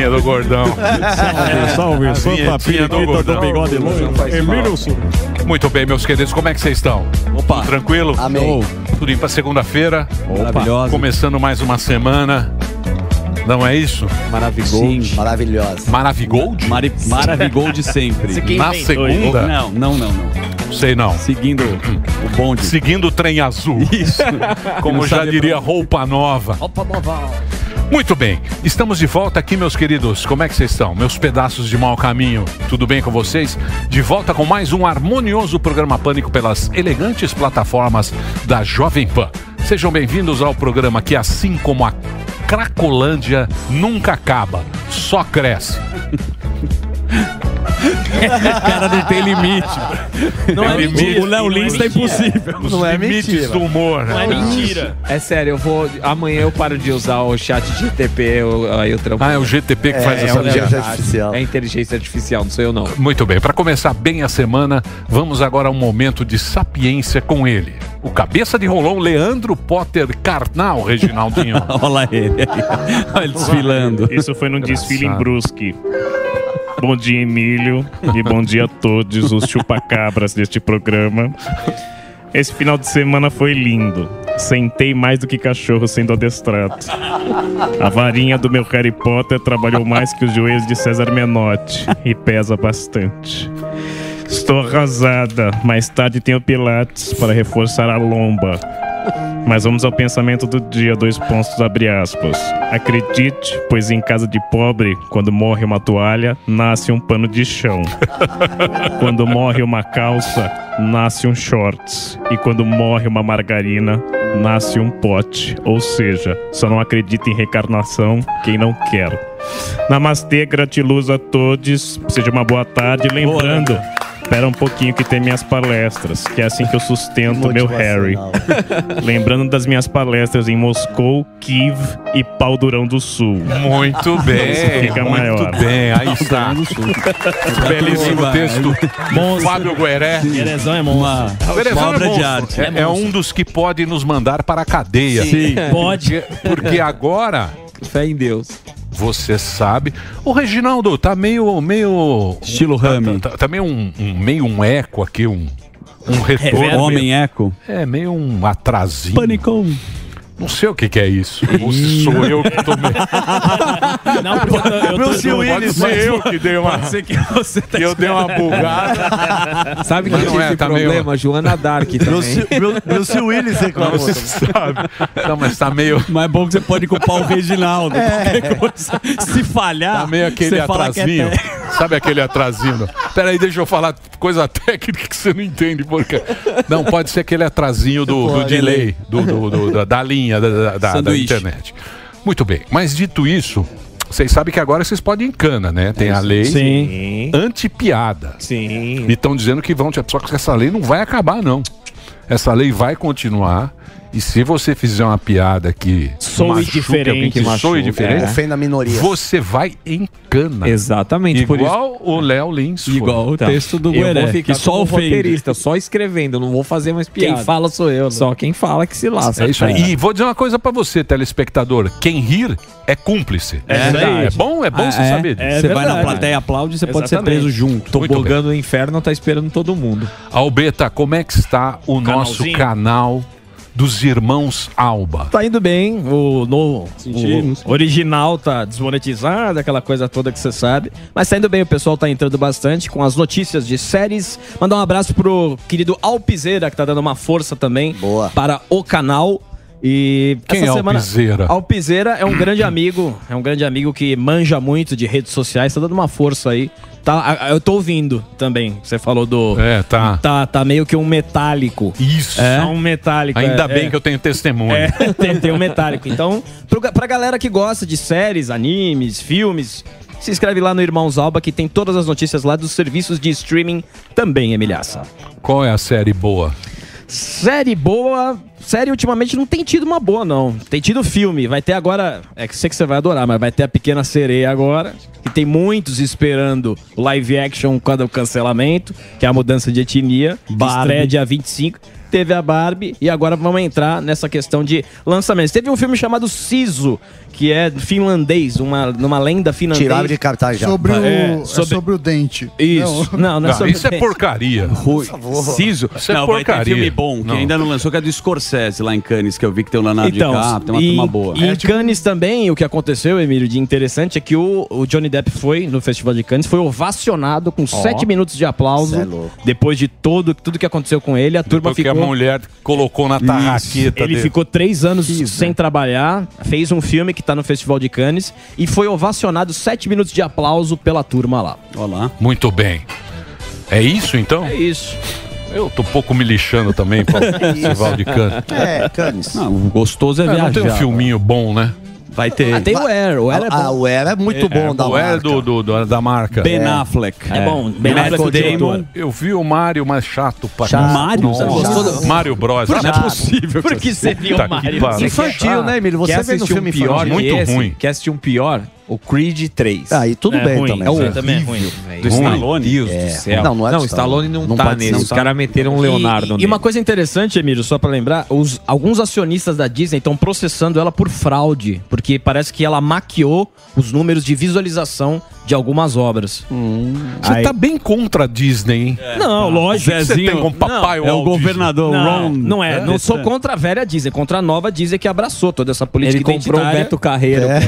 A vinhetinha do gordão. Salve, salve, A Santa Periquita do gordão. bigode Sul. Muito bem, meus queridos, como é que vocês estão? Opa. Tudo tranquilo? Amém. Tudo indo pra segunda-feira. Maravilhosa. Começando mais uma semana. Não é isso? Maravigold. Maravilhosa. Maravigold? Mari Maravigold sempre. Na segunda? Não, não, não, não. Sei não. Seguindo o bonde. Seguindo o trem azul. Isso. Como já diria, roupa nova. Opa, nova. Muito bem, estamos de volta aqui, meus queridos. Como é que vocês estão? Meus pedaços de mau caminho, tudo bem com vocês? De volta com mais um harmonioso programa Pânico pelas elegantes plataformas da Jovem Pan. Sejam bem-vindos ao programa que, assim como a Cracolândia, nunca acaba, só cresce. O cara não tem limite. Não é limite. O Léo Lins tá impossível. Os Não é limites mentira. do humor. né? Não é mentira. É sério, eu vou. Amanhã eu paro de usar o chat GTP, eu, aí eu trampo. Ah, é o GTP que faz É, essa é viagem. inteligência artificial. É inteligência artificial, não sou eu não. Muito bem, para começar bem a semana, vamos agora a um momento de sapiência com ele. O cabeça de rolão Leandro Potter Carnal, Reginaldinho. Olha lá ele aí. Olha ele desfilando. Isso foi num desfile em. Brusque. Bom dia, Emílio. E bom dia a todos os chupacabras deste programa. Esse final de semana foi lindo. Sentei mais do que cachorro sendo adestrado. A varinha do meu Harry Potter trabalhou mais que os joelhos de César Menotti e pesa bastante. Estou arrasada. Mais tarde tenho Pilates para reforçar a lomba. Mas vamos ao pensamento do dia, dois pontos, abre aspas. Acredite, pois em casa de pobre, quando morre uma toalha, nasce um pano de chão. quando morre uma calça, nasce um shorts. E quando morre uma margarina, nasce um pote. Ou seja, só não acredita em reencarnação quem não quer. Namastê, gratiluz a todos. Seja uma boa tarde. Lembrando, espera um pouquinho que tem minhas palestras, que é assim que eu sustento o meu Harry. Lembrando das minhas palestras em Moscou, Kiev e Pau Durão do Sul. Muito bem, Fica muito maior. bem. Aí está. Belíssimo texto. Fábio Gueré. Erezão é Uma, Beleza, uma obra é de monstro. arte. É, é um dos que pode nos mandar para a cadeia. Sim. Pode. Porque, porque agora, Fé em Deus. você sabe. O Reginaldo tá meio. meio Estilo tá, Rami. tá, tá meio um, um- meio um eco aqui, um. Um retorno. Homem eco. É, meio um atrasinho. Pânico. Não sei o que, que é isso. Ou se sou eu que tô meio. Não, porque eu eu tô Bruce junto. Willis, ser eu que dei uma. Pode que você tá Que eu dei uma bugada. Sabe quem não é, tá problema? meio- Joana Dark também. Bruce, Bru- Bruce Willis reclamou. Você sabe. Não, mas tá meio. Mas é bom que você pode culpar o Reginaldo. Qualquer coisa. Se falhar, Tá meio aquele que é atrasinho. té- Sabe aquele atrasinho? Peraí, deixa eu falar coisa técnica que você não entende. Porque... Não, pode ser aquele atrasinho do, do delay, do, do- do- da, da linha da, da- da- internet. Muito bem, mas dito isso, vocês sabem que agora vocês podem ir em cana, né? Tem a lei Sim. anti-piada. Sim. E estão dizendo que vão. Só que essa lei não vai acabar, não. Essa lei vai continuar. E se você fizer uma piada que Soe diferente. que Que soe diferente, é. Ofenda a minoria. você vai em cana. Exatamente, por isso. Igual o Léo Lins. foi. Igual o Então, texto do eu Gueré. Que só ofende. roteirista, só escrevendo, eu não vou fazer mais piada. Quem fala sou eu. né? Só quem fala que se lasca. É isso aí. E vou dizer uma coisa pra você, telespectador. Quem rir é cúmplice. É verdade. É bom, é bom Ah, você é? saber disso. É você vai na plateia, aplaude, você pode ser preso junto. Muito Tobogã do inferno tá esperando todo mundo. Albeta, como é que está o nosso canal dos irmãos Alba? Tá indo bem, o novo Sentimos. o original tá desmonetizado, aquela coisa toda que você sabe. Mas tá indo bem, o pessoal tá entrando bastante com as notícias de séries. Mandar um abraço pro querido Alpizeira, que tá dando uma força também Boa. para o canal. E Quem essa é semana... Alpizeira? Alpizeira é um grande amigo, é um grande amigo que manja muito de redes sociais, tá dando uma força aí. Tá, eu tô ouvindo também, você falou do... É, tá. Tá, tá meio que um metálico. Isso. É um metálico. Ainda é, bem é. que eu tenho testemunho. É, tem, tem um metálico. Então, pro, pra galera que gosta de séries, animes, filmes, se inscreve lá no Irmãos Alba, que tem todas as notícias lá dos serviços de streaming também, Emilhaça. Qual é a série boa? Série boa. Série ultimamente não tem tido uma boa, não. Tem tido filme. Vai ter agora. É que sei que você vai adorar, mas vai ter a Pequena Sereia agora. Que tem muitos esperando o live action quando o cancelamento, que é a mudança de etnia, Barbie. estreia dia 25. Teve a Barbie e agora vamos entrar nessa questão de lançamentos. Teve um filme chamado Siso, que é finlandês, uma, numa lenda finlandesa. Tiraram de cartaz já. Sobre, o, É, é sobre- sobre o dente. Isso. Não, não, é Não, sobre isso é porcaria. Ciso. Isso é não, vai ter porcaria. filme bom, que Não. ainda não lançou, que é do Scorsese lá em Cannes, que eu vi que tem o Leonardo Então, DiCaprio, tem uma e, turma boa. e em Cannes também, o que aconteceu, Emílio, de interessante é que o, o Johnny Depp foi no Festival de Cannes, foi ovacionado com sete minutos de aplauso. É louco. depois de todo, tudo que aconteceu com ele, a turma ficou. A mulher colocou na tarraqueta Ele dele. ficou três anos sem trabalhar, fez um filme que tá no Festival de Cannes e foi ovacionado sete minutos de aplauso pela turma lá. Olha lá. Muito bem. É isso então? É isso. Eu tô um pouco me lixando também para o Festival de Cannes. É, Canis. Não, o gostoso é É, viajar. não tem um filminho bom, né? Vai ter. Ah, tem o Air, o Air é Ah, bom. o Era é muito bom da é marca. do, do- do- da marca. Ben Affleck. É bom, Ben Affleck, o. Damon. Eu vi o Mario mais chato pra Chato. Mário? Nossa. Gostou do- Mario Bros. Não é Chato. possível. Por que você viu o pariu. Infantil, né, Emílio? Você vê no um filme pior Muito ruim. Quer assistir um pior? O Creed 3. Aí tudo É bem ruim. também. É o né? também é ruim. Do Stallone? Deus É. do céu. Não, não é do o Stallone não, Não tá não Os tá. caras meteram um Leonardo E, e nele. uma coisa interessante, Emílio, só pra lembrar, os, alguns acionistas da Disney estão processando ela por fraude, porque parece que ela maquiou os números de visualização de algumas obras. Você Aí- tá bem contra a Disney, hein? Não, lógico. O que você tem com o papai É o governador Não, Ron. não é. Não sou contra a velha Disney, contra a nova Disney que abraçou toda essa política Ele comprou o. Beto Carreiro. É,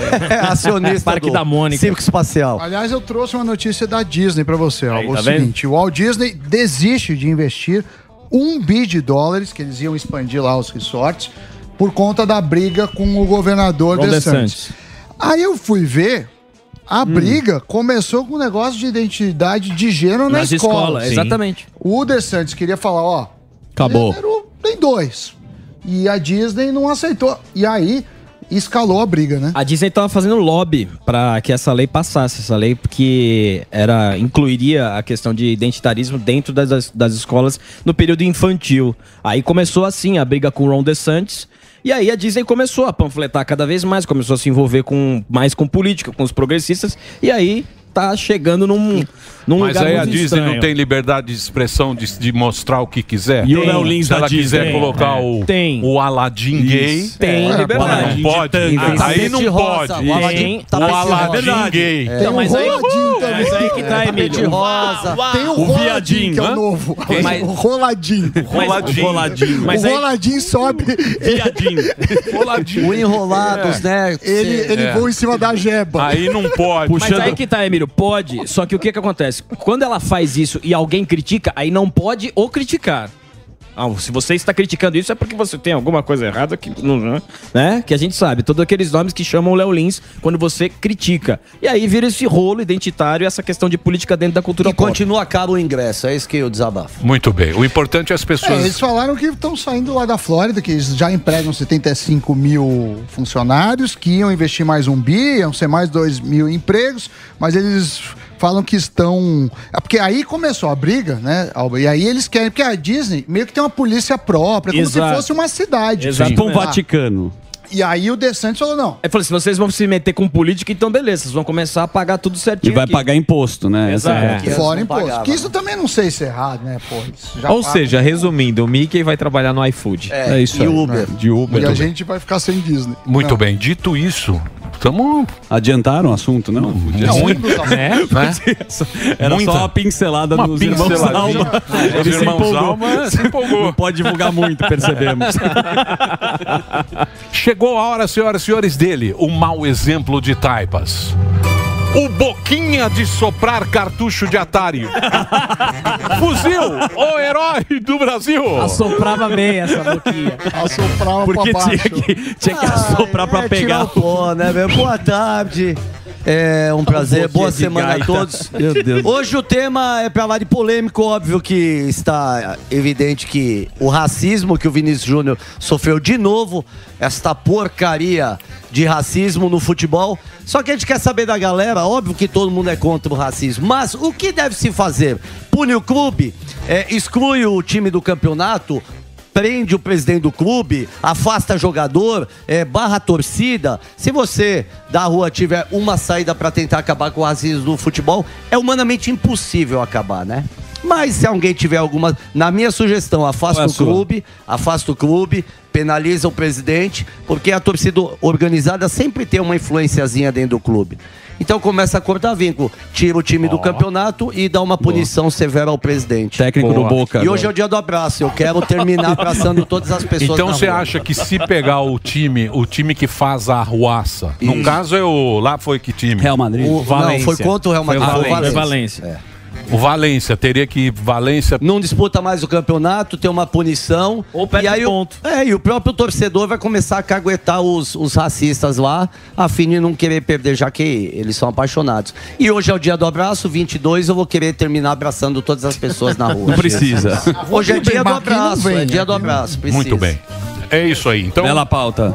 acionista Parque da Mônica. Circo Espacial. Aliás, eu trouxe uma notícia da Disney pra você. Ó. Aí, o tá vendo? seguinte, o Walt Disney desiste de investir um bi de dólares, que eles iam expandir lá os resorts, por conta da briga com o governador Ron DeSantis. DeSantis. Aí eu fui ver, a Hum. briga começou com um negócio de identidade de gênero na Nas escola. escolas, exatamente. O DeSantis queria falar, ó, Acabou. gênero tem dois. E a Disney não aceitou. E aí escalou a briga, né? A Disney estava fazendo lobby para que essa lei passasse, essa lei porque era incluiria a questão de identitarismo dentro das, das, das escolas no período infantil. Aí começou assim a briga com o Ron DeSantis. E aí a Disney começou a panfletar cada vez mais, começou a se envolver com mais com política, com os progressistas. E aí tá chegando num, num Mas lugar aí a Disney estranho. não tem liberdade de expressão de, de mostrar o que quiser. E o Léo Lins Se ela quiser colocar É. o, Tem. o Aladdin gay, Tem É, liberdade. não pode. Tem Aí não tapete pode. rosa, O Aladdin, Tem. O Aladdin rosa. gay. Tem Não, mas o aí-. Mas aí que tá, Tapete Emílio. rosa. Tem o, O viadinho, que é o novo. Mas- o roladinho. Roladinho. Roladinho. Mas o roladinho sobe, Viadinho. Roladinho. O enrolados, né? ele, ele É. voa em cima da jeba. Aí não pode. Mas aí que tá, Emílio, pode. Só que o que que acontece? Quando ela faz isso e alguém critica, aí não pode ou criticar. Ah, se você está criticando isso é porque você tem alguma coisa errada que não, né? Que a gente sabe, todos aqueles nomes que chamam o Léo Lins quando você critica. E aí vira esse rolo identitário, essa questão de política dentro da cultura E pop. continua caro o ingresso, é isso que eu desabafo. Muito bem. O importante é as É, pessoas. eles falaram que estão saindo lá da Flórida, que eles já empregam 75 mil funcionários, que iam investir mais um bi, iam ser mais 2 mil empregos, mas eles falam que estão. É porque aí começou a briga, né? Alba? E aí eles querem, porque a Disney meio que tem uma polícia própria, como Exato. se fosse uma cidade. Exato. Tipo um Ah, Vaticano. E aí o DeSantis falou: não. Aí falou: se vocês vão se meter com política, então beleza, vocês vão começar a pagar tudo E certinho. vai aqui. pagar imposto, né? Essa Exato. é Que Fora imposto. pagava, Que isso também não sei se é errado, né? Pô, Ou paga. seja, resumindo, o Mickey vai trabalhar no iFood. É, isso e aí. Uber. De Uber. E a gente vai ficar sem Disney. Muito Não. bem. Dito isso, estamos. Adiantaram o assunto, não? Não, ônibus tá- É? Era Muita. só uma pincelada Uma dos irmãos. Alma. Os Ele se irmãos empolgou. Alma se empolgou. Não pode divulgar muito, percebemos. Chegou a hora, senhoras e senhores, dele, o mau exemplo de taipas. O Boquinha de soprar cartucho de Atari. Fuzil, o herói do Brasil. Assoprava bem essa boquinha. Assoprava Porque pra baixo. tinha que, tinha que assoprar pra é, pegar. tirar o pó, né, meu? Boa tarde. É um prazer, boa semana gaita. a todos. Hoje o tema é pra lá de polêmico, óbvio que está evidente que o racismo que o Vinícius Júnior sofreu de novo, esta porcaria de racismo no futebol. Só que a gente quer saber da galera, óbvio que todo mundo é contra o racismo, mas o que deve se fazer? Pune o clube, é, exclui o time do campeonato, prende o presidente do clube, afasta jogador, é, barra torcida. Se você da rua tiver uma saída para tentar acabar com o racismo do futebol, é humanamente impossível acabar, né? Mas se alguém tiver alguma. Na minha sugestão, afasta é o clube, afasta o clube, penaliza o presidente, porque a torcida organizada sempre tem uma influenciazinha dentro do clube. Então começa a cortar vínculo, tira o time do campeonato e dá uma punição severa ao presidente. Técnico do Boca E agora. hoje é o dia do abraço. Eu quero terminar abraçando todas as pessoas. Então você acha que se pegar o time, o time que faz a arruaça, no caso é o. Lá foi que time? Real Madrid. O- não, foi contra o Real Madrid. Foi o foi Valência. Valência. O Valência, teria que. Valência. Não disputa mais o campeonato, tem uma punição. Ou perde e aí ponto. O, é, e o próprio torcedor vai começar a caguetar os, os racistas lá, a fim de não querer perder, já que eles são apaixonados. E hoje é o dia do abraço, 22, eu vou querer terminar abraçando todas as pessoas na rua. Não precisa. Hoje é dia do abraço, é dia do não- abraço. Precisa. Muito bem. É isso aí. Então, Bela pauta.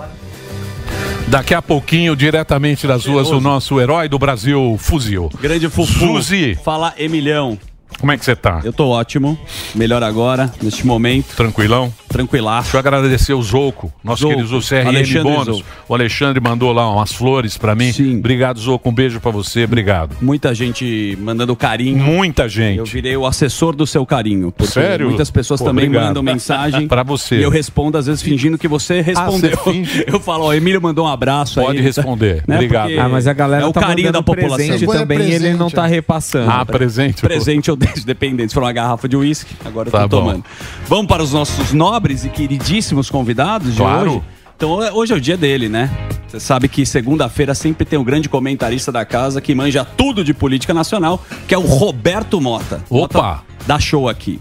Daqui a pouquinho, diretamente das ruas, o nosso herói do Brasil, Fuzil. Grande Fufu. Suzy. Fala Emilhão. Como é que você tá? Eu tô ótimo. Melhor agora, neste momento. Tranquilão? Tranquilaço. Deixa eu agradecer o Zouco, nosso Zouco. querido CRM Alexandre Bônus. Zouco. O Alexandre mandou lá umas flores pra mim. Sim. Obrigado, Zouco. Um beijo pra você. Obrigado. Muita gente mandando carinho. Muita gente. Eu virei o assessor do seu carinho. Sério? Muitas pessoas Pô, também obrigado. mandam mensagem. Pra você. E eu respondo, às vezes, fingindo que você respondeu. você finge? Eu falo, ó, Emílio mandou um abraço Pode aí. responder. Obrigado. Porque Ah, mas a galera é o tá carinho da mandando população. presente é também e ele não presente, tá é. repassando. Ah, presente. Presente ou dependente. Se for uma garrafa de uísque, agora eu Tá tô bom. tomando. Vamos para os nossos nobres e queridíssimos convidados de Claro. hoje. Então, hoje é o dia dele, né? Você sabe que segunda-feira sempre tem um grande comentarista da casa que manja tudo de política nacional, que é o Roberto Mota. Opa! Mota dá show aqui.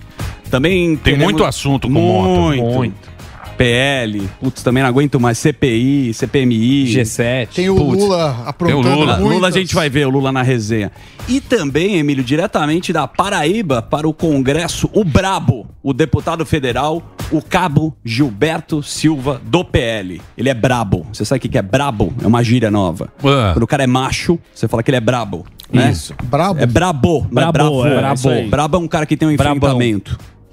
Também Tem muito assunto com Mota. Muito. PL, putz, também não aguento mais. CPI, CPMI. G7. Tem o Putz. Lula aprontando Tem o Lula. muitas. Lula a gente vai ver o Lula na resenha. E também, Emílio, diretamente da Paraíba para o Congresso, o Brabo, o deputado federal, o cabo Gilberto Silva do PL. Ele é brabo. Você sabe o que que é brabo? É uma gíria nova. Quando o cara é macho, você fala que ele é brabo. Né? Isso. Brabo? É brabo. é Brabo, bravo. é, brabo. aí. brabo é um cara que tem um Brabão.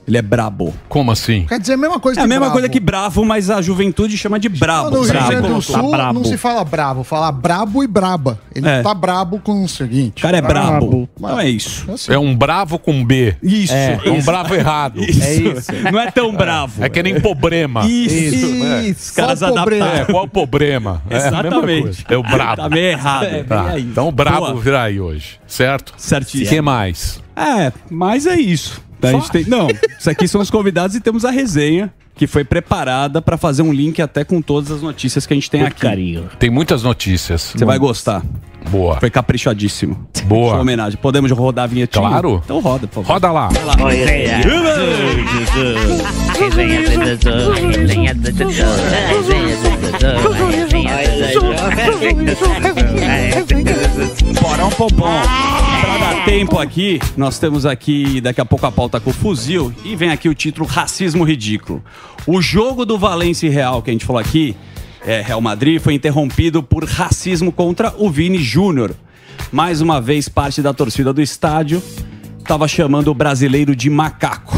Ele é brabo. Como assim? Quer dizer a mesma coisa É a que mesma bravo. coisa que bravo, mas a juventude chama de brabo. No Rio Brabo. Grande do Tá Sul brabo. não se fala bravo, fala brabo e braba. Ele É. tá brabo com o seguinte. O cara é brabo. Brabo. Não é isso. assim. É um bravo com B. Isso. É, um bravo errado. Isso. É isso. Não é tão bravo. É que nem problema. Isso. Isso. Os caras Qual o problema? É, qual o problema? É a Exatamente. É o brabo. Tá meio errado. É, Tá. Então o brabo Boa. virá aí hoje, certo? Certíssimo. O que mais? É, mas é isso. A gente tem... Não, isso aqui são os convidados e temos a resenha que foi preparada para fazer um link até com todas as notícias que a gente tem aqui. Carinho. Tem muitas notícias. Você vai gostar. Boa. Foi caprichadíssimo. Boa. Sua homenagem. Podemos rodar a vinhetinha? Claro. Então roda, por favor. Roda lá. Porão Pompom. Pra dar tempo aqui, nós temos aqui daqui a pouco a pauta com o fuzil e vem aqui o título Racismo Ridículo. O jogo do Valência Real que a gente falou aqui, é, Real Madrid, foi interrompido por racismo contra o Vini Júnior. Mais uma vez, parte da torcida do estádio estava chamando o brasileiro de macaco.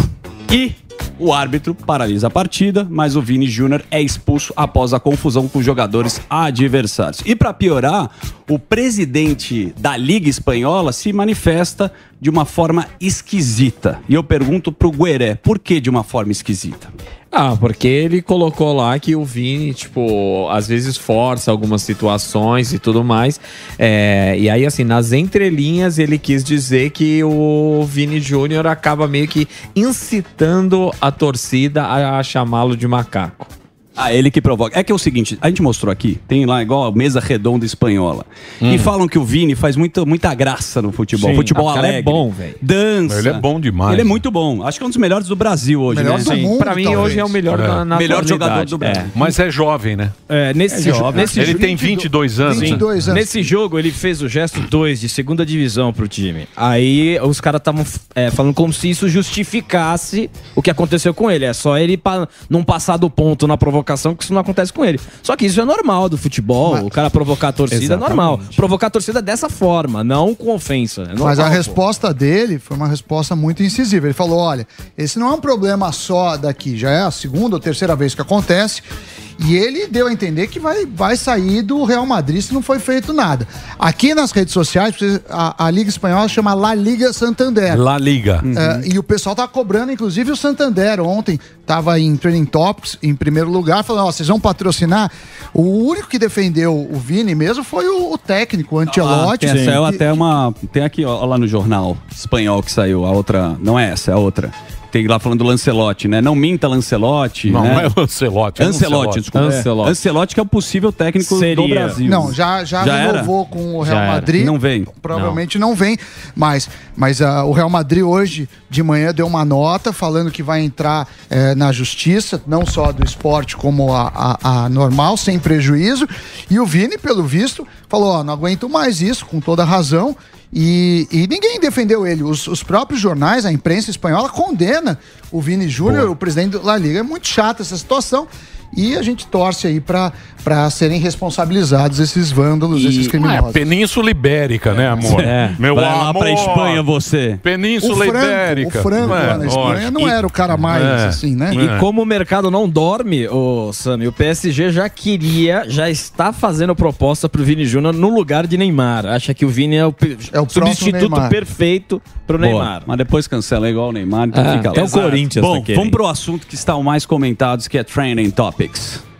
E o árbitro paralisa a partida, mas o Vini Júnior é expulso após a confusão com os jogadores adversários. E para piorar, o presidente da Liga Espanhola se manifesta de uma forma esquisita. E eu pergunto pro Gueré, por que de uma forma esquisita? Ah, porque ele colocou lá que o Vini, tipo, às vezes força algumas situações e tudo mais. É, e aí, assim, nas entrelinhas, ele quis dizer que o Vini Júnior acaba meio que incitando a torcida a, a chamá-lo de macaco. Ah, ele que provoca. É que é o seguinte, a gente mostrou aqui, tem lá igual a mesa redonda espanhola. E falam que o Vini faz muita, muita graça no futebol. Sim. Futebol Ah, é alegre. bom, velho. Dança. Ele é bom demais. Ele é muito bom. Acho que é um dos melhores do Brasil hoje, Melhor né? do mundo, Pra mim, talvez. hoje é o melhor É. na, na Melhor jogador do Brasil. É. Mas é jovem, né? É, nesse, É jo- jovem. nesse Ele jo- tem 22 anos. né? 22 anos. Nesse jogo, ele fez o gesto 2 de segunda divisão pro time. Aí os caras estavam falando como se isso justificasse o que aconteceu com ele. É só ele pa- não passar do ponto na provocação provocação, que isso não acontece com ele. Só que isso é normal do futebol, o cara provocar a torcida é normal. Provocar a torcida dessa forma, não com ofensa. É normal, Mas a pô. resposta dele foi uma resposta muito incisiva. Ele falou: olha, esse não é um problema só daqui, já é a segunda ou terceira vez que acontece. E ele deu a entender que vai, vai sair do Real Madrid se não foi feito nada. Aqui nas redes sociais, a, a Liga Espanhola chama La Liga Santander. La Liga. É, e o pessoal tá cobrando, inclusive o Santander ontem tava em Training Topics em primeiro lugar, falando, ó, vocês vão patrocinar. O único que defendeu o Vini mesmo foi o, o técnico, o Ah, Ancelotti. tem, saiu que- até uma. Tem aqui, ó, lá no jornal espanhol que saiu, a outra. Não é essa, é a outra. Tem lá falando do Lancelotti, né? Não minta Lancelotti. Não, né? não é Lancelotti. é Ancelotti, desculpa. Ancelotti. É. Ancelotti que é o possível técnico Seria. do Brasil. Não, já, já, Já era? renovou com o Real Já era. Madrid. Não vem. Provavelmente não, vem. Mas, mas ah, o Real Madrid hoje de manhã deu uma nota falando que vai entrar eh, na justiça, não só do esporte como a, a- a normal, sem prejuízo. E o Vini, pelo visto, falou: ó, não aguento mais isso, com toda razão. E, e ninguém defendeu ele. Os, os próprios jornais, a imprensa espanhola condena o Vini Júnior, o presidente da Liga. É muito chata essa situação. E a gente torce aí para serem responsabilizados esses vândalos, esses Ah, é criminosos. Península Ibérica, né, amor? É. Meu Vai lá amor. pra Espanha você. Península o Franco, Ibérica. o Franco É, lá na Espanha lógico. não era o cara mais, É. assim, né? E como o mercado não dorme, ô Sami, o PSG já queria, já está fazendo proposta pro Vini Júnior no lugar de Neymar. Acha que o Vini é o, É o substituto Neymar. perfeito pro Boa, Neymar. Mas depois cancela igual o Neymar, então Ah, fica lá. até o Corinthians Bom, vamos pro assunto que está o mais comentado, que é Training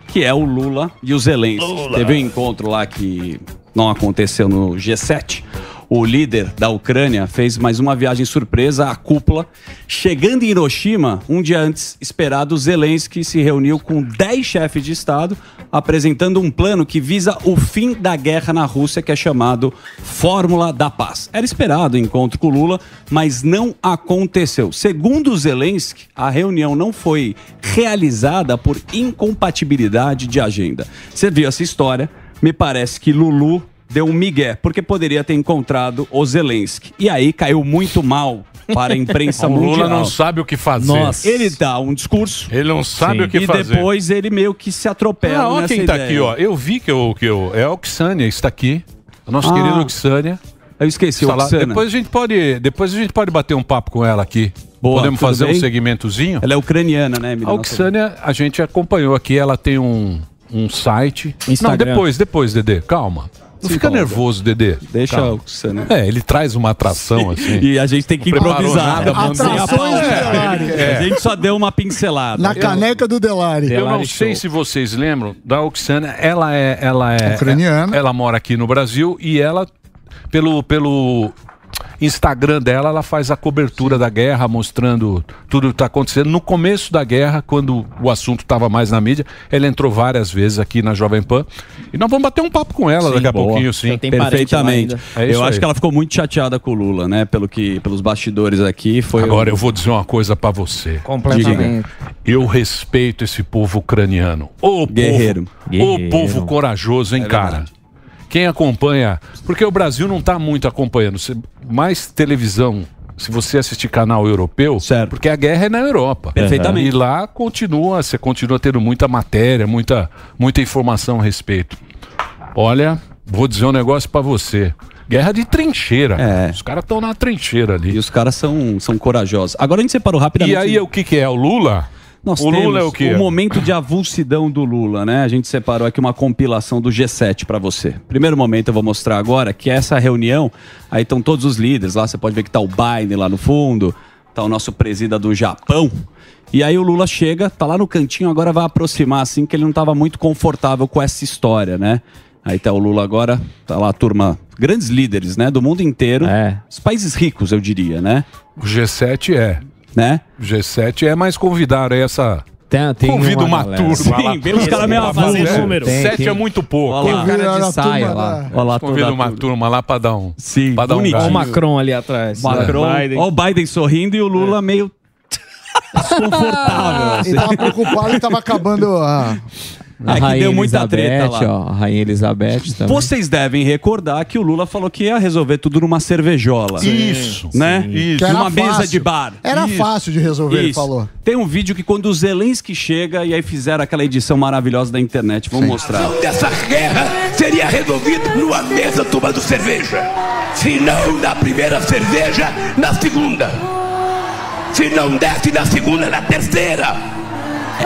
Que é o Lula e o Zelensky. Teve um encontro lá que não aconteceu no G7. O líder da Ucrânia fez mais uma viagem surpresa à cúpula. Chegando em Hiroshima, um dia antes esperado, Zelensky se reuniu com 10 chefes de Estado, apresentando um plano que visa o fim da guerra na Rússia, que é chamado Fórmula da Paz. Era esperado o encontro com Lula, mas não aconteceu. Segundo Zelensky, a reunião não foi realizada por incompatibilidade de agenda. Você viu essa história? Me parece que Lulu deu um migué, porque poderia ter encontrado o Zelensky. E aí caiu muito mal para a imprensa O Lula não sabe o que fazer. Nossa. Ele dá um discurso Ele não sabe o que e fazer. depois ele meio que se atropela Ah, ó nessa quem tá ideia. aqui, ó. Eu vi que eu, que eu. É a Oxânia, está aqui. O nosso Ah. querido Oxânia. Eu esqueci o Está lá. Depois a gente pode. Depois a gente pode bater um papo com ela aqui. Boa, Podemos fazer um bem? segmentozinho. Ela é ucraniana, né, Emílio? A Oxânia, a gente acompanhou aqui, ela tem um, um site. Instagram. Não, depois, depois, Dedê, calma. Não fica nervoso, Dedê. Deixa Calma. a Oxana. É, ele traz uma atração assim. E a gente tem que improvisar. nada, Atrações pauta. de Delari. A gente só deu uma pincelada. Na caneca do Delari. Eu não sei se vocês lembram da Oxana, ela é, ela é Ucraniana. Ela mora aqui no Brasil e ela pelo pelo Instagram dela, ela faz a cobertura da guerra, mostrando tudo que está acontecendo. No começo da guerra, quando o assunto estava mais na mídia, ela entrou várias vezes aqui na Jovem Pan. E nós vamos bater um papo com ela daqui a boa. pouquinho, sim. Perfeitamente. É eu acho aí. que ela ficou muito chateada com o Lula, né? Pelo que, pelos bastidores aqui. Foi Agora eu vou dizer uma coisa para você. Completamente. Eu respeito esse povo ucraniano. Ô Guerreiro. Povo, Guerreiro. Ô povo corajoso, hein, É cara? Quem acompanha. Porque o Brasil não tá muito acompanhando. Mais televisão. Se você assistir canal europeu, Certo. porque a guerra é na Europa. Perfeitamente. E lá continua, você continua tendo muita matéria, muita, muita informação a respeito. Olha, vou dizer um negócio pra você. Guerra de trincheira. É. Os caras estão na trincheira ali. E os caras são, são corajosos. Agora a gente separou rapidamente. E aí, o que, que é? O Lula? Nós o Lula é o quê? O momento de avulsidão do Lula, né? A gente separou aqui uma compilação do G7 para você. Primeiro momento eu vou mostrar agora que essa reunião, aí estão todos os líderes lá, você pode ver que tá o Biden lá no fundo, tá o nosso presida do Japão. E aí o Lula chega, tá lá no cantinho, agora vai aproximar assim que ele não estava muito confortável com essa história, né? Aí tá o Lula agora, tá lá a turma, grandes líderes, né, do mundo inteiro. É. Os países ricos, eu diria, né? O G7 é. Né? O G7 é, mas convidaram aí essa. Tem, tem Convida uma galera. turma. Sim, vem os caras avançados. fazer número. Tem, Sete tem. é muito pouco. Olha Tem lá. cara de saia lá. Olha lá a uma turma. turma lá pra dar um. Sim, pra dar um. Olha o. Macron ali atrás. Macron, Biden. ó o Biden sorrindo e o Lula meio desconfortável. assim. Ele tava preocupado e tava acabando a, A É que deu muita Elizabeth, treta lá. ó. A Rainha Elizabeth também. Vocês devem recordar que o Lula falou que ia resolver tudo numa cervejola. Isso. Né? Isso. Que era Numa mesa fácil. de bar. Era Isso. fácil de resolver, ele Isso. falou. Tem um vídeo que quando o Zelensky chega e aí fizeram aquela edição maravilhosa da internet. Vamos mostrar. dessa guerra seria resolvido numa mesa tomando cerveja. Se não na primeira cerveja, na segunda. Se não desce na segunda, na terceira.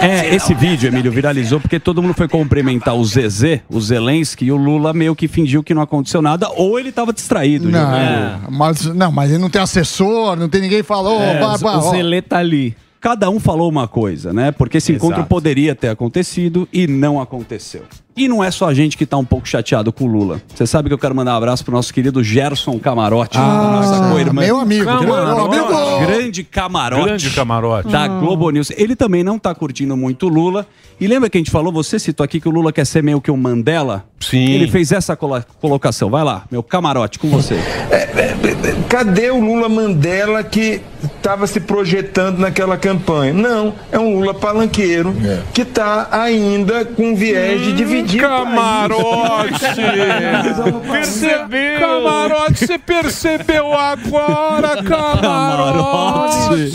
É, esse vídeo, Emílio, viralizou porque todo mundo foi cumprimentar o Zezé, o Zelensky, e o Lula meio que fingiu que não aconteceu nada, ou ele tava distraído. Não, jogando. mas, não, mas ele não tem assessor, não tem ninguém que falou. É, "Ô, Barba, o ó." Zelê tá ali. Cada um falou uma coisa, né? Porque esse Exato. encontro poderia ter acontecido e não aconteceu. E não é só a gente que tá um pouco chateado com o Lula. Você sabe que eu quero mandar um abraço pro nosso querido Gerson Camarote, nossa co-irmã. Ah, meu amigo, Camarote. meu amigo. Grande camarote. Grande camarote. Da Globo News. Ele também não tá curtindo muito o Lula. E lembra que a gente falou, você citou aqui que o Lula quer ser meio que um Mandela? Sim. Ele fez essa colo- colocação. Vai lá, meu camarote, com você. Cadê o Lula Mandela que estava se projetando naquela campanha? Não, é um Lula palanqueiro que está ainda com viés de dividir. Camarote! Percebeu? Camarote, você percebeu agora, camarote!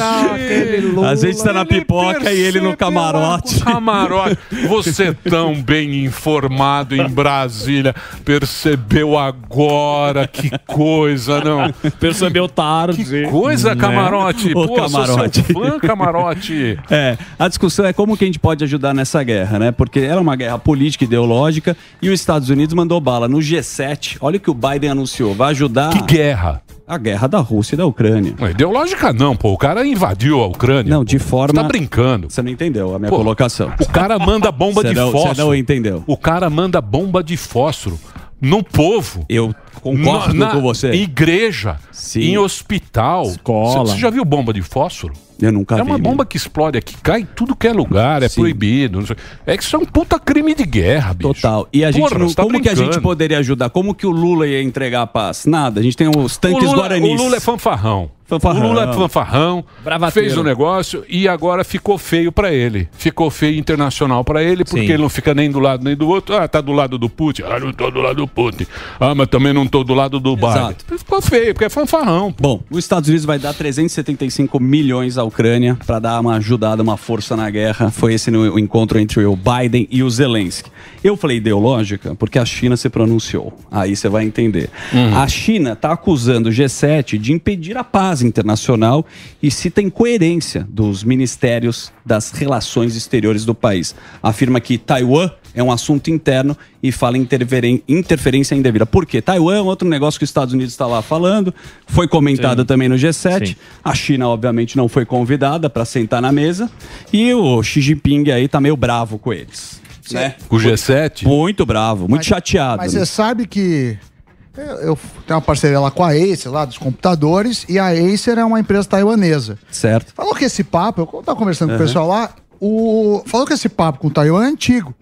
A gente tá na pipoca e ele no camarote. Camarote, você tão bem informado em Brasília, percebeu agora que coisa, não? Percebeu tarde. Que coisa, camarote! Ô, Pô, sou camarote. seu fã, camarote! É, a discussão é como que a gente pode ajudar nessa guerra, né? Porque era uma guerra política, ideológica, e os Estados Unidos mandou bala no G7. Olha o que o Biden anunciou, vai ajudar Que guerra! a guerra da Rússia e da Ucrânia. Não, Ideológica não, pô. O cara invadiu a Ucrânia. Não, de Você forma... tá brincando. Você não entendeu a minha Pô, colocação. O cara manda bomba Você de não- fósforo. Você não entendeu. O cara manda bomba de fósforo no povo. Eu concordo na, com você. Em igreja, Sim. em hospital. Escola. Você você já viu bomba de fósforo? Eu nunca é vi. uma bomba que explode aqui, cai em tudo que é lugar, é Sim. proibido. É que isso é um puta crime de guerra, bicho. Total. E a gente Porra, não, tá como que a gente brincando. poderia ajudar? Como que o Lula ia entregar a paz? Nada. A gente tem os O tanques Lula, guaranis. o Lula é fanfarrão. Fanfarrão. O Lula é fanfarrão, Bravateiro. fez o negócio e agora ficou feio pra ele. Ficou feio internacional pra ele, porque Sim. ele não fica nem do lado nem do outro. Ah, tá do lado do Putin. Ah, não tô do lado do Putin. Ah, mas também não tô do lado do Biden. Ficou feio, porque é fanfarrão. Bom, os Estados Unidos vai dar 375 milhões à Ucrânia para dar uma ajudada, uma força na guerra. Foi esse no- o encontro entre o Biden e o Zelensky. Eu falei ideológica porque a China se pronunciou. Aí você vai entender. A China está acusando o G7 de impedir a paz internacional e cita incoerência dos ministérios das relações exteriores do país. Afirma que Taiwan é um assunto interno e fala interferência indevida. Por quê? Taiwan é um outro negócio que os Estados Unidos está lá falando, foi comentado também no G7. Sim. A China, obviamente, não foi convidada para sentar na mesa e o Xi Jinping aí tá meio bravo com eles. Né? O G7. Muito bravo, muito chateado. Mas né? você sabe que eu, eu tenho uma parceria lá com a Acer, lá dos computadores, e a Acer é uma empresa taiwanesa. Certo. Falou que esse papo, eu tava conversando com o pessoal lá, o, falou que esse papo com o Taiwan é antigo.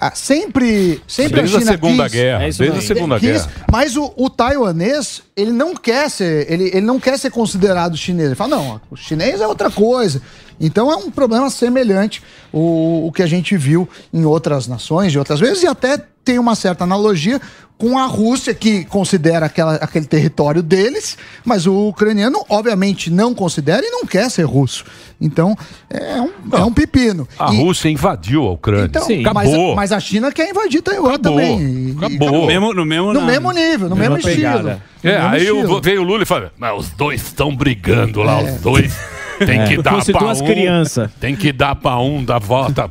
Ah, sempre, sempre Desde a China Segunda quis- Guerra. É desde a. Segunda quis, Guerra. Mas o, o taiwanês, ele não quer ser, ele, ele não quer ser considerado chinês. Ele fala, não, o chinês é outra coisa. Então é um problema semelhante o, o que a gente viu em outras nações, de outras vezes, e até tem uma certa analogia com a Rússia, que considera aquela, aquele território deles, mas o ucraniano, obviamente, não considera e não quer ser russo. Então, é um, é um pepino. A E- Rússia invadiu a Ucrânia. então, Sim. mas, Acabou. mas a China quer invadir Taiwan Acabou. também. E- e- Acabou. No mesmo, no mesmo, no mesmo nível, no mesmo estilo. pegada. No É, mesmo aí estilo. veio o Lula e falou: Mas os dois estão brigando lá, os dois. Tem que dar Fosse pra duas um. crianças. Tem que dar pra um da volta.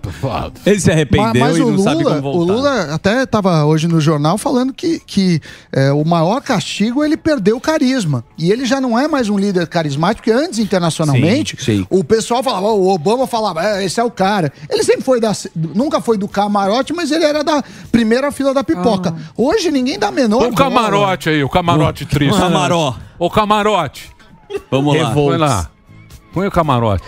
Ele se arrependeu Mas, mas e o não sabe Lula, como o voltar. Lula até estava hoje no jornal falando que, que é, o maior castigo ele perdeu o carisma. E ele já não é mais um líder carismático, porque antes, internacionalmente, Sim, sim. o pessoal falava, o Obama falava, "É, esse é o cara. Ele sempre foi da. Nunca foi do camarote, mas ele era da primeira fila da pipoca. Hoje ninguém dá menor. O camarote aí, o camarote triste. Camaró. O camarote. Vamos lá. Vai lá. Põe o camarote.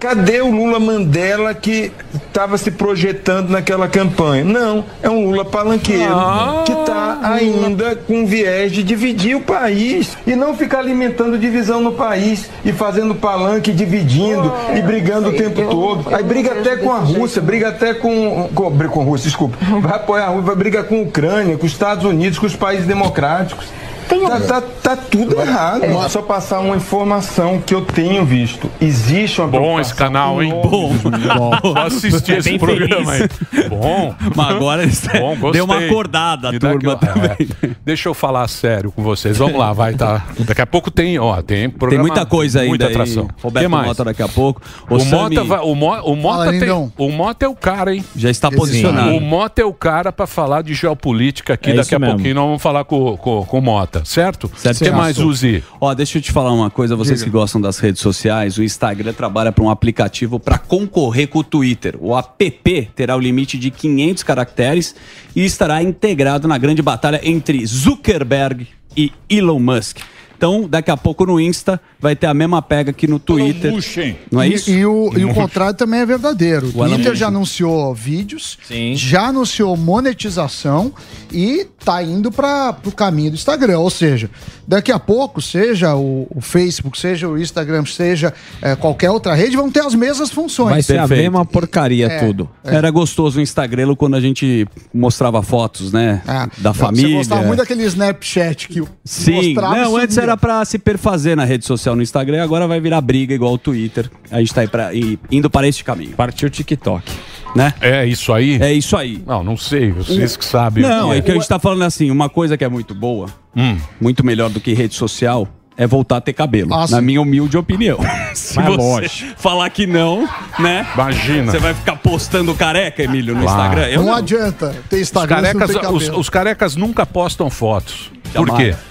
Cadê o Lula Mandela que estava se projetando naquela campanha? Não, é um Lula palanqueiro Ah, que está ainda com viés de dividir o país e não ficar alimentando divisão no país e fazendo palanque, dividindo e brigando o tempo todo. Aí briga até com a Rússia, briga até com. com, briga com a Rússia, desculpa. Vai apoiar a Rússia, vai brigar com a Ucrânia, com os Estados Unidos, com os países democráticos. Tá, tá, tá tudo errado. Só passar uma informação que eu tenho visto. Existe uma Bom esse canal, hein? Bom. Só assistir É esse programa aí. Bom. Mas agora Bom, gostei. deu uma acordada a Me turma aqui, ó. também. É. Deixa eu falar sério com vocês. Vamos lá, vai, tá. Daqui a pouco tem, ó, tem Tem programa, muita coisa ainda muita aí. atração. Roberto que mais? Mota daqui a pouco. O, Sami Mota, vai- o, Mo, o, Mota Fala, tem, o Mota é o cara, hein? Já está posicionado. O Mota é o cara pra falar de geopolítica aqui. É Daqui a mesmo. pouquinho nós vamos falar com, com, com o Mota, certo? O que mais, Uzi? Ó, deixa eu te falar uma coisa, vocês que gostam das redes sociais, o Instagram trabalha para um aplicativo para concorrer com o Twitter. O app terá o limite de 500 caracteres e estará integrado na grande batalha entre Zuckerberg e Elon Musk. Então, daqui a pouco no Insta vai ter a mesma pega que no Twitter. Não é E- isso? E, o, e o contrário também é verdadeiro. O Twitter já anunciou vídeos, já anunciou monetização e tá indo para o caminho do Instagram. Ou seja, daqui a pouco, seja o, o Facebook, seja o Instagram, seja eh, qualquer outra rede, vão ter as mesmas funções. Vai ser a mesma porcaria É. tudo. Era gostoso o Instagram quando a gente mostrava fotos, né? da Você família. gostava muito daquele Snapchat que Sim, mostrava não, antes sumia. era pra se perfazer na rede social no Instagram, agora vai virar briga igual o Twitter. A gente tá aí pra, indo para este caminho. Partiu o TikTok. Né? É isso aí? É isso aí. Não, não sei, vocês que sabem. Não, é que a gente tá falando assim, uma coisa que é muito boa, Hum. muito melhor do que rede social, é voltar a ter cabelo. Ah, na minha humilde opinião. Se Mas você lógico. falar que não, né? Imagina. Você vai ficar postando careca, Emílio, no Claro. Instagram? Eu não, adianta ter Os Instagram se não carecas, tem os, cabelo. os carecas nunca postam fotos. Por Jamais. quê?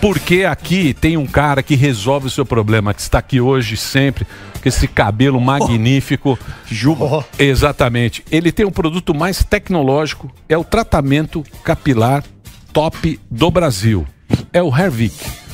Porque aqui tem um cara que resolve o seu problema, que está aqui hoje sempre, com esse cabelo magnífico. Juba. Exatamente. Ele tem um produto mais tecnológico, é o tratamento capilar top do Brasil. É o Hervik.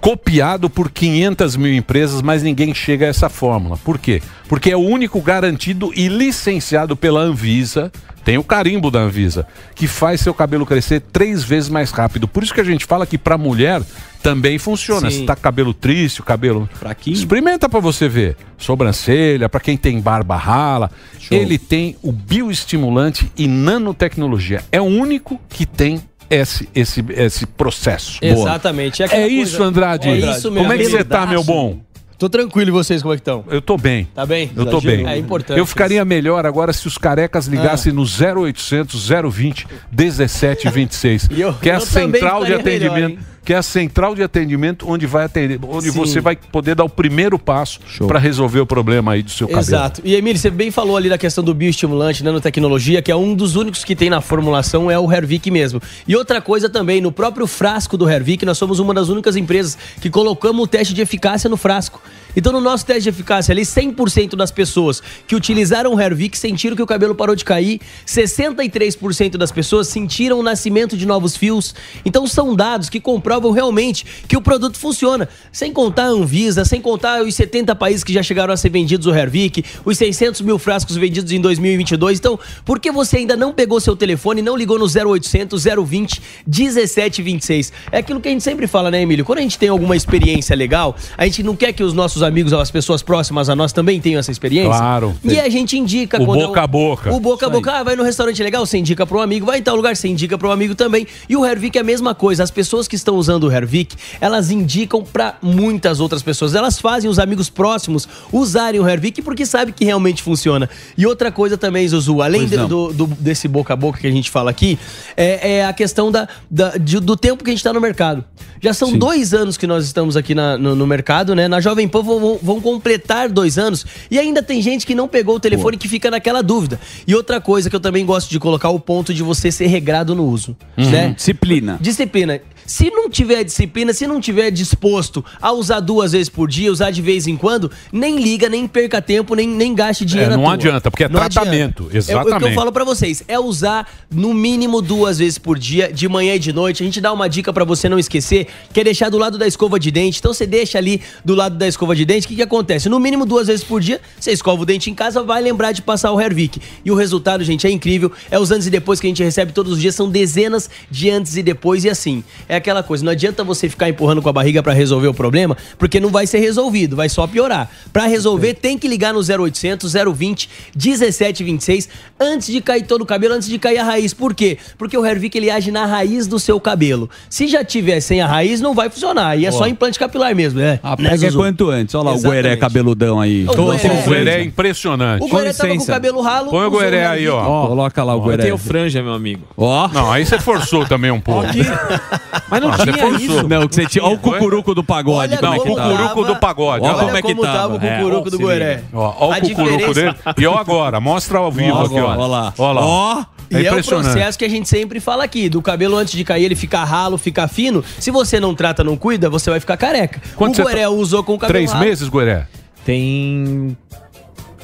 Copiado por 500 mil empresas, mas ninguém chega a essa fórmula. Por quê? Porque é o único garantido e licenciado pela Anvisa, tem o carimbo da Anvisa, que faz seu cabelo crescer três vezes mais rápido. Por isso que a gente fala que para mulher também funciona. Sim. Se tá com cabelo triste, o cabelo fraquinho, experimenta para você ver. Sobrancelha, para quem tem barba rala, ele tem o bioestimulante e nanotecnologia. É o único que tem esse, esse, esse processo. Exatamente. É, aquela isso, coisa- Andrade. É isso mesmo. Como é que você tá, meu bom? Tô tranquilo e vocês, como é que estão? Eu tô bem. Tá bem? Eu tô Exagero. bem. É importante. Eu ficaria melhor agora se os carecas ligassem no 0800 020 1726, E eu- que é a central de melhor, atendimento, hein? Que é a central de atendimento onde vai atender, onde Sim. você vai poder dar o primeiro passo para resolver o problema aí do seu cabelo. Exato. E Emílio, você bem falou ali da questão do bioestimulante, nanotecnologia, que é um dos únicos que tem na formulação, é o Hervik mesmo. E outra coisa também, no próprio frasco do Hervik, nós somos uma das únicas empresas que colocamos o teste de eficácia no frasco. Então, no nosso teste de eficácia ali, 100% das pessoas que utilizaram o Hervik sentiram que o cabelo parou de cair, 63% das pessoas sentiram o nascimento de novos fios. Então, são dados que comprovam realmente que o produto funciona. Sem contar a Anvisa, sem contar os 70 países que já chegaram a ser vendidos o Hervik, os 600 mil frascos vendidos em 2022. Então, por que você ainda não pegou seu telefone e não ligou no 0800 020 1726? É aquilo que a gente sempre fala, né, Emílio? Quando a gente tem alguma experiência legal, a gente não quer que os nossos amigos, as pessoas próximas a nós também tenham essa experiência. Claro. E a gente indica O quando boca a boca. O boca a boca. Ah, vai no restaurante legal, você indica para um amigo. Vai em tal lugar, você indica para um amigo também. E o Hervik é a mesma coisa. As pessoas que estão usando o Hervik, elas indicam para muitas outras pessoas. Elas fazem os amigos próximos usarem o Hervik porque sabem que realmente funciona. E outra coisa também, Zuzu, além de- do, do- desse boca a boca que a gente fala aqui, é, é a questão da, da- de- do tempo que a gente está no mercado. Já são dois anos que nós estamos aqui na- no, no mercado, né? Na Jovem Pan vão, vão- vão completar dois anos e ainda tem gente que não pegou o telefone que fica naquela dúvida. E outra coisa que eu também gosto de colocar o ponto de você ser regrado no uso, Uhum. né? Disciplina. Disciplina. Se não tiver disciplina, se não tiver disposto a usar duas vezes por dia, usar de vez em quando, nem liga, nem perca tempo, nem, nem gaste dinheiro É, não adianta, porque é Não tratamento, adianta. É o que eu exatamente. falo pra vocês, é usar no mínimo duas vezes por dia, de manhã e de noite. A gente dá uma dica pra você não esquecer, que é deixar do lado da escova de dente. Então você deixa ali do lado da escova de dente, o que, que acontece? No mínimo duas vezes por dia, você escova o dente em casa, vai lembrar de passar o Hervik. E o resultado, gente, é incrível. É os antes e depois que a gente recebe todos os dias, são dezenas de antes e depois. E assim, é aquela coisa, não adianta você ficar empurrando com a barriga pra resolver o problema, porque não vai ser resolvido, vai só piorar. Pra resolver, tem que ligar no 0800 020 1726 antes de cair todo o cabelo, antes de cair a raiz. Por quê? Porque o Hervik ele age na raiz do seu cabelo. Se já tiver sem a raiz, não vai funcionar. Aí é só implante capilar mesmo, né? A Né, pega é Zuzu? quanto antes. Olha lá o Exatamente. Gueré cabeludão aí. O Gueré- O Gueré é impressionante. O Gueré tava com o cabelo ralo. Põe o usou Gueré o aí, ó. Coloca lá o Eu Gueré. tenho franja, meu amigo. Ó. Não, aí você forçou também um pouco. Mas não Ah, você tinha forçou. isso. Não, que você tinha. Olha o cucuruco do pagode. Olha é Não, que o tá. cucuruco do pagode. Olha Olha como é que como tava tava. o cucuruco É, do se Gueré. liga. Ó, ó A o cucuruco diferença- dele. E ó agora, mostra ao vivo Ó, aqui, ó. ó lá. Ó lá. Ó. É e é o processo que a gente sempre fala aqui, do cabelo antes de cair, ele fica ralo, fica fino. Se você não trata, não cuida, você vai ficar careca. Quanto o Gueré tá- usou com o cabelo Três ralo. meses, Gueré? Tem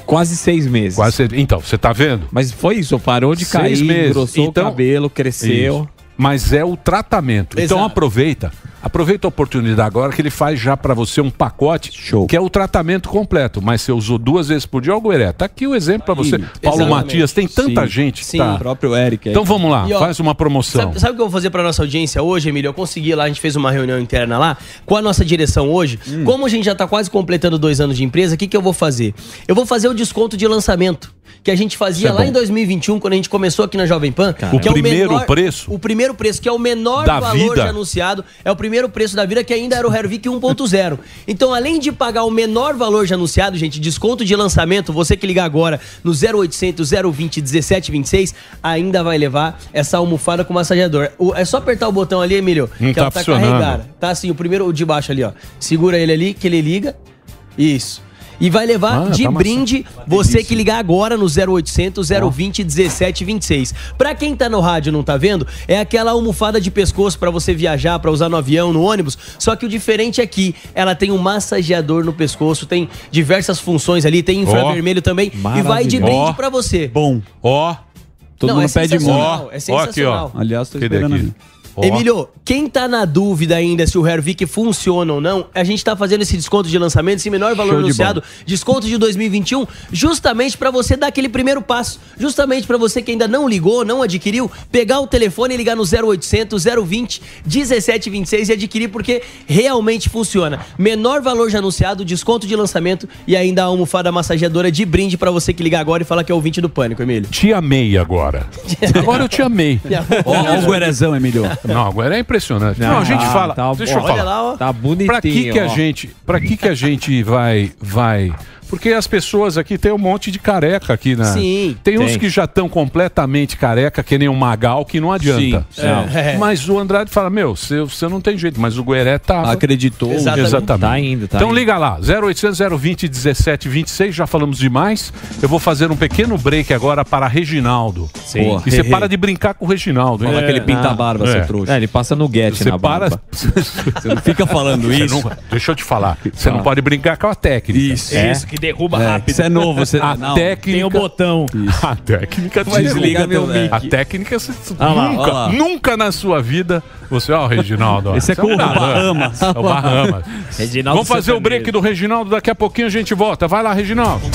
quase seis meses. Quase. Então, você tá vendo? Mas foi isso, parou de Seis cair, meses. engrossou Então- o cabelo, cresceu. Isso. Mas é o tratamento. Então Exato. aproveita. Aproveita a oportunidade agora que ele faz já pra você um pacote Show. que é o tratamento completo. Mas você usou duas vezes por dia, ó, Gueré. Tá aqui o exemplo pra você. Paulo Exatamente. Matias, tem tanta Sim. gente que Sim. tá. O próprio Eric. aí. Então vamos lá, E, ó, faz uma promoção. Sabe, sabe o que eu vou fazer pra nossa audiência hoje, Emílio? Eu consegui lá, a gente fez uma reunião interna lá com a nossa direção hoje. Hum. Como a gente já tá quase completando dois anos de empresa, o que, que eu vou fazer? Eu vou fazer o desconto de lançamento. Que a gente fazia é lá bom. em 2021, quando a gente começou aqui na Jovem Pan. O que é primeiro menor- preço? O primeiro preço, que é o menor Da valor vida. já anunciado. É o primeiro preço da vida, que ainda era o Hervik 1.0. Então, além de pagar o menor valor já anunciado, gente, desconto de lançamento, você que ligar agora no 0800 020 1726, ainda vai levar essa almofada com massageador. O- é só apertar o botão ali, Emílio, Não que tá ela tá funcionando. carregada. Tá assim, o primeiro, o de baixo ali, ó. Segura ele ali, que ele liga. Isso. E vai levar Ah, de tá massa- brinde você que ligar agora no 0800 020 1726. Pra quem tá no rádio e não tá vendo, é aquela almofada de pescoço pra você viajar, pra usar no avião, no ônibus. Só que o diferente aqui, ela tem um massageador no pescoço, tem diversas funções ali, tem infravermelho também e vai de brinde Ó. pra você. Bom. Ó, Todo Não, mundo é pede muito. sensacional, ó, é ó aqui, ó. sensacional. Aliás, tô esperando aqui? Ó. Emílio, quem tá na dúvida ainda se o Hervik funciona ou não, a gente tá fazendo esse desconto de lançamento, esse menor valor Show de anunciado, desconto de 2021, justamente pra você dar aquele primeiro passo, justamente pra você que ainda não ligou, não adquiriu, pegar o telefone e ligar no 0800 020 1726 e adquirir porque realmente funciona. Menor valor já anunciado, desconto de lançamento e ainda a almofada massageadora de brinde pra você que ligar agora e falar que é ouvinte do Pânico, Emílio. Te amei agora. Agora eu te amei. Ó o Guerezão, Emílio. Não, agora é impressionante. Não, a gente Ah, fala. tá deixa eu falar. Olha lá, ó. Tá bonitinho. Pra que que a ó. gente, para que que a gente vai vai porque as pessoas aqui tem um monte de careca aqui na. Sim. Tem uns Tem. que já estão completamente careca, que nem o Magal, que não adianta. Sim, sim. É. Mas o Andrade fala: Meu, você, não tem jeito, mas o Gueré tá. Acreditou. Exatamente. Tá indo, tá então indo. liga lá, 0800 020 1726, já falamos demais. Eu vou fazer um pequeno break agora para Reginaldo. Sim. Boa. E você para de brincar com o Reginaldo, hein? Fala aquele pinta-barba, É. seu trouxa. É, ele passa no get Você na para. barba. Você não fica falando isso. não- deixa eu te falar. Você não pode brincar com a técnica. Isso. É. Isso, que derruba É, rápido. Isso é novo. Você... A não. técnica. Tem o botão. A técnica Vai desliga meu mic. A técnica você Ah lá, nunca, lá. nunca na sua vida. Você, ó, Reginaldo. ó, Esse é você com o. Bahamas. É o Bahamas. Reginaldo Vamos fazer o break do Reginaldo. Daqui a pouquinho a gente volta. Vai lá, Reginaldo.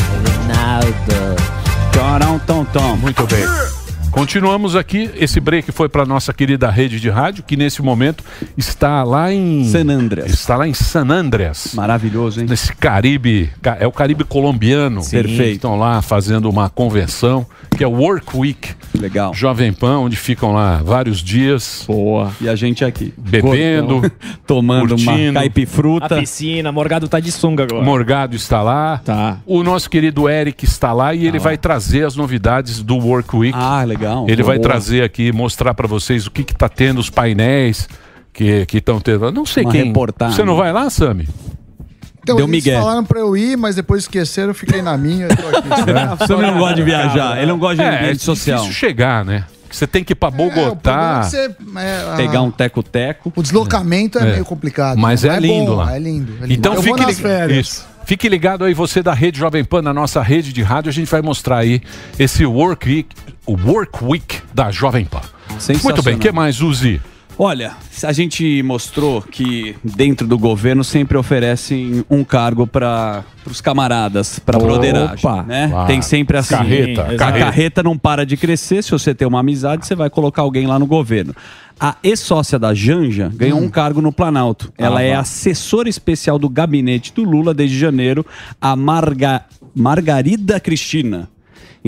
Torão, tom, tom. Muito bem. Continuamos aqui. Esse break foi para nossa querida rede de rádio, que nesse momento está lá em. San Andreas. Está lá em San Andreas. Maravilhoso, hein? Nesse Caribe, ca- é o Caribe colombiano. Perfeito. Estão lá fazendo uma convenção, que é o Work Week Legal. Jovem Pan, onde ficam lá vários dias Boa. E a gente aqui. bebendo. Gordão, tomando uma curtindo. A caipifruta. piscina, Morgado tá de sunga agora. Morgado está lá. Tá. O nosso querido Eric está lá e ele vai trazer as novidades do Work Week. Ah, legal. ele vai Boa. trazer aqui, mostrar para vocês o que está tendo, os painéis que estão tendo. Não sei Uma quem. reportagem. Você não vai lá, Sami? Então, Deu eles migué. falaram pra eu ir, mas depois esqueceram, eu fiquei na minha. Eu tô aqui. Você não gosta de viajar. Ele não gosta de É, é ambiente social. difícil chegar, né? Você tem que ir pra Bogotá. Você, é, a- Pegar um teco-teco. O deslocamento é, É. meio complicado. Mas é, lindo bom, lá. É lindo. é lindo. Então Eu fique, vou nas lig- férias. isso. fique ligado aí, você da Rede Jovem Pan, na nossa rede de rádio, a gente vai mostrar aí esse Work Week, o Work Week da Jovem Pan. Muito bem, o que mais, Uzi? Olha, a gente mostrou que dentro do governo sempre oferecem um cargo para os camaradas, para broderagem, né? Tem sempre assim. carreta, A carreta. carreta não para de crescer. Se você tem uma amizade, você vai colocar alguém lá no governo. A ex-sócia da Janja ganhou um cargo no Planalto. Ela Ah, é vá. assessora especial do gabinete do Lula desde janeiro, a Marga... Margarida Cristina.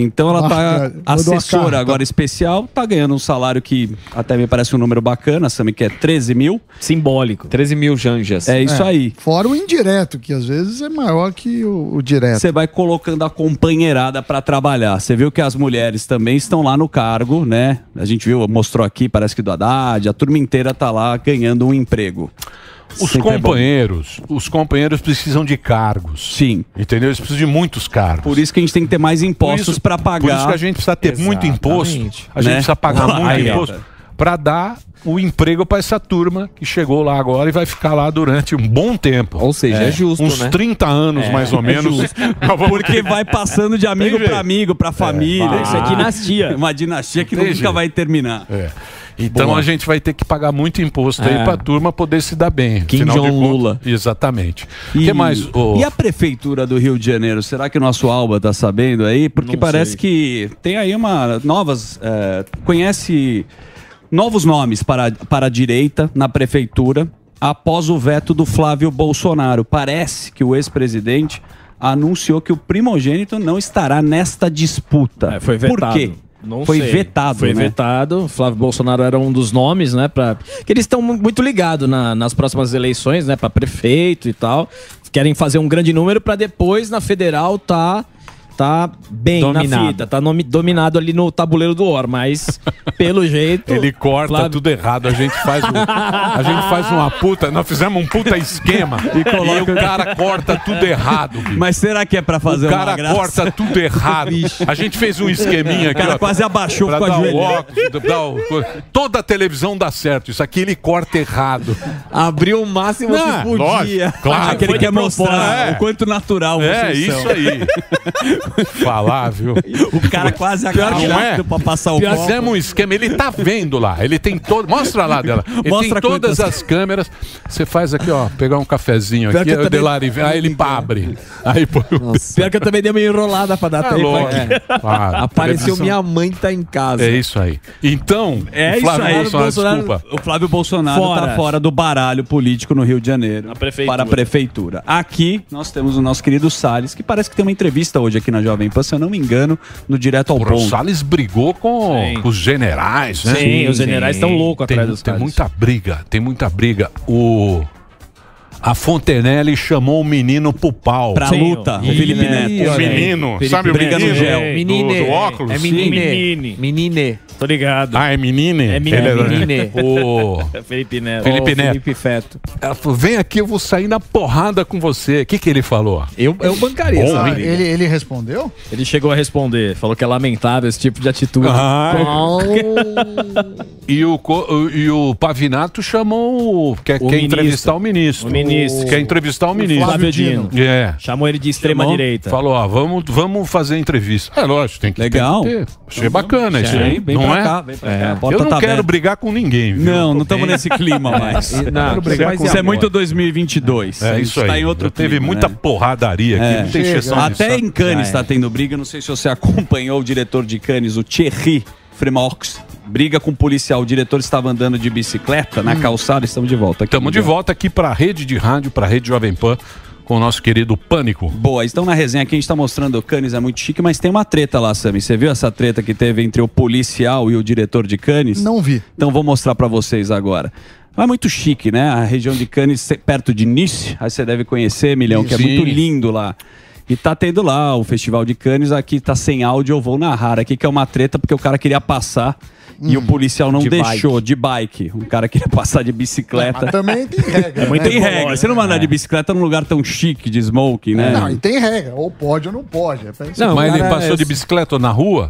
Então ela tá assessora agora especial, tá ganhando um salário que até me parece um número bacana, Sami, que é 13 mil. Simbólico. 13 mil janjas. É isso É, aí. Fora o indireto, que às vezes é maior que o, o direto. Você vai colocando a companheirada pra trabalhar. Você viu que as mulheres também estão lá no cargo, né? A gente viu, mostrou aqui, parece que do Haddad, a turma inteira tá lá ganhando um emprego. Os Sempre é companheiros, os companheiros precisam de cargos. Sim. Entendeu? Eles precisam de muitos cargos. Por isso que a gente tem que ter mais impostos pra pagar. Por isso que a gente precisa ter muito imposto. A gente Né? precisa pagar muito Aí, ó. imposto para dar o emprego para essa turma que chegou lá agora e vai ficar lá durante um bom tempo. Ou seja, é justo, Uns né? 30 anos, É, mais ou é menos. Porque vai passando de amigo pra amigo, pra família. vai. Isso é dinastia. Uma dinastia que Tem nunca vai terminar. É. Então Boa. a gente vai ter que pagar muito imposto aí É. pra turma poder se dar bem. Kim Jong Lula. Exatamente. O que mais? ô? E a prefeitura do Rio de Janeiro? Será que o nosso Alba tá sabendo aí? Porque Não parece sei. que tem aí uma novas. é, conhece novos nomes para, para a direita na prefeitura após o veto do Flávio Bolsonaro. Parece que o ex-presidente anunciou que o primogênito não estará nesta disputa. É, foi vetado. Por quê? Não foi sei. vetado, Foi né? vetado. Flávio Bolsonaro era um dos nomes, né? Pra... Que eles estão mu- muito ligados na- nas próximas eleições, né? Para prefeito e tal. Querem fazer um grande número para depois na federal tá tá bem Dominado. na fita, tá nome- dominado ali no tabuleiro do Or, mas pelo jeito Ele corta Flávio- tudo errado. A gente faz um- a gente faz uma puta. Nós fizemos um puta esquema e, coloca- o cara corta tudo errado. bicho. Mas será que é para fazer o uma cara corta tudo errado. A gente fez um esqueminha O aqui. cara ó, quase abaixou, pra ficou dar o ajoelhado. óculos, dar o- Toda a televisão dá certo. Isso aqui ele corta errado. Abriu o máximo Não, que podia. lógico, claro. que ele quer mostrar propósito. o quanto natural É, isso aí. Falar, viu? O cara quase acabou não é. pra passar o Pior copo. Fizemos um esquema, ele tá vendo lá. Ele tem todo. Mostra lá dela. Ele Mostra tem todas quantas- as câmeras. Você faz aqui, ó, pegar um cafezinho Pior aqui, eu também- Delari aí ele abre. Aí põe o. Pior que eu também dei uma enrolada pra dar É tempo. É. Claro, Apareceu minha mãe tá em casa. É isso aí. Então, É o isso Flávio aí. Bolsonaro, Bolsonaro- desculpa. o Flávio Bolsonaro Fora. tá fora do baralho político no Rio de Janeiro. prefeitura. Para a prefeitura. Aqui nós temos o nosso querido Salles, que parece que tem uma entrevista hoje aqui na Jovem Pan, se eu não me engano, no Direto ao Porra, o Ponto. Salles brigou com, Sim. com os generais, né? Sim, os generais estão loucos Tem, atrás dos tem caras. muita briga, tem muita briga. O a Fontenelle chamou o menino pro pau. Pra Sim, luta, o Ih, Felipe. Neto. O menino, Felipe sabe o briga no menino? gel. Do- Menine. do óculos? É Sim. menine. Menine. Menine. Tô ligado. Ah, é menine? É menine. Ele Menine. O Felipe Neto. Felipe Neto. Felipe Feto. Ela falou, vem aqui, eu vou sair na porrada com você. O que, que ele falou? Eu, eu bancaria, Bom, sabe? hein? Ele, ele respondeu? Ele chegou a responder, falou que é lamentável esse tipo de atitude. Ah, e, o, o- e o Pavinato chamou. o- Quer, O quer entrevistar o ministro. O ministro. Quer entrevistar o ministro. Flávio Dino. É. Chamou ele de extrema Chamou, direita. Falou, ó, vamos, vamos fazer entrevista. É lógico, tem que Legal. Tem que ter. Achei bacana isso aí. vem não pra é? cá, vem pra cá. É. Porta Eu não tá quero aberta. brigar com ninguém. viu? Não, não estamos nesse clima mais. Não, brigar com é Isso é muito 2022. É isso aí. Tá em outro Já teve clima, muita né? porradaria aqui. É. Não tem exceção disso, Até em Cannes está é. tendo briga. Não sei se você acompanhou o diretor de Cannes, o Thierry Fremaux. Briga com o policial. O diretor estava andando de bicicleta na calçada. Estamos de volta. aqui. Estamos de volta aqui para a rede de rádio, para a rede Jovem Pan, com o nosso querido Pânico. Boa, estão na resenha aqui, a gente tá mostrando o Cannes é muito chique, mas tem uma treta lá, Sami. Você viu essa treta que teve entre o policial e o diretor de Cannes? Não vi. Então vou mostrar pra vocês agora. É muito chique, né? A região de Cannes, perto de Nice, aí você deve conhecer, Milhão, que é muito lindo lá. E tá tendo lá o Festival de Cannes, aqui tá sem áudio, eu vou narrar aqui, que é uma treta, porque o cara queria passar e o policial não De deixou, de bike. Um cara queria passar de bicicleta. Mas também tem regra. Muito né? tem regra. Você não vai andar de bicicleta num lugar tão chique de smoking, né? Não, e tem regra. Ou pode ou não pode. É. Não, Mas ele passou é- de bicicleta na rua?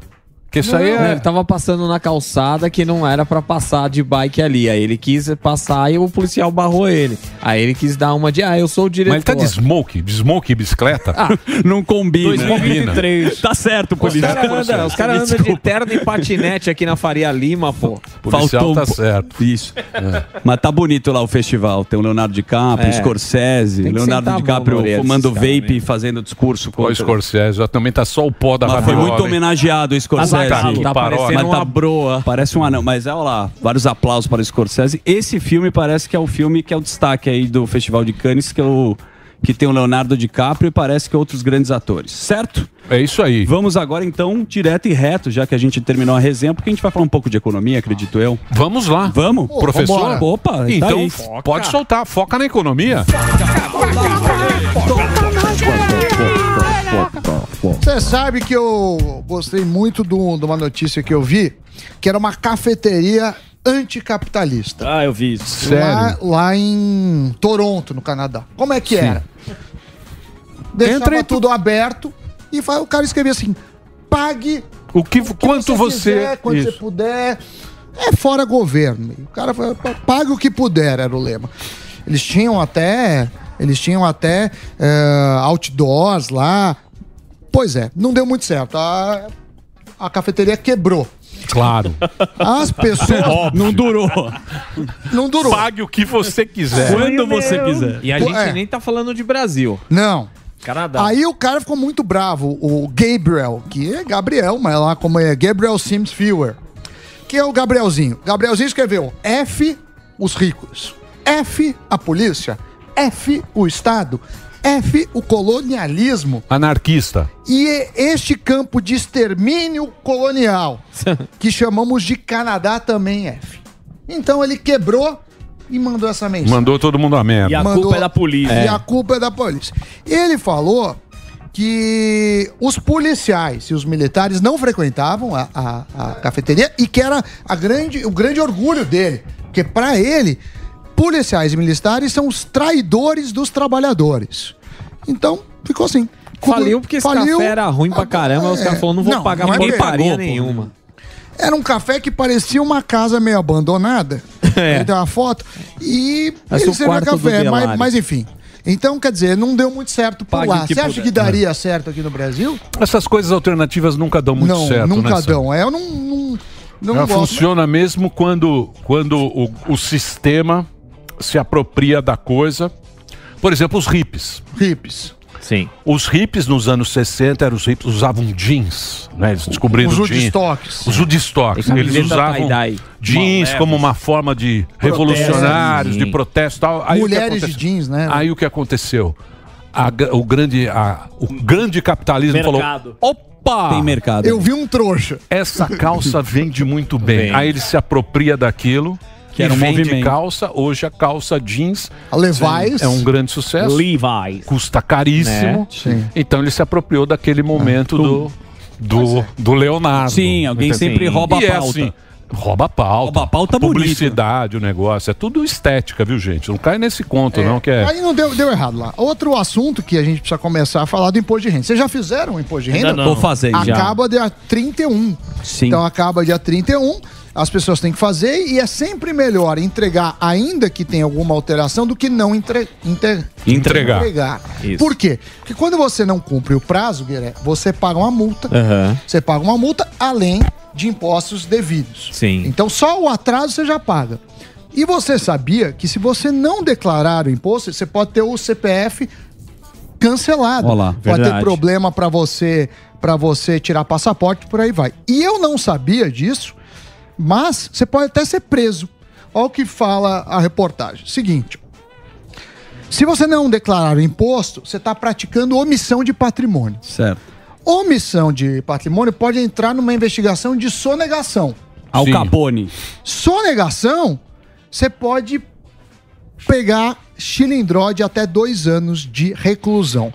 Porque isso aí é. Ele tava passando na calçada que não era pra passar de bike ali. Aí ele quis passar e o policial barrou ele. Aí ele quis dar uma de, ah, eu sou o diretor. Mas ele tá de smoke, de smoke e bicicleta? Ah, Não combina. 2023. Tá certo, Os policial. caras andam os cara andam de terno e patinete aqui na Faria Lima, pô. policial tá um po- certo. Isso. Mas tá bonito lá o festival. Tem o Leonardo DiCaprio, É. Scorsese, Leonardo DiCaprio fumando caras vape e fazendo discurso O contra... Scorsese, já também tá só o pó da Mas foi muito homenageado o Scorsese. Tá, que Tá paródia. parecendo Mas tá- uma broa. Parece um anão, mas olha lá, vários aplausos para o Scorsese. Esse filme parece que é o filme que é o destaque aí do Festival de Cannes, que, é o, que tem o Leonardo DiCaprio e parece que outros grandes atores, certo? É isso aí. Vamos agora então direto e reto, já que a gente terminou a resenha, porque a gente vai falar um pouco de economia, acredito eu. Vamos lá. Vamos? Professor? Vambora. Opa, tá então aí. pode soltar, foca na economia. Você sabe que eu gostei muito de uma notícia que eu vi, que era uma cafeteria anticapitalista. Ah, eu vi isso. Lá, lá em Toronto, no Canadá. Como é que Sim. era? Deixava Entra tu- tudo aberto e o cara escrevia assim: pague O que, o que quanto você. quiser, quando Isso. você puder. É fora governo. O cara falou, "Pa- pague o que puder, era o lema. Eles tinham até. Eles tinham até eh, outdoors lá. Pois é, não deu muito certo. A, a cafeteria quebrou. Claro. As pessoas. Não durou. Não durou. Pague o que você quiser. Quando você quiser. E a Pô, gente é. nem tá falando de Brasil. Não. Canadá. Aí o cara ficou muito bravo, o Gabriel, que é Gabriel, mas lá como é Gabriel Sims Fewer, que é o Gabrielzinho. Gabrielzinho escreveu F os ricos, F a polícia, F o Estado, F o colonialismo Anarquista. e este campo de extermínio colonial, que chamamos de Canadá também F. Então ele quebrou e mandou essa mensagem. Mandou todo mundo a merda. E a Mandou- culpa é da polícia. E a culpa é da polícia. Ele falou que os policiais e os militares não frequentavam a, a- a cafeteria e que era a grande, o grande orgulho dele. Porque para ele, policiais e militares são os traidores dos trabalhadores. Então, ficou assim. Faliu porque esse café era ruim pra caramba. Os É, caras falaram, não vou não, pagar não é pagou, pô. nenhuma. Era um café que parecia uma casa meio abandonada. É. Ele tem uma foto. E Parece ele servia café. Mas, mas enfim. Então, quer dizer, não deu muito certo por Pague lá. Você acha puder. que daria certo aqui no Brasil? Essas coisas alternativas nunca dão muito não, certo, nunca né? Sam? dão. É, eu não, não, não Ela gosto. funciona mesmo quando, quando o, o sistema se apropria da coisa. Por exemplo, os hippies. Hippies. Sim. Os hippies nos anos 60 eram os hippies usavam jeans, né? Eles descobriram Os jeans. Woodstocks. Os Woodstocks. E Eles usavam jeans como uma forma de revolucionários, Sim. de protesto e tal. Aí Mulheres de jeans, né? Aí o que aconteceu? A o, grande, a- o grande capitalismo Mercado. falou: opa! Tem mercado. Eu vi um trouxa. Essa calça vende muito bem. Vende. Aí ele se apropria daquilo. Que era um vende movimento. calça. Hoje a calça jeans A Levi's. é um grande sucesso. Levi's. Custa caríssimo. Né? Então ele se apropriou daquele momento do, do, do Leonardo. Sim, alguém sempre sim. rouba e a é pauta. assim, rouba a pauta. Rouba a pauta bonito. Publicidade, o negócio. É tudo estética, viu, gente? Não cai nesse conto, não, que é... Aí não deu, deu errado lá. Outro assunto que a gente precisa começar a falar do imposto de renda. Vocês já fizeram o imposto de Ainda renda? não. Tô fazendo já. Acaba dia 31. Sim. Então acaba dia 31. As pessoas têm que fazer e é sempre melhor entregar, ainda que tenha alguma alteração, do que não entre, inter- Entregar. entregar. Isso. Por quê? Porque quando você não cumpre o prazo, Guilherme, você paga uma multa. Aham. Você paga uma multa além de impostos devidos. Sim. Então só o atraso você já paga. E você sabia que se você não declarar o imposto, você pode ter o CPF cancelado. Ó lá, pode ter verdade. problema para você para você tirar passaporte, por aí vai. E eu não sabia disso, mas você pode até ser preso. Olha o que fala a reportagem. Seguinte, se você não declarar o imposto, você está praticando omissão de patrimônio. Certo. Omissão de patrimônio pode entrar numa investigação de sonegação. Al. Capone. Sonegação, você pode pegar chilindró de até dois anos de reclusão.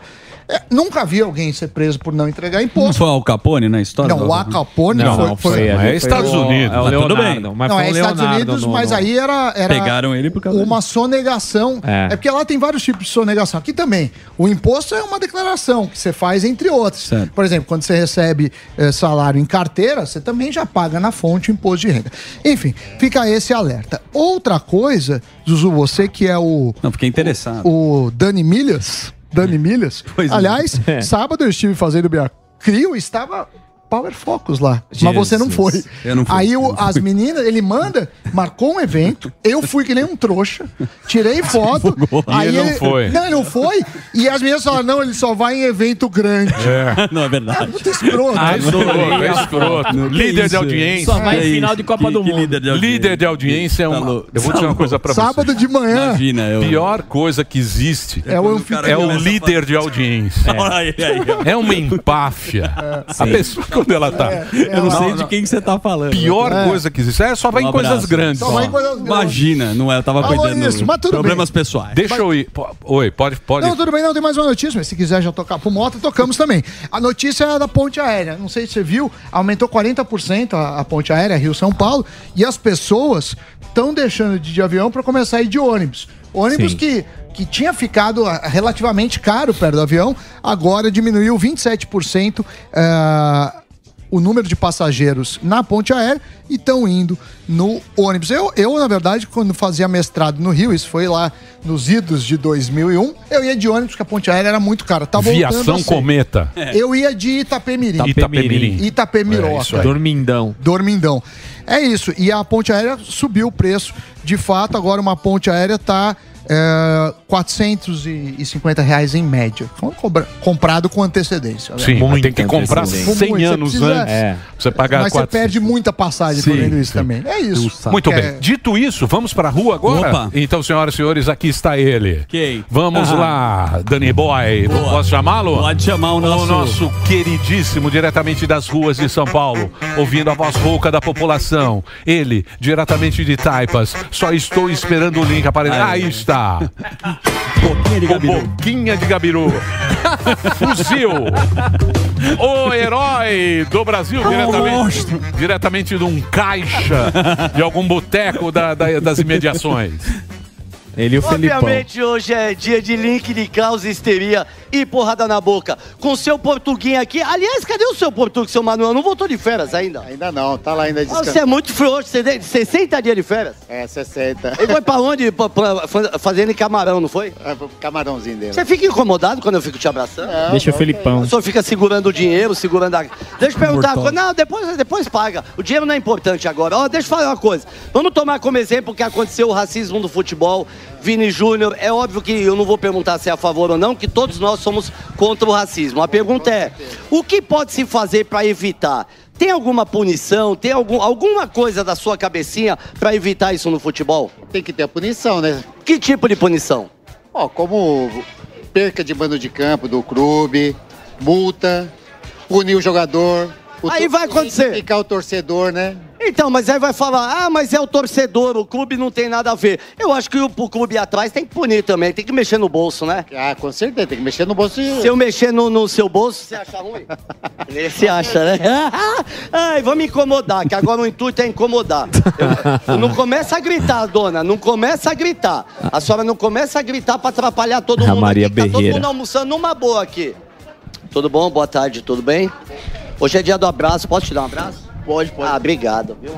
É, nunca vi alguém ser preso por não entregar imposto. Não foi o Al Capone na história? Não, o Al Capone Não, foi, não, foi- foi- é Estados Unidos. É o Mas tudo bem. Leonardo, mas não, foi é o Estados Leonardo Unidos, no- mas no- aí era, era Pegaram ele por causa uma sonegação. É. É. porque lá tem vários tipos de sonegação. Aqui também. O imposto é uma declaração que você faz entre outros. Por exemplo, quando você recebe eh, salário em carteira, você também já paga na fonte o imposto de renda. Enfim, fica esse alerta. Outra coisa, Zuzu, você que é o. Não, fiquei interessado. O Dani Milhas. Dani Milhas. Pois é. Aliás, É. sábado eu estive fazendo minha crio estava Power Focus lá. Mas você não foi. Jesus. Eu não fui, Aí eu o- não fui. as meninas, ele manda, marcou um evento, eu fui que nem um trouxa, tirei foto. E ele não foi. Não, ele não foi. E as meninas falaram, não, ele só vai em evento grande. É. Não, é verdade. Puta escroto. Ah, escroto, é escroto. Não, que Líder de audiência. Só vai em final de Copa do Que Mundo. líder de audiência. Líder de audiência é Tá uma. louco. Eu vou dizer uma coisa pra você. Sábado de manhã. Imagina, eu... Pior coisa que existe É o é o líder de audiência. Aí, aí, ó. É uma empáfia. A pessoa, quando ela tá. Eu não, sei de quem que você tá falando. Pior É. coisa que existe. É só vai Um em coisas grandes. Só vai em coisas grandes. Imagina, não é? Eu tava Falou cuidando isso, mas tudo problemas pessoais. Deixa eu ir. Oi, pode. pode. Não, tudo bem, não, tem mais uma notícia, mas se quiser já tocar pro Mota, tocamos também. A notícia é da ponte aérea. Não sei se você viu, aumentou 40% a, a ponte aérea Rio-São Paulo e as pessoas estão deixando de ir de avião para começar a ir de ônibus. Ônibus Sim. que, que tinha ficado ah, relativamente caro perto do avião, agora diminuiu 27% ah, o número de passageiros na ponte aérea e estão indo no ônibus. Eu, eu, na verdade, quando fazia mestrado no Rio, isso foi lá nos idos de 2001, eu ia de ônibus porque a ponte aérea era muito cara. Tá voltando Viação. Cometa. Eu ia de Itapemirim. Itapemirim. É, Itapemiroca. aí. Dormindão. Dormindão. É isso. E a ponte aérea subiu o preço. De fato, agora uma ponte aérea tá é, 450 reais em média. Comprado com antecedência. Sim, mas tem que comprar antecedência. 100 Muito, você anos precisa- antes. É. Você pagar Mas você 400. perde muita passagem Sim, fazendo isso sim. também. É isso. Muito É- bem. Dito isso, vamos pra rua agora? Opa. Então, senhoras e senhores, aqui está ele. Quem? Vamos lá, Danny Boy. Boa. Posso chamá-lo? Pode chamar o nosso- O nosso queridíssimo, diretamente das ruas de São Paulo, ouvindo a voz rouca da população. Ele, diretamente de Taipas. Só estou esperando o link aparecer. Aí está. Boquinha de O Boquinha de Gabiru. Fuzil. O herói do Brasil, diretamente, diretamente de um caixa de algum boteco da- da- das imediações. Ele e o Felipão. Obviamente hoje é dia de link de caos, histeria e porrada na boca. Com seu portuguinho aqui. Aliás, cadê o seu português, seu Manuel? Não voltou de férias ainda? Ainda não, tá lá ainda Ah, descansando. Você é muito frouxo, você tem 60 dias de férias. É, 60. Ele foi pra onde? Pra, pra, fa- fazendo em camarão, não foi? É, pro camarãozinho dele. Você fica incomodado quando eu fico te abraçando? Não, Deixa o Felipão. O senhor fica segurando o dinheiro, segurando a. Deixa eu perguntar uma Mortal. coisa. Não, depois, depois paga. O dinheiro não é importante agora. Ó, deixa eu falar uma coisa. Vamos tomar como exemplo o que aconteceu o racismo no futebol. Vini Júnior, é óbvio que eu não vou perguntar se é a favor ou não, que todos nós somos contra o racismo. A pergunta é: o que pode se fazer para evitar? Tem alguma punição? Tem algum, alguma coisa da sua cabecinha para evitar isso no futebol? Tem que ter a punição, né? Que tipo de punição? Ó, como perca de mando de campo do clube, multa, punir o jogador. o Aí vai acontecer. Ficar o torcedor, né? Então, mas aí vai falar, ah, mas é o torcedor, o clube não tem nada a ver. Eu acho que o, o clube atrás tem que punir também, tem que mexer no bolso, né? Ah, com certeza, tem que mexer no bolso. Se eu mexer no, no seu bolso, você acha ruim? Você acha, né? Ai, vamos incomodar, que agora o intuito é incomodar. Eu- não começa a gritar, dona, não começa a gritar. A senhora não começa a gritar pra atrapalhar todo A mundo Maria aqui, tá todo mundo almoçando numa boa aqui. Tudo bom? Boa tarde, tudo bem? Hoje é dia do abraço, posso te dar um abraço? Pode, pode. Ah, obrigado, viu?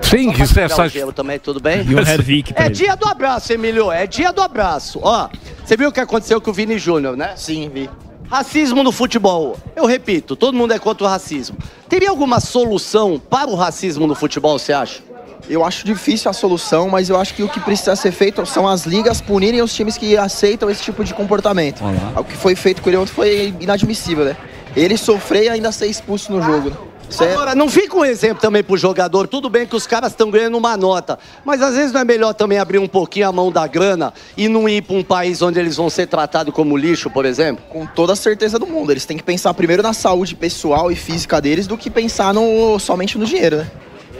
Sim, Pra isso é gelo também, tudo bem? E um Hervik É ele. dia do abraço, Emílio. É dia do abraço. Ó, você viu o que aconteceu com o Vini Júnior, né? Sim, vi. Racismo no futebol. Eu repito, todo mundo é contra o racismo. Teria alguma solução para o racismo no futebol, você acha? Eu acho difícil a solução, mas eu acho que o que precisa ser feito são as ligas punirem os times que aceitam esse tipo de comportamento. O que foi feito com ele ontem foi inadmissível, né? Ele sofrer e ainda ser expulso no jogo. né? É- Agora, não fica um exemplo também pro jogador. Tudo bem que os caras estão ganhando uma nota, mas às vezes não é melhor também abrir um pouquinho a mão da grana e não ir para um país onde eles vão ser tratados como lixo, por exemplo? Com toda a certeza do mundo. Eles têm que pensar primeiro na saúde pessoal e física deles do que pensar no, somente no dinheiro, né?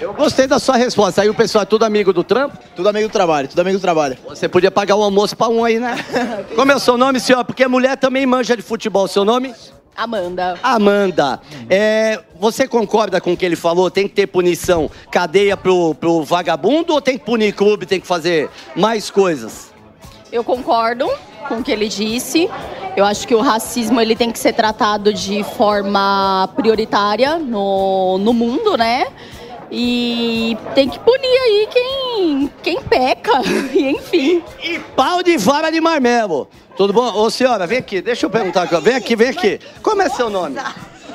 Eu gostei da sua resposta. Aí o pessoal é tudo amigo do trampo? Tudo amigo do trabalho, tudo amigo do trabalho. Você podia pagar o almoço pra um aí, né? Como é o seu nome, senhora? Porque mulher também manja de futebol. Seu nome? Amanda. Amanda. É, você concorda com o que ele falou? Tem que ter punição, cadeia pro, pro vagabundo ou tem que punir clube, tem que fazer mais coisas? Eu concordo com o que ele disse. Eu acho que o racismo ele tem que ser tratado de forma prioritária no, no mundo, né? E tem que punir aí quem, quem peca, e enfim. E pau de vara de marmelo. Tudo bom? Ô senhora, vem aqui, deixa eu perguntar. Vem aqui, vem aqui. Como é seu nome?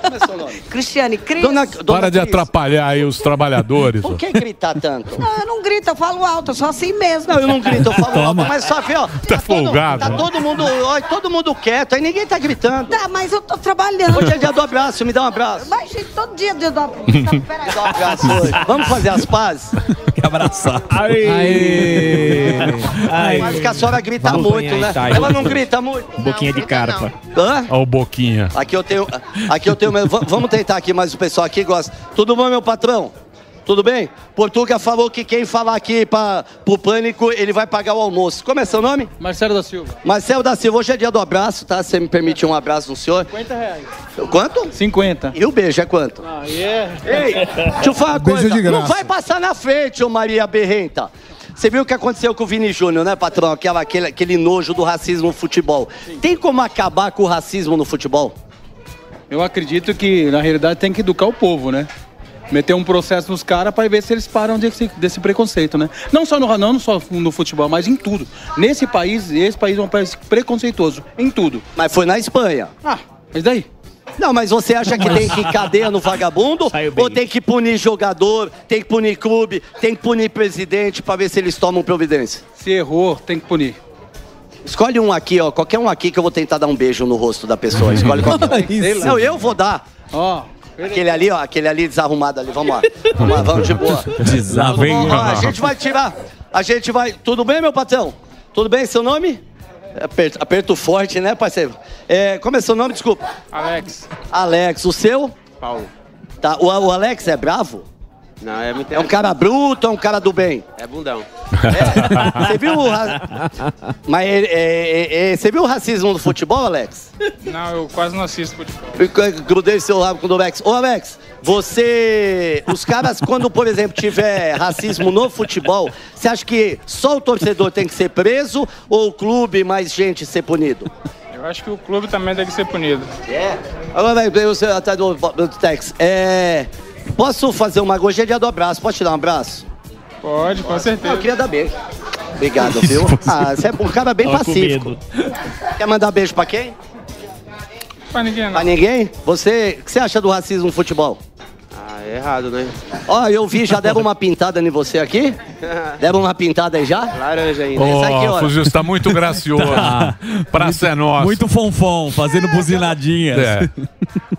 Como é seu nome? Cristiane, Cris. Dona, dona Para de Cris, atrapalhar aí os trabalhadores. Por que gritar tanto? Não, eu não grito, eu falo alto, eu sou assim mesmo. Não, eu não grito, eu falo Toma. alto, mas só vê, ó. Tá folgado. Tá todo mundo, ó, todo mundo quieto, aí ninguém tá gritando. Tá, mas eu tô trabalhando. Hoje é dia do abraço, me dá um abraço. Mas, gente, todo dia dia do Me dá um abraço hoje. Vamos fazer as pazes? Que abraçar. Mas que a senhora grita Vamos muito, né? Ela não grita muito. Boquinha de carpa. Hã? Ó o Boquinha. Aqui eu tenho. Aqui eu tenho. V- Vamos tentar aqui, mas o pessoal aqui gosta. Tudo bom, meu patrão? Tudo bem? Portuga falou que quem falar aqui para pro pânico, ele vai pagar o almoço. Como é seu nome? Marcelo da Silva. Marcelo da Silva, hoje é dia do abraço, tá? Você me permite um abraço no senhor? 50 reais. Quanto? 50. E o beijo é quanto? Ah, é. Ei, deixa eu falar uma Beijo coisa. de Não vai passar na frente, ô Maria Berrenta. Você viu o que aconteceu com o Vini Júnior, né, patrão? Aquela, aquele, aquele nojo do racismo no futebol. Tem como acabar com o racismo no futebol? Eu acredito que, na realidade, tem que educar o povo, né? Meter um processo nos caras para ver se eles param desse, desse preconceito, né? Não só, no, não só no futebol, mas em tudo. Nesse país, esse país é um país preconceituoso, em tudo. Mas foi na Espanha. Ah, mas daí? Não, mas você acha que tem que ir cadeia no vagabundo? Ou tem que punir jogador, tem que punir clube, tem que punir presidente para ver se eles tomam providência? Se errou, tem que punir. Escolhe um aqui, ó. Qualquer um aqui que eu vou tentar dar um beijo no rosto da pessoa. Escolhe qualquer um. Não, eu vou dar. Ó. Aquele ali, ó, aquele ali desarrumado ali. Vamos lá. Vamos lá, vamos de boa. Desarrumado. A gente vai tirar. A gente vai. Tudo bem, meu patrão? Tudo bem? Seu nome? Aperto, aperto forte, né, parceiro? É, como é seu nome? Desculpa. Alex. Alex, o seu? Paulo. Tá, o, o Alex é bravo? Não, é muito. É um cara bruto ou é um cara do bem? É bundão. Você viu o ra- Mas é, é, é, você viu o racismo do futebol, Alex? Não, eu quase não assisto futebol. Eu Grudei seu rabo com o do Alex. Ô, Alex, você. Os caras, quando, por exemplo, tiver racismo no futebol, você acha que só o torcedor tem que ser preso ou o clube mais gente ser punido? Eu acho que o clube também tem que ser punido. É. Agora, você atrás do Tex. É. Posso fazer uma. Hoje é dia do abraço. Posso te dar um abraço? Pode, com certeza. Eu queria dar beijo. Obrigado, viu? Ah, você é um cara bem Ó, com pacífico. Quer mandar beijo pra quem? Pra ninguém, não. Pra ninguém? Você. O que você acha do racismo no futebol? Ah, é errado, né? Ó, eu vi, já deram uma pintada em você aqui? Deram uma pintada aí já? Laranja ainda. Ó, Essa aqui, ó. Fuzil, você tá muito gracioso. Tá. Praça é nossa. Muito fonfon, fazendo buzinadinhas. É.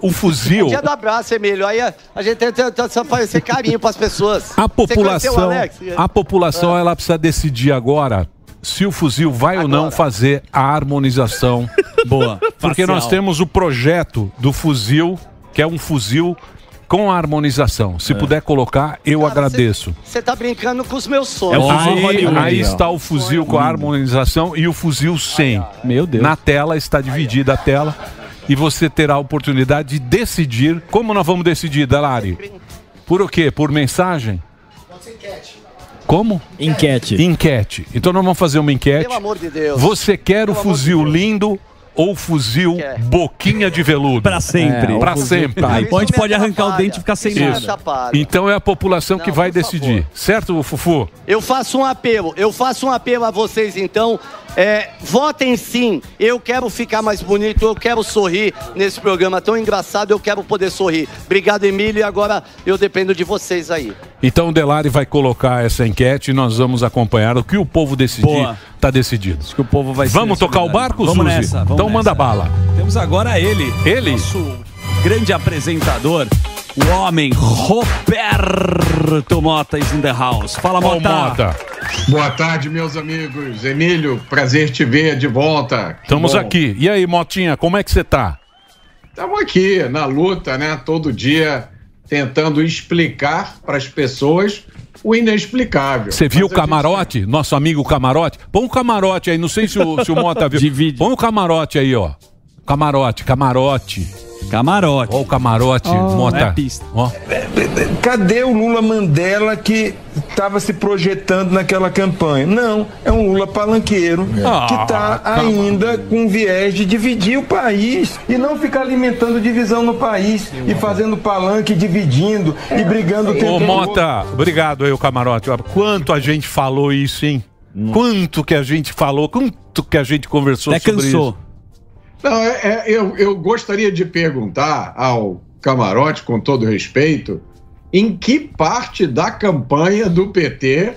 O fuzil. Dia do abraço, Emílio. Aí a, a gente tenta, tenta oferecer carinho pras pessoas. A Você conheceu o população, Alex? a população ela precisa decidir agora se o fuzil vai ou não fazer a harmonização. Boa. Porque Facial. nós temos o projeto do fuzil, que é um fuzil com harmonização. Se puder colocar, eu agradeço. Você tá brincando com os meus É sonhos. fuzil aí, aí está o fuzil com a harmonização e o fuzil sem. Meu Deus. Na tela está dividida a tela e você terá a oportunidade de decidir. Como nós vamos decidir, Dalari? Por o quê? Por mensagem? Como? Enquete. Enquete. Então nós vamos fazer uma enquete. Pelo amor de Deus. Você quer o fuzil lindo ou fuzil boquinha de veludo? Pra sempre. É, pra sempre. tá. Então a gente pode arrancar o dente e ficar sem Isso. nada. Então é a população que vai decidir. Certo, Fufu? Eu faço um apelo, eu faço um apelo a vocês então. É, votem sim. Eu quero ficar mais bonito, eu quero sorrir nesse programa tão engraçado, eu quero poder sorrir. Obrigado, Emílio, e agora eu dependo de vocês aí. Então o Delari vai colocar essa enquete e nós vamos acompanhar o que o povo decidir. Boa. Tá decidido. Acho que o povo vai Vamos tocar o barco, Vamos Suzy? nessa. vamos então manda nessa. bala. Temos agora ele. Ele? Nosso grande apresentador. O homem Roberto Mota is in the house. Fala, Ó, o Mota. Mota. Boa tarde, meus amigos. Emílio, prazer te ver de volta. Estamos bom. aqui. E aí, Motinha, como é que você tá? Estamos aqui na luta, né? Todo dia tentando explicar para as pessoas o inexplicável. Você viu o camarote? Nosso amigo camarote? Põe o camarote aí, não sei se o, se o Mota viu. Põe o camarote aí, ó. Camarote, camarote. Camarote. Ó o camarote, Mota. é pista. Ó. Cadê o Lula Mandela que estava se projetando naquela campanha? Não, é um Lula palanqueiro Ah, que está calma. ainda com viés de dividir o país e não ficar alimentando divisão no país e fazendo palanque, dividindo e brigando o tempo Ô. Mota, obrigado aí, o camarote. Quanto a gente falou isso, hein? Quanto que a gente falou, quanto que a gente conversou Até sobre cansou. isso. Não, é, é- eu, eu gostaria de perguntar ao camarote, com todo respeito, em que parte da campanha do PT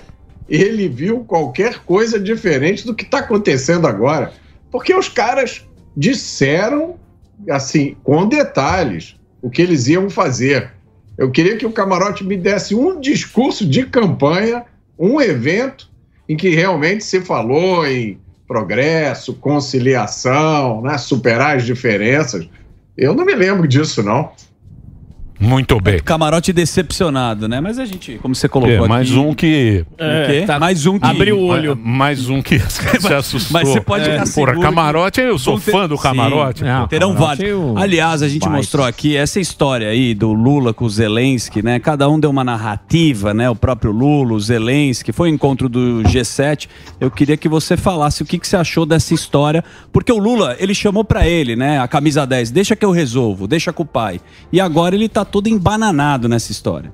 ele viu qualquer coisa diferente do que está acontecendo agora. Porque os caras disseram, assim, com detalhes, o que eles iam fazer. Eu queria que o camarote me desse um discurso de campanha, um evento em que realmente se falou em progresso, conciliação, né, superar as diferenças. Eu não me lembro disso, não. Muito bem. Camarote decepcionado, né? Mas a gente, como você colocou É, aqui... mais um que. O quê? mais um que... Ma- Mais um que se assustou. Mas você pode ficar Porra, camarote, eu sou ter- fã do camarote. Terão vários. eu- Aliás, a gente Vai. mostrou aqui essa história aí do Lula com o Zelensky, né? Cada um deu uma narrativa, né? O próprio Lula, o Zelensky, foi o encontro do G7. Eu queria que você falasse o que, que você achou dessa história, porque o Lula, ele chamou pra ele, né? A camisa 10, deixa que eu resolvo, deixa com o pai. E agora ele tá todo embananado nessa história.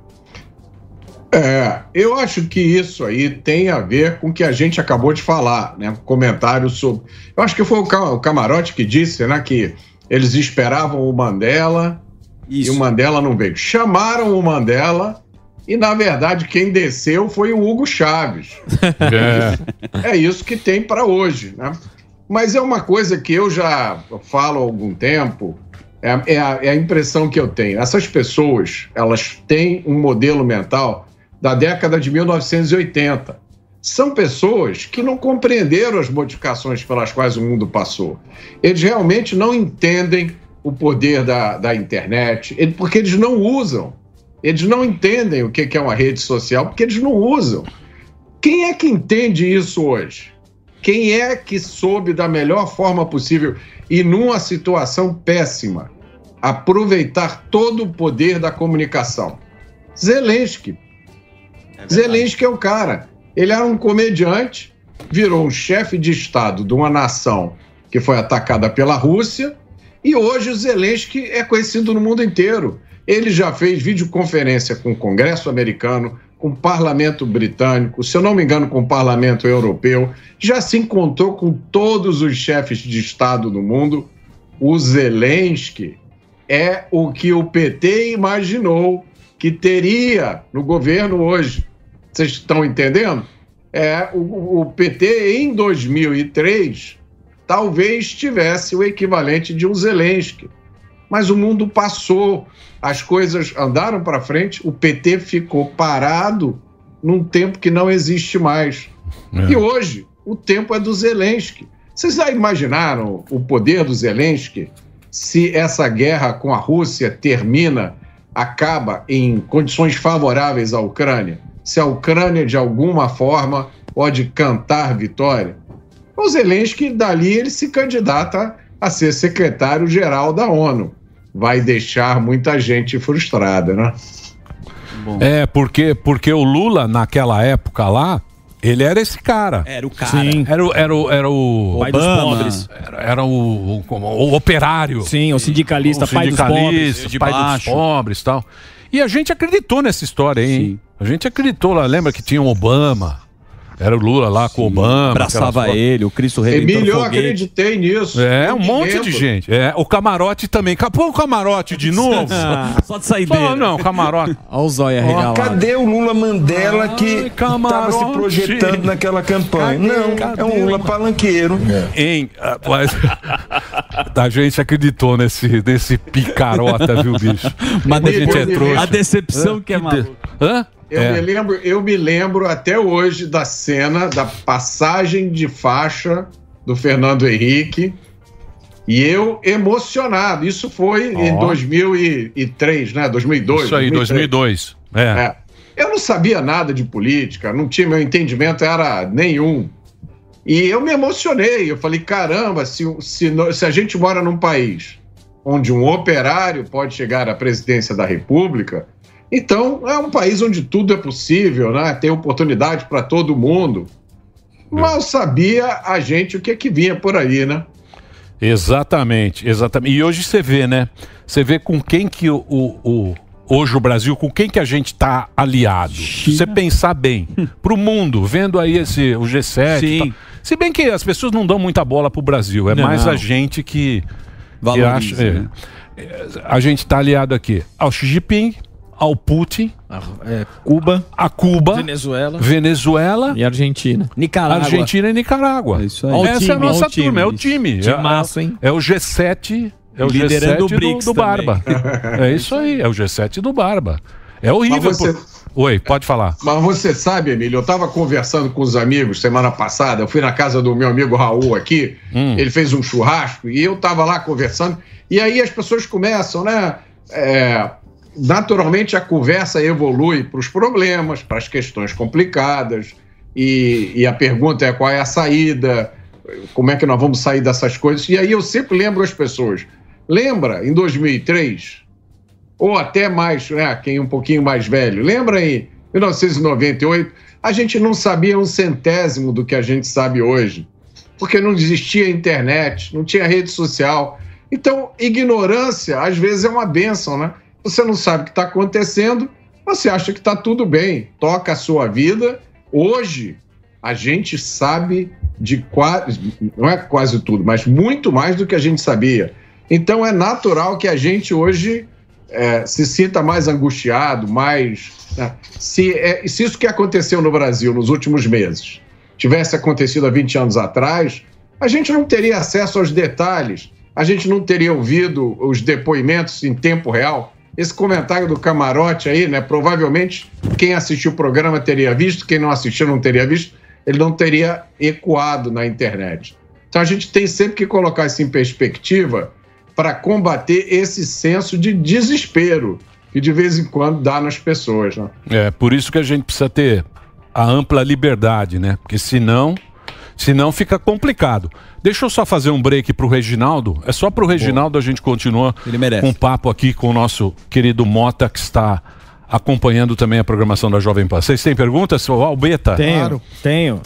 É, eu acho que isso aí tem a ver com o que a gente acabou de falar, né? Um comentário sobre. Eu acho que foi o Ca- o Camarote que disse, né, que eles esperavam o Mandela e o Mandela não veio. Chamaram o Mandela e, na verdade, quem desceu foi o Hugo Chaves. É isso que tem para hoje, né? Mas é uma coisa que eu já falo há algum tempo, é, é a, é a impressão que eu tenho. Essas pessoas, elas têm um modelo mental da década de 1980. São pessoas que não compreenderam as modificações pelas quais o mundo passou. Eles realmente não entendem o poder da, da internet, porque eles não usam. Eles não entendem o que é uma rede social, porque eles não usam. Quem é que entende isso hoje? Quem é que soube da melhor forma possível e numa situação péssima aproveitar todo o poder da comunicação? Zelensky. Zelensky é o cara. Ele era um comediante, virou um chefe de Estado de uma nação que foi atacada pela Rússia e hoje o Zelensky é conhecido no mundo inteiro. Ele já fez videoconferência com o Congresso americano, com o Parlamento britânico, se eu não me engano, com o Parlamento europeu, já se encontrou com todos os chefes de Estado do mundo. O Zelensky é o que o PT imaginou que teria no governo hoje. Vocês estão entendendo? É, o, o PT em 2003 talvez tivesse o equivalente de um Zelensky. Mas o mundo passou, as coisas andaram para frente, o PT ficou parado num tempo que não existe mais. É. E hoje, o tempo é do Zelensky. Vocês já imaginaram o poder do Zelensky se essa guerra com a Rússia termina, acaba em condições favoráveis à Ucrânia? Se a Ucrânia, de alguma forma, pode cantar vitória? O Zelensky, dali, ele se candidata a ser secretário-geral da ONU. Vai deixar muita gente frustrada, né? É, porque, porque o Lula, naquela época lá, ele era esse cara. Era o cara. Sim. Era, o- era, o- era o. Pai dos pobres. Era, era o, o, como- o operário. Sim, o sindicalista, o pai dos pobres. De pai baixo. dos pobres e tal. E a gente acreditou nessa história, aí, hein? A gente acreditou lá. Lembra que tinha o Obama? Era o Lula lá com o Obama. Abraçava aquelas ele, o Cristo Redentor Emílio, eu acreditei nisso. É, um monte lembro. de gente. É, o camarote também. Capô o camarote de novo. Só de saideira. Só, não, camarote. Olha o zóio Ó, cadê o Lula Mandela que estava se projetando naquela campanha? não, é um Lula palanqueiro. Hein? Ah, mas- a gente acreditou nesse, nesse picarota, viu, bicho? Mas a gente é trouxa. a decepção que é maluco. Hã? Eu, É. me lembro, eu me lembro até hoje da cena da passagem de faixa do Fernando Henrique E eu emocionado. Isso foi em Ó. 2003, né? 2002. Isso aí, 2002. É. É. Eu não sabia nada de política, não tinha meu entendimento, era nenhum. E eu me emocionei. Eu falei: caramba, se, se, se a gente mora num país onde um operário pode chegar à presidência da República, então é um país onde tudo é possível, né? tem oportunidade para todo mundo. Mal sabia a gente o que, é que vinha por aí, né? Exatamente, exatamente. E hoje você vê, né? Você vê com quem que o, o- o- hoje o Brasil, com quem que a gente tá aliado. Se você pensar bem, pro mundo, vendo aí esse o G7. e tal. Se bem que as pessoas não dão muita bola pro Brasil, é Não. mais a gente que, que Valoriza, acha, é. né? É, a gente tá aliado aqui ao Xi Jinping, ao Putin, Cuba, a Cuba, Venezuela. Venezuela e Argentina. Nicarágua. Argentina e Nicarágua. É isso aí. Essa é a time, nossa time. turma, é o time. Timaço, é, hein? é o G7, é o Liderando G7 o do, BRICS do Barba. é isso aí, é o G7 do Barba. É horrível. Mas você- pô. Oi, pode falar. Mas você sabe, Emílio, eu estava conversando com os amigos semana passada, eu fui na casa do meu amigo Raul aqui, ele fez um churrasco e eu estava lá conversando, e aí as pessoas começam, né? é, naturalmente a conversa evolui para os problemas, para as questões complicadas, e, e a pergunta é qual é a saída, como é que nós vamos sair dessas coisas, e aí eu sempre lembro as pessoas. Lembra, em 2003, ou até mais, né, quem é um pouquinho mais velho, lembra em 1998, a gente não sabia um centésimo do que a gente sabe hoje, porque não existia internet, não tinha rede social. Então, ignorância às vezes é uma benção, né? Você não sabe o que está acontecendo, você acha que está tudo bem, toca a sua vida. Hoje, a gente sabe de quase, não é quase tudo, mas muito mais do que a gente sabia. Então, é natural que a gente hoje é, se sinta mais angustiado, mais. né? Se, é, se isso que aconteceu no Brasil nos últimos meses tivesse acontecido há 20 anos atrás, a gente não teria acesso aos detalhes, a gente não teria ouvido os depoimentos em tempo real. Esse comentário do camarote aí, né? Provavelmente quem assistiu o programa teria visto, quem não assistiu não teria visto, ele não teria ecoado na internet. Então a gente tem sempre que colocar isso em perspectiva para combater esse senso de desespero que de vez em quando dá nas pessoas. Né? É, por isso que a gente precisa ter a ampla liberdade, né? Porque senão, senão fica complicado. Deixa eu só fazer um break pro Reginaldo. É só pro Reginaldo a gente continua com um papo aqui com o nosso querido Mota, que está acompanhando também a programação da Jovem Pan. Vocês têm perguntas, Albeta? Tenho, tenho.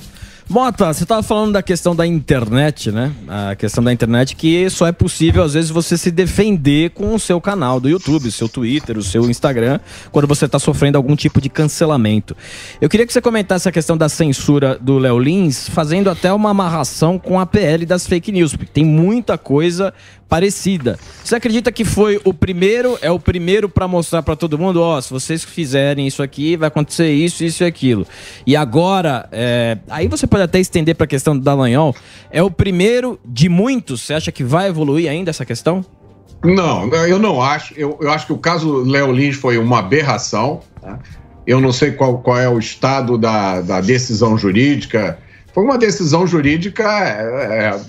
Mota, você estava falando da questão da internet, né? A questão da internet que só é possível, às vezes, você se defender com o seu canal do YouTube, o seu Twitter, o seu Instagram, quando você está sofrendo algum tipo de cancelamento. Eu queria que você comentasse a questão da censura do Léo Lins, fazendo até uma amarração com a PL das fake news, porque tem muita coisa parecida. Você acredita que foi o primeiro, é o primeiro para mostrar para todo mundo, ó, se vocês fizerem isso aqui, vai acontecer isso, isso e aquilo. E agora, é, aí você pode até estender para a questão do Dallagnol, é o primeiro de muitos? Você acha que vai evoluir ainda essa questão? Não, eu não acho. Eu, eu acho que o caso Léo Lins foi uma aberração. tá? Eu não sei qual, qual é o estado da, da decisão jurídica. Foi uma decisão jurídica é, é,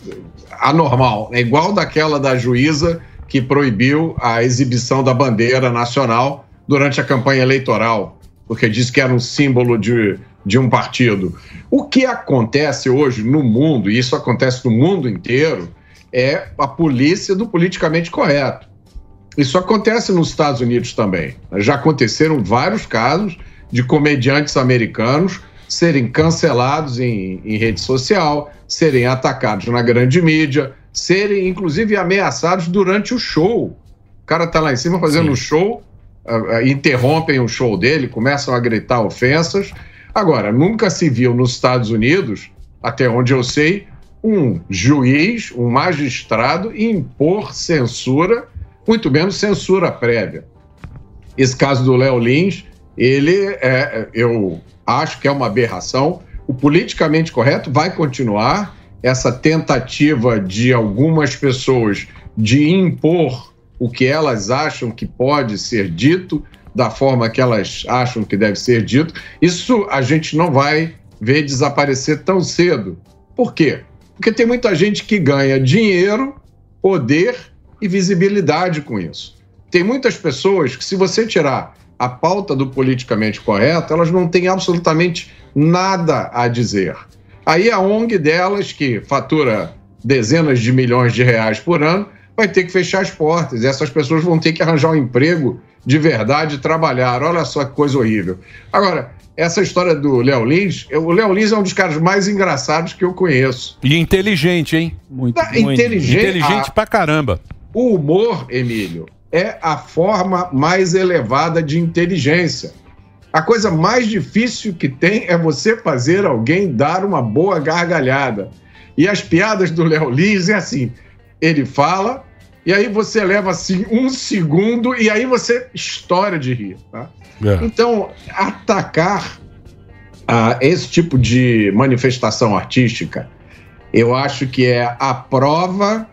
anormal, é igual daquela da juíza que proibiu a exibição da bandeira nacional durante a campanha eleitoral, porque disse que era um símbolo de, de um partido. O que acontece hoje no mundo, e isso acontece no mundo inteiro, é a polícia do politicamente correto. Isso acontece nos Estados Unidos também. Já aconteceram vários casos de comediantes americanos serem cancelados em, em rede social, serem atacados na grande mídia, serem inclusive ameaçados durante o show. O cara tá lá em cima fazendo um show, ah, interrompem o show dele, começam a gritar ofensas. Agora, nunca se viu nos Estados Unidos, até onde eu sei, um juiz, um magistrado impor censura, muito menos censura prévia. Esse caso do Léo Lins, ele é, eu acho que é uma aberração. O politicamente correto vai continuar. Essa tentativa de algumas pessoas de impor o que elas acham que pode ser dito, da forma que elas acham que deve ser dito, isso a gente não vai ver desaparecer tão cedo. Por quê? Porque tem muita gente que ganha dinheiro poder e visibilidade com isso. Tem muitas pessoas que, se você tirar a pauta do politicamente correto, elas não têm absolutamente nada a dizer. Aí a ONG delas, que fatura dezenas de milhões de reais por ano, vai ter que fechar as portas. Essas pessoas vão ter que arranjar um emprego de verdade e trabalhar. Olha só que coisa horrível. Agora, essa história do Léo Lins, eu- o Léo Lins é um dos caras mais engraçados que eu conheço. E inteligente, hein? Muito, inteligente. Inteligente a- pra caramba. O humor, Emílio, é a forma mais elevada de inteligência. A coisa mais difícil que tem é você fazer alguém dar uma boa gargalhada. E as piadas do Léo Lins é assim: ele fala, e aí você leva assim um segundo, e aí você estoura de rir. Tá? É. Então, atacar ah, esse tipo de manifestação artística, eu acho que é a prova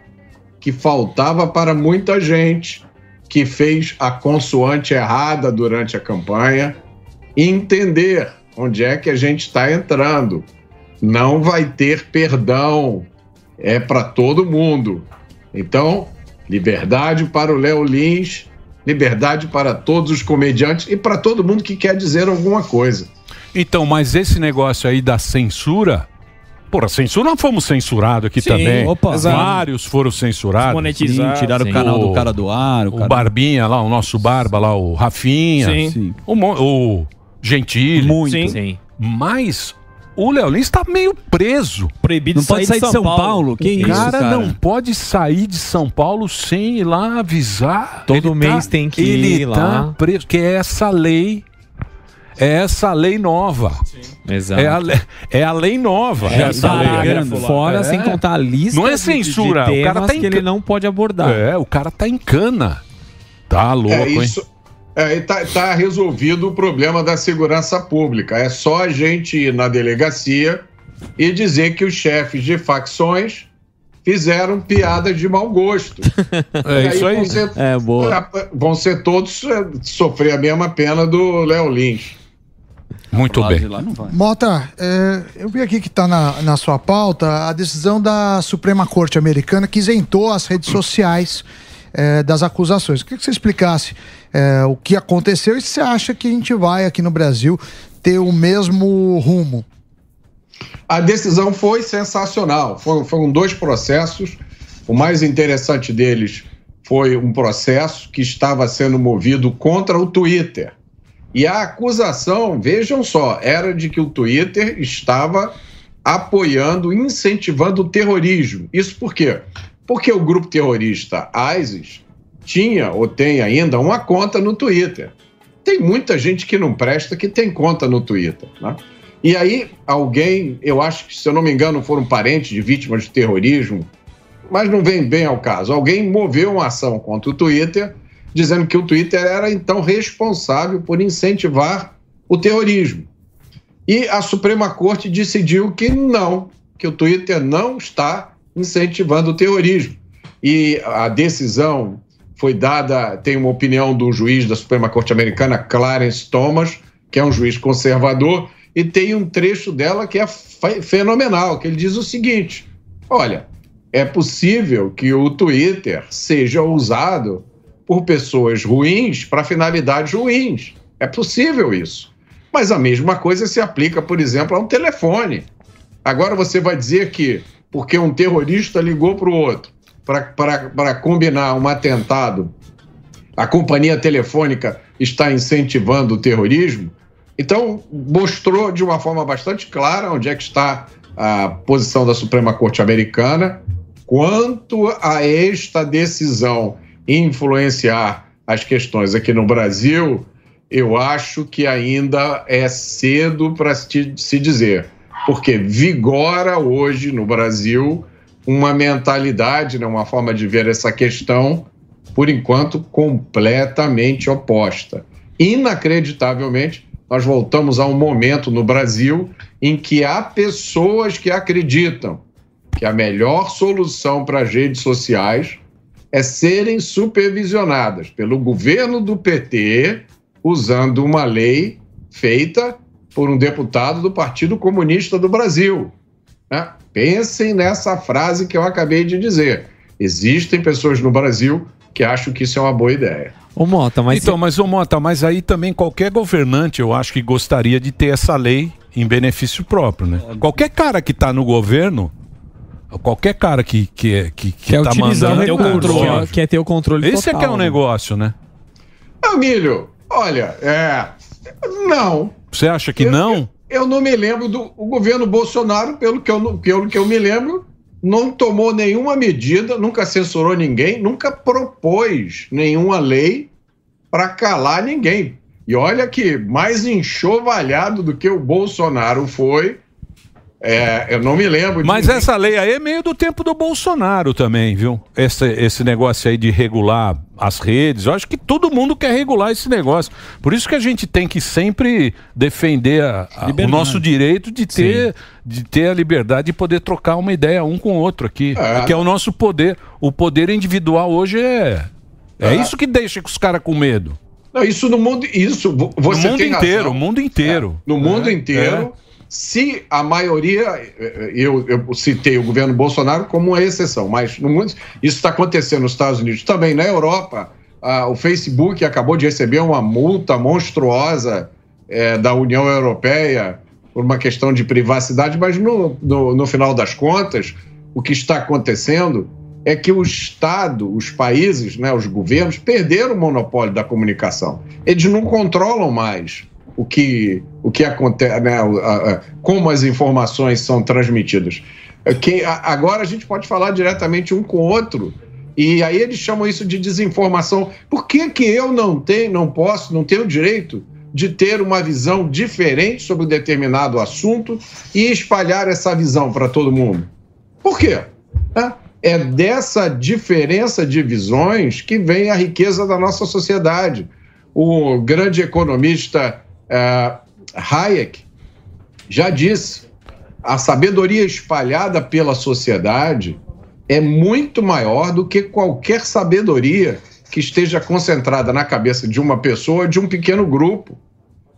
que faltava para muita gente que fez a consoante errada durante a campanha entender onde é que a gente está entrando. Não vai ter perdão, é para todo mundo. Então, liberdade para o Léo Lins, liberdade para todos os comediantes e para todo mundo que quer dizer alguma coisa. Então, mas esse negócio aí da censura. Porra, censura, nós fomos censurados aqui Sim, também. opa. Vários foram censurados. Desmonetizaram. Sim, tiraram o canal do cara do ar, o O, cara- Barbinha lá, o nosso Barba lá, o Rafinha. Sim. Sim. O, o Gentili. Muito. Sim. Sim. Mas o Léo Lins tá meio preso. Proibido Não pode sair de São Paulo. Que o isso, cara, cara? não pode sair de São Paulo sem ir lá avisar. Todo Ele mês tem que ele ir tá lá. preso, que é essa lei. É essa lei nova. Exato. É a, le- é a lei nova. É, essa tá lei. pagando. Fora, sem contar a lista Não é de- de censura. o cara tá em que ele não pode abordar. É, o cara tá em cana. Tá louco, É, hein? isso, é, e tá, tá resolvido o problema da segurança pública. É só a gente ir na delegacia e dizer que os chefes de facções fizeram piadas de mau gosto. É E isso aí. Vão ser, É, boa. vão ser todos é, sofrer a mesma pena do Léo Lins. Muito bem. Mota, é, eu vi aqui que está na, na sua pauta a decisão da Suprema Corte Americana que isentou as redes sociais é, das acusações. Eu queria que você explicasse é, o que aconteceu e se você acha que a gente vai aqui no Brasil ter o mesmo rumo. A decisão foi sensacional. Foram, foram dois processos. O mais interessante deles foi um processo que estava sendo movido contra o Twitter. E a acusação, vejam só, era de que o Twitter estava apoiando, incentivando o terrorismo. Isso por quê? Porque o grupo terrorista ISIS tinha ou tem ainda uma conta no Twitter. Tem muita gente que não presta que tem conta no Twitter. Né? E aí, alguém, eu acho que, se eu não me engano, foram parentes de vítimas de terrorismo, mas não vem bem ao caso. Alguém moveu uma ação contra o Twitter, dizendo que o Twitter era então responsável por incentivar o terrorismo. E a Suprema Corte decidiu que não, que o Twitter não está incentivando o terrorismo. E a decisão foi dada, tem uma opinião do juiz da Suprema Corte Americana, Clarence Thomas, que é um juiz conservador, e tem um trecho dela que é fe- fenomenal, que ele diz o seguinte: olha, é possível que o Twitter seja usado por pessoas ruins para finalidades ruins. É possível isso. Mas a mesma coisa se aplica, por exemplo, a um telefone. Agora você vai dizer que porque um terrorista ligou para o outro para combinar um atentado, a companhia telefônica está incentivando o terrorismo? Então, mostrou de uma forma bastante clara onde é que está a posição da Suprema Corte Americana quanto a esta decisão influenciar as questões aqui no Brasil. Eu acho que ainda é cedo para se dizer, porque vigora hoje no Brasil uma mentalidade, né, uma forma de ver essa questão, por enquanto, completamente oposta. Inacreditavelmente, nós voltamos a um momento no Brasil em que há pessoas que acreditam que a melhor solução para as redes sociais é serem supervisionadas pelo governo do PT, usando uma lei feita por um deputado do Partido Comunista do Brasil. né? Pensem nessa frase que eu acabei de dizer. Existem pessoas no Brasil que acham que isso é uma boa ideia. Ô Mota, mas Então, mas ô Mota, mas aí também qualquer governante, eu acho que gostaria de ter essa lei em benefício próprio, né? Qualquer cara que tá no governo, qualquer cara que que é- que, que Quer tá utilizar mandando, o controle, Lógico. quer ter o controle Esse é total, que é o né? negócio, né? Amílio, olha, é. Não. Você acha que não? Eu não me lembro do o governo Bolsonaro, pelo que eu, pelo que eu me lembro, não tomou nenhuma medida, nunca censurou ninguém, nunca propôs nenhuma lei para calar ninguém. E olha que mais enxovalhado do que o Bolsonaro foi, é, eu não me lembro. de Mas ninguém- essa lei aí é meio do tempo do Bolsonaro também, viu? Esse, esse negócio aí de regular as redes. Eu acho que todo mundo quer regular esse negócio. Por isso que a gente tem que sempre defender a- a- o nosso direito de ter, de ter a liberdade de poder trocar uma ideia um com o outro aqui. É. Que é o nosso poder. O poder individual hoje é. É, É. isso que deixa os caras com medo. Não, isso no mundo. Isso, no mundo tem inteiro, razão. o mundo inteiro. no mundo É, inteiro. Se a maioria, eu, eu citei o governo Bolsonaro como uma exceção, mas no mundo, isso está acontecendo nos Estados Unidos também. Na Europa, ah, o Facebook acabou de receber uma multa monstruosa eh, da União Europeia por uma questão de privacidade, mas no, no, no final das contas, o que está acontecendo é que o Estado, os países, né, os governos, perderam o monopólio da comunicação. Eles não controlam mais o que, o que acontece, né, a- a- como as informações são transmitidas. É Que, a- agora a gente pode falar diretamente um com o outro. E aí eles chamam isso de desinformação. Por que, que eu não tenho, não posso, não tenho direito de ter uma visão diferente sobre um determinado assunto e espalhar essa visão para todo mundo? Por quê? né? É dessa diferença de visões que vem a riqueza da nossa sociedade. O grande economista eh, Hayek já disse: a sabedoria espalhada pela sociedade é muito maior do que qualquer sabedoria que esteja concentrada na cabeça de uma pessoa de um pequeno grupo.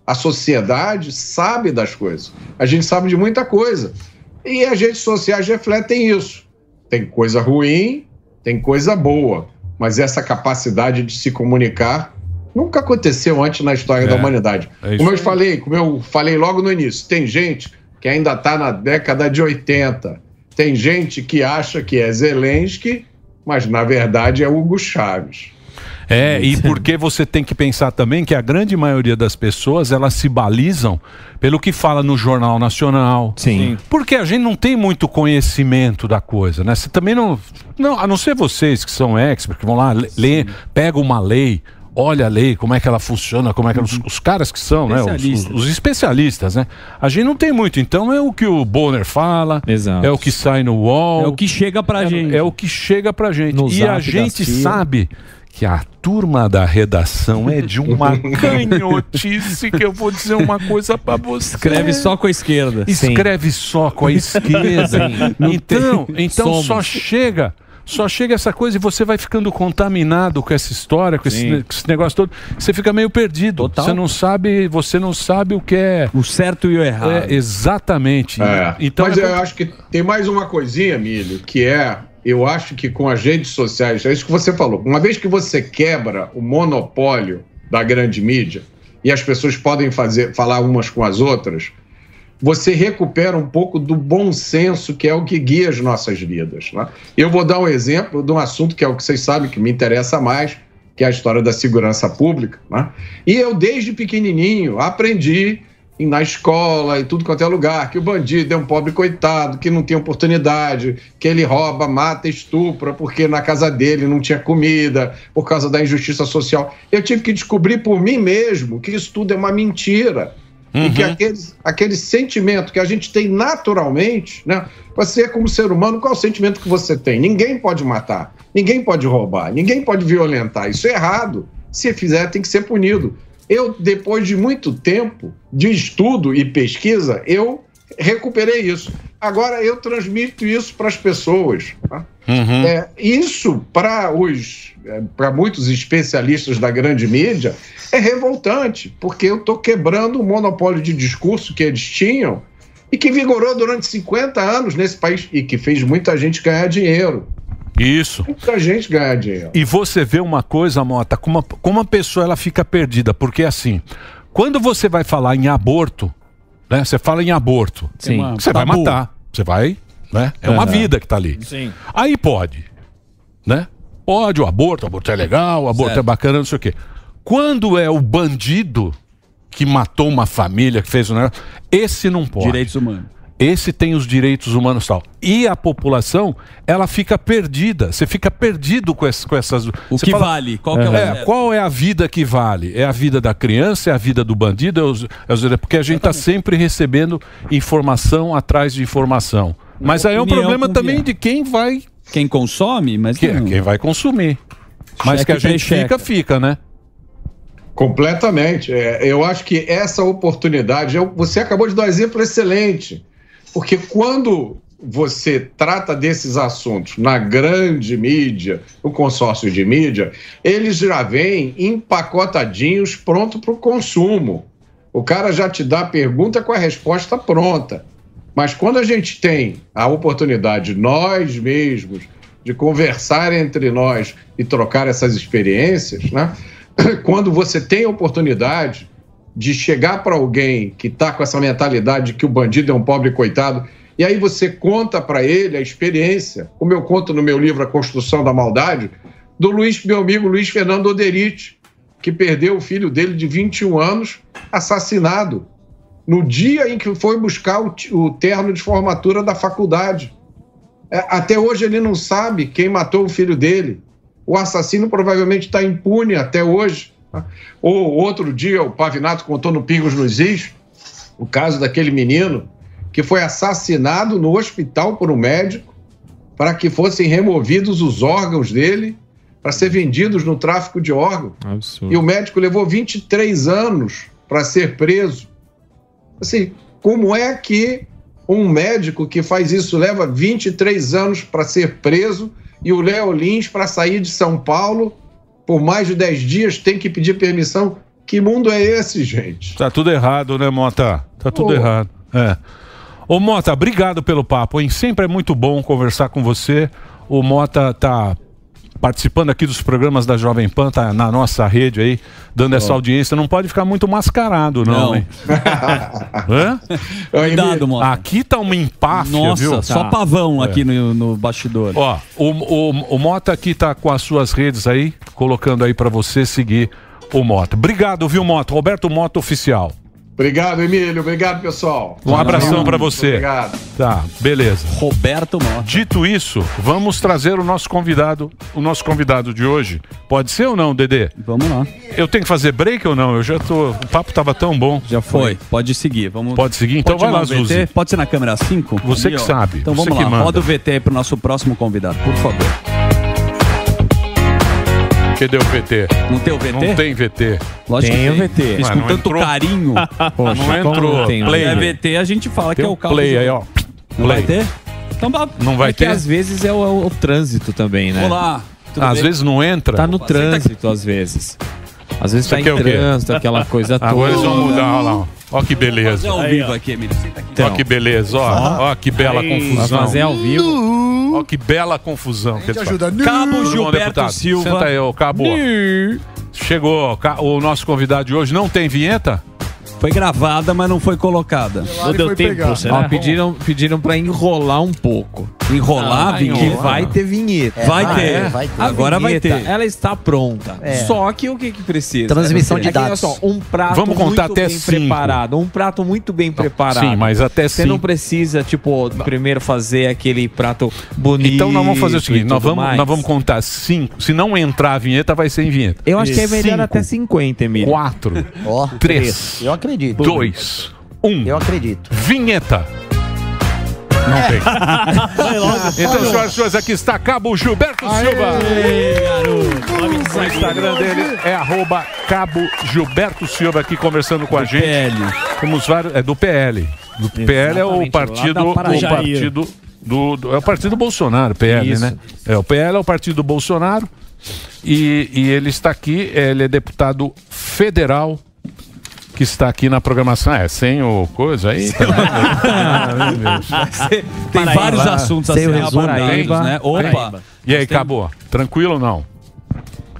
A sociedade sabe das coisas. A gente sabe de muita coisa. E as redes sociais refletem isso. Tem coisa ruim, tem coisa boa. Mas essa capacidade de se comunicar nunca aconteceu antes na história É, da humanidade. é como eu falei, como eu falei logo no início, tem gente que ainda está na década de 80. Tem gente que acha que é Zelensky, mas na verdade é Hugo Chaves. É, e porque você tem que pensar também que a grande maioria das pessoas, elas se balizam pelo que fala no Jornal Nacional. Sim. Porque a gente não tem muito conhecimento da coisa, né? Você também não... não a não ser vocês que são experts, que vão lá, lê- ler, pegam uma lei, olha a lei, como é que ela funciona, como é que ela- os, os caras que são, né? Os, os- Especialistas. os especialistas, né? A gente não tem muito, então é o que o Bonner fala, Exato. é o que sai no UOL. É o que chega pra é, gente. É o que chega pra gente. No e a gente sabe que a turma da redação é de uma canhotice que eu vou dizer uma coisa pra você. Escreve só com a esquerda. Escreve só com a esquerda. Sim. Então, então Somos. só chega. Só chega essa coisa e você vai ficando contaminado com essa história, com esse, com esse negócio todo. Você fica meio perdido. Total. Você não sabe, você não sabe o que é. O certo e o errado. É, exatamente. É. Então Mas é eu acho que tem mais uma coisinha, Milho, que é, eu acho que com as redes sociais, é isso que você falou. Uma vez que você quebra o monopólio da grande mídia e as pessoas podem fazer, falar umas com as outras, você recupera um pouco do bom senso que é o que guia as nossas vidas. né? Eu vou dar um exemplo de um assunto que é o que vocês sabem que me interessa mais, que é a história da segurança pública. né? E eu, desde pequenininho, aprendi na escola e tudo quanto é lugar, que o bandido é um pobre coitado, que não tem oportunidade, que ele rouba, mata, estupra, porque na casa dele não tinha comida, por causa da injustiça social. Eu tive que descobrir por mim mesmo que isso tudo é uma mentira. E que aquele, aquele sentimento que a gente tem naturalmente, né? Você, como ser humano, qual é o sentimento que você tem? Ninguém pode matar, ninguém pode roubar, ninguém pode violentar. Isso é errado. Se fizer, tem que ser punido. Eu, depois de muito tempo de estudo e pesquisa, eu recuperei isso. Agora eu transmito isso para as pessoas. tá? É, isso, para os para muitos especialistas da grande mídia, é revoltante, porque eu estou quebrando o monopólio de discurso que eles tinham e que vigorou durante 50 anos nesse país e que fez muita gente ganhar dinheiro. Isso. Muita gente ganha dinheiro. E você vê uma coisa, Mota, como uma, como uma pessoa ela fica perdida, porque assim, quando você vai falar em aborto, né? Você fala em aborto, uma- você vai matar, você vai, né? É uma Aham. vida que tá ali. Sim. Aí pode, né? Pode o aborto, o aborto é legal, o aborto Certo. é bacana, não sei o quê. Quando é o bandido que matou uma família, que fez um negócio, esse não pode. Direitos humanos. Esse tem os direitos humanos e tal. E a população, ela fica perdida. Você fica perdido com, essas. Com essas O que vale? Qual que é o- é, qual é a vida que vale? É a vida da criança? É a vida do bandido? É os- é os- porque a gente está sempre recebendo informação atrás de informação. Mas aí é um problema também de quem vai. Quem consome, mas. Que, não- Quem vai consumir. Mas que a gente fica, fica, né? Completamente. É, eu acho que essa oportunidade, eu- você acabou de dar um exemplo excelente, porque quando você trata desses assuntos na grande mídia, no consórcio de mídia, eles já vêm empacotadinhos, pronto para o consumo. O cara já te dá a pergunta com a resposta pronta. Mas quando a gente tem a oportunidade, nós mesmos, de conversar entre nós e trocar essas experiências, né? quando você tem a oportunidade de chegar para alguém que está com essa mentalidade de que o bandido é um pobre coitado, e aí você conta para ele a experiência, como eu conto no meu livro A Construção da Maldade, do Luiz, meu amigo Luiz Fernando Oderite, que perdeu o filho dele de 21 anos assassinado no dia em que foi buscar o, o terno de formatura da faculdade. É, até hoje ele não sabe quem matou o filho dele. O assassino provavelmente está impune até hoje. tá? Ou outro dia, o Pavinato contou no Pingos nos Is o caso daquele menino que foi assassinado no hospital por um médico para que fossem removidos os órgãos dele para ser vendidos no tráfico de órgãos. Absurdo. E o médico levou 23 anos para ser preso. Assim, como é que um médico que faz isso leva 23 anos para ser preso e o Léo Lins, para sair de São Paulo, por mais de 10 dias, tem que pedir permissão? Que mundo é esse, gente? Tá tudo errado, né, Mota? Tá tudo errado. É. Ô, Mota, obrigado pelo papo, hein? Sempre é muito bom conversar com você. O Mota tá participando aqui dos programas da Jovem Pan, tá na nossa rede aí, dando essa audiência. Não pode ficar muito mascarado, não, Não. hein? Hã? Cuidado, Mota. Aqui tá uma empáfia, Nossa, viu? só Tá. pavão É. aqui no, no bastidor. Ó, o, o, o Mota aqui tá com as suas redes aí, colocando aí pra você seguir o Mota. Obrigado, viu, Mota? Roberto Mota Oficial. Obrigado, Emílio. Obrigado, pessoal. Um abração pra você. Obrigado. Tá, beleza. Roberto Mota. Dito isso, vamos trazer o nosso convidado, o nosso convidado de hoje. Pode ser ou não, Dedê? Vamos lá. Eu tenho que fazer break ou não? Eu já tô. O papo tava tão bom. Já foi. Pode seguir. Vamos... Pode seguir? Então Pode vai lá? Zuzi. Pode ser na câmera 5? Você que sabe, Então você vamos lá. manda. Roda o VT aí pro nosso próximo convidado, por favor. Cadê o VT? Não tem o VT? Não tem VT. Lógico Tem que o VT. Fiz Mas com não tanto entrou. carinho. Poxa, Não entrou. não tem, Play. É VT, a gente fala que Tem é um o carro. play aí, ó. Não vai Play. ter? Então. Não vai é que ter? às vezes é o, é o trânsito também, né? Olá. tudo Às bem? vezes não entra. Tá no Você trânsito, às vezes. Às vezes Você tá em o quê? trânsito, aquela coisa toda. Agora eles vão mudar, olha lá. Ó. Que beleza. Fazer ao vivo aqui, Emílio. Senta aqui. Ó que beleza, ó. Ó que bela Aí. confusão. Vai fazer ao vivo. Ó que bela confusão. que ajuda. Cabo Gilberto deputado? Silva. Senta aí, ô Cabo. Chegou o nosso convidado de hoje. Não tem vinheta? Foi gravada, mas não foi colocada. Não deu tempo, Ó, pediram, pediram pra enrolar um pouco. Enrolar, Ah, vinheta? Que vai ter vinheta. Vai Ah, ter. é? A Agora vai ter. Ela está pronta. É. Só que o que, que precisa? Transmissão É de dados. só, um prato Vamos contar muito até bem cinco. preparado. Um prato muito bem preparado. sim, mas até Você não cinco. precisa, tipo, primeiro fazer aquele prato bonito. Então nós vamos fazer o seguinte: nós vamos, mais. nós vamos contar cinco. Se não entrar a vinheta, vai ser em vinheta. Eu acho que é melhor Cinco, até 50, Emílio. Quatro, Ó, três, Eu acredito. dois, um. Eu acredito. Vinheta. Não tem. Então, senhoras e senhores, aqui está Cabo Gilberto Silva. O Instagram dele é arroba Cabo Gilberto Silva aqui conversando com a gente. PL. Temos vários. É do PL. Do PL é o partido. O partido do, do- É o partido Bolsonaro, PL, Isso. né? É, o PL é o partido do Bolsonaro. E, e ele está aqui, ele é deputado federal. Que está aqui na programação. É, sem o coisa aí. Ah, Deus. Tem Paraíba. vários assuntos a resumo, abordados, tem? né? Opa! Tem. E aí, acabou? Tranquilo ou não?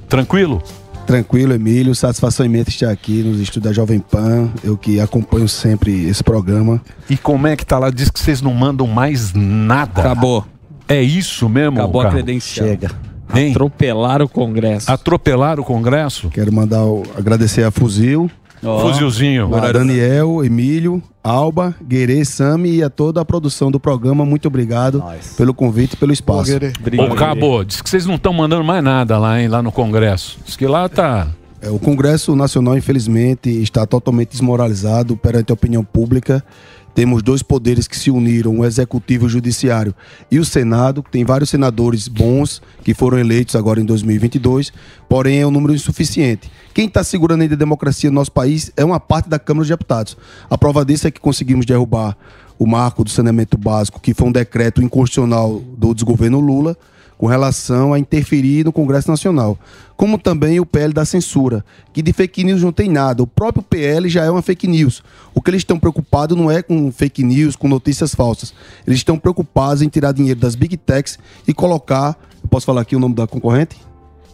Tranquilo? Tranquilo, Emílio. Satisfação imensa estar aqui nos estúdios da Jovem Pan. Eu que acompanho sempre esse programa. E como é que tá lá? Diz que vocês não mandam mais nada. Acabou. É isso mesmo? Acabou a Carlos? credencial. Chega. Hein? Atropelaram o Congresso. Atropelaram o Congresso? Quero mandar o- agradecer a Fuzil. Ó. Fuzilzinho. A Daniel, Emílio, Alba, Guerê, Sami e a toda a produção do programa. Muito obrigado pelo convite e pelo espaço. Ô, Cabo, diz que vocês não estão mandando mais nada lá, hein, lá no Congresso. Diz que lá tá. É, o Congresso Nacional, infelizmente, está totalmente desmoralizado perante a opinião pública. Temos dois poderes que se uniram, o Executivo e o Judiciário e o Senado. Tem vários senadores bons que foram eleitos agora em 2022, porém é um número insuficiente. Quem está segurando ainda a democracia no nosso país é uma parte da Câmara dos Deputados. A prova disso é que conseguimos derrubar o marco do saneamento básico, que foi um decreto inconstitucional do desgoverno Lula, com relação a interferir no Congresso Nacional. Como também o PL da censura, que de fake news não tem nada. O próprio PL já é uma fake news. O que eles estão preocupados não é com fake news, com notícias falsas. Eles estão preocupados em tirar dinheiro das big techs e colocar. Eu posso falar aqui o nome da concorrente?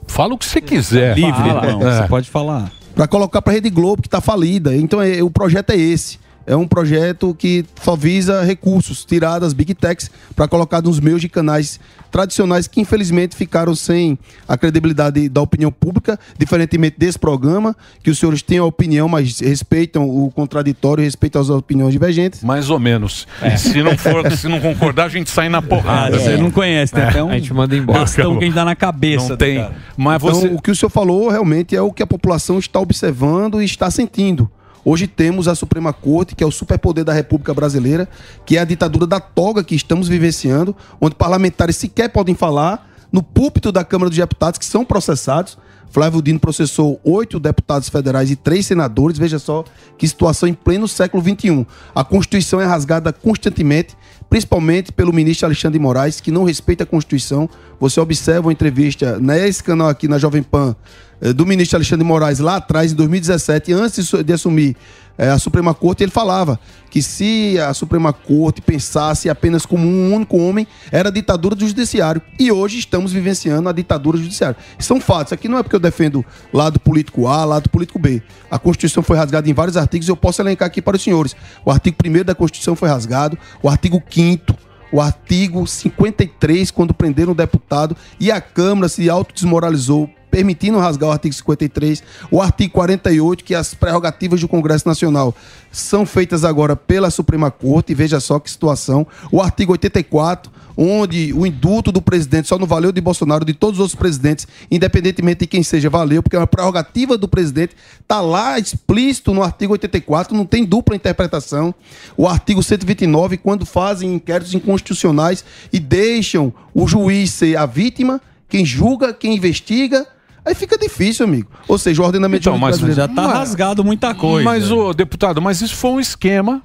Fala o que você quiser. Livre, Fala. então, É. você pode falar. Para colocar para a Rede Globo, que está falida. Então, é- o projeto é esse. É um projeto que só visa recursos, tirar das big techs para colocar nos meios de canais tradicionais que infelizmente ficaram sem a credibilidade da opinião pública, diferentemente desse programa, que os senhores têm a opinião, mas respeitam o contraditório, respeitam as opiniões divergentes. Mais ou menos. Se não for, se não concordar, a gente sai na porrada. Ah, você não conhece, tem até um A gente manda embora. bastão que a gente dá na cabeça. Não do tem. cara. Mas Então, você. o que o senhor falou realmente é o que a população está observando e está sentindo. Hoje temos a Suprema Corte, que é o superpoder da República Brasileira, que é a ditadura da toga que estamos vivenciando, onde parlamentares sequer podem falar no púlpito da Câmara dos Deputados, que são processados. Flávio Dino processou oito deputados federais e três senadores. Veja só que situação em pleno século XXI. A Constituição é rasgada constantemente, principalmente pelo ministro Alexandre de Moraes, que não respeita a Constituição. Você observa uma entrevista nesse canal aqui na Jovem Pan do ministro Alexandre de Moraes lá atrás, em 2017, antes de su- de assumir eh, a Suprema Corte, ele falava que se a Suprema Corte pensasse apenas como um único homem, era a ditadura do judiciário. E hoje estamos vivenciando a ditadura do judiciário. São fatos. Aqui não é porque eu defendo lado político A, lado político B. A Constituição foi rasgada em vários artigos eu posso elencar aqui para os senhores. O artigo 1 da Constituição foi rasgado, o artigo 5 o artigo 53, quando prenderam o deputado e a Câmara se autodesmoralizou, permitindo rasgar o artigo 53, o artigo 48, que as prerrogativas do Congresso Nacional são feitas agora pela Suprema Corte, veja só que situação, o artigo 84, onde o indulto do presidente só não valeu de Bolsonaro, de todos os outros presidentes, independentemente de quem seja, valeu, porque é uma prerrogativa do presidente, está lá explícito no artigo 84, não tem dupla interpretação. O artigo 129, quando fazem inquéritos inconstitucionais e deixam o juiz ser a vítima, quem julga, quem investiga, aí fica difícil, amigo. Ou seja, o ordenamento Então, mas já brasileiro- tá rasgado muita coisa. Mas, ô, deputado, mas isso foi um esquema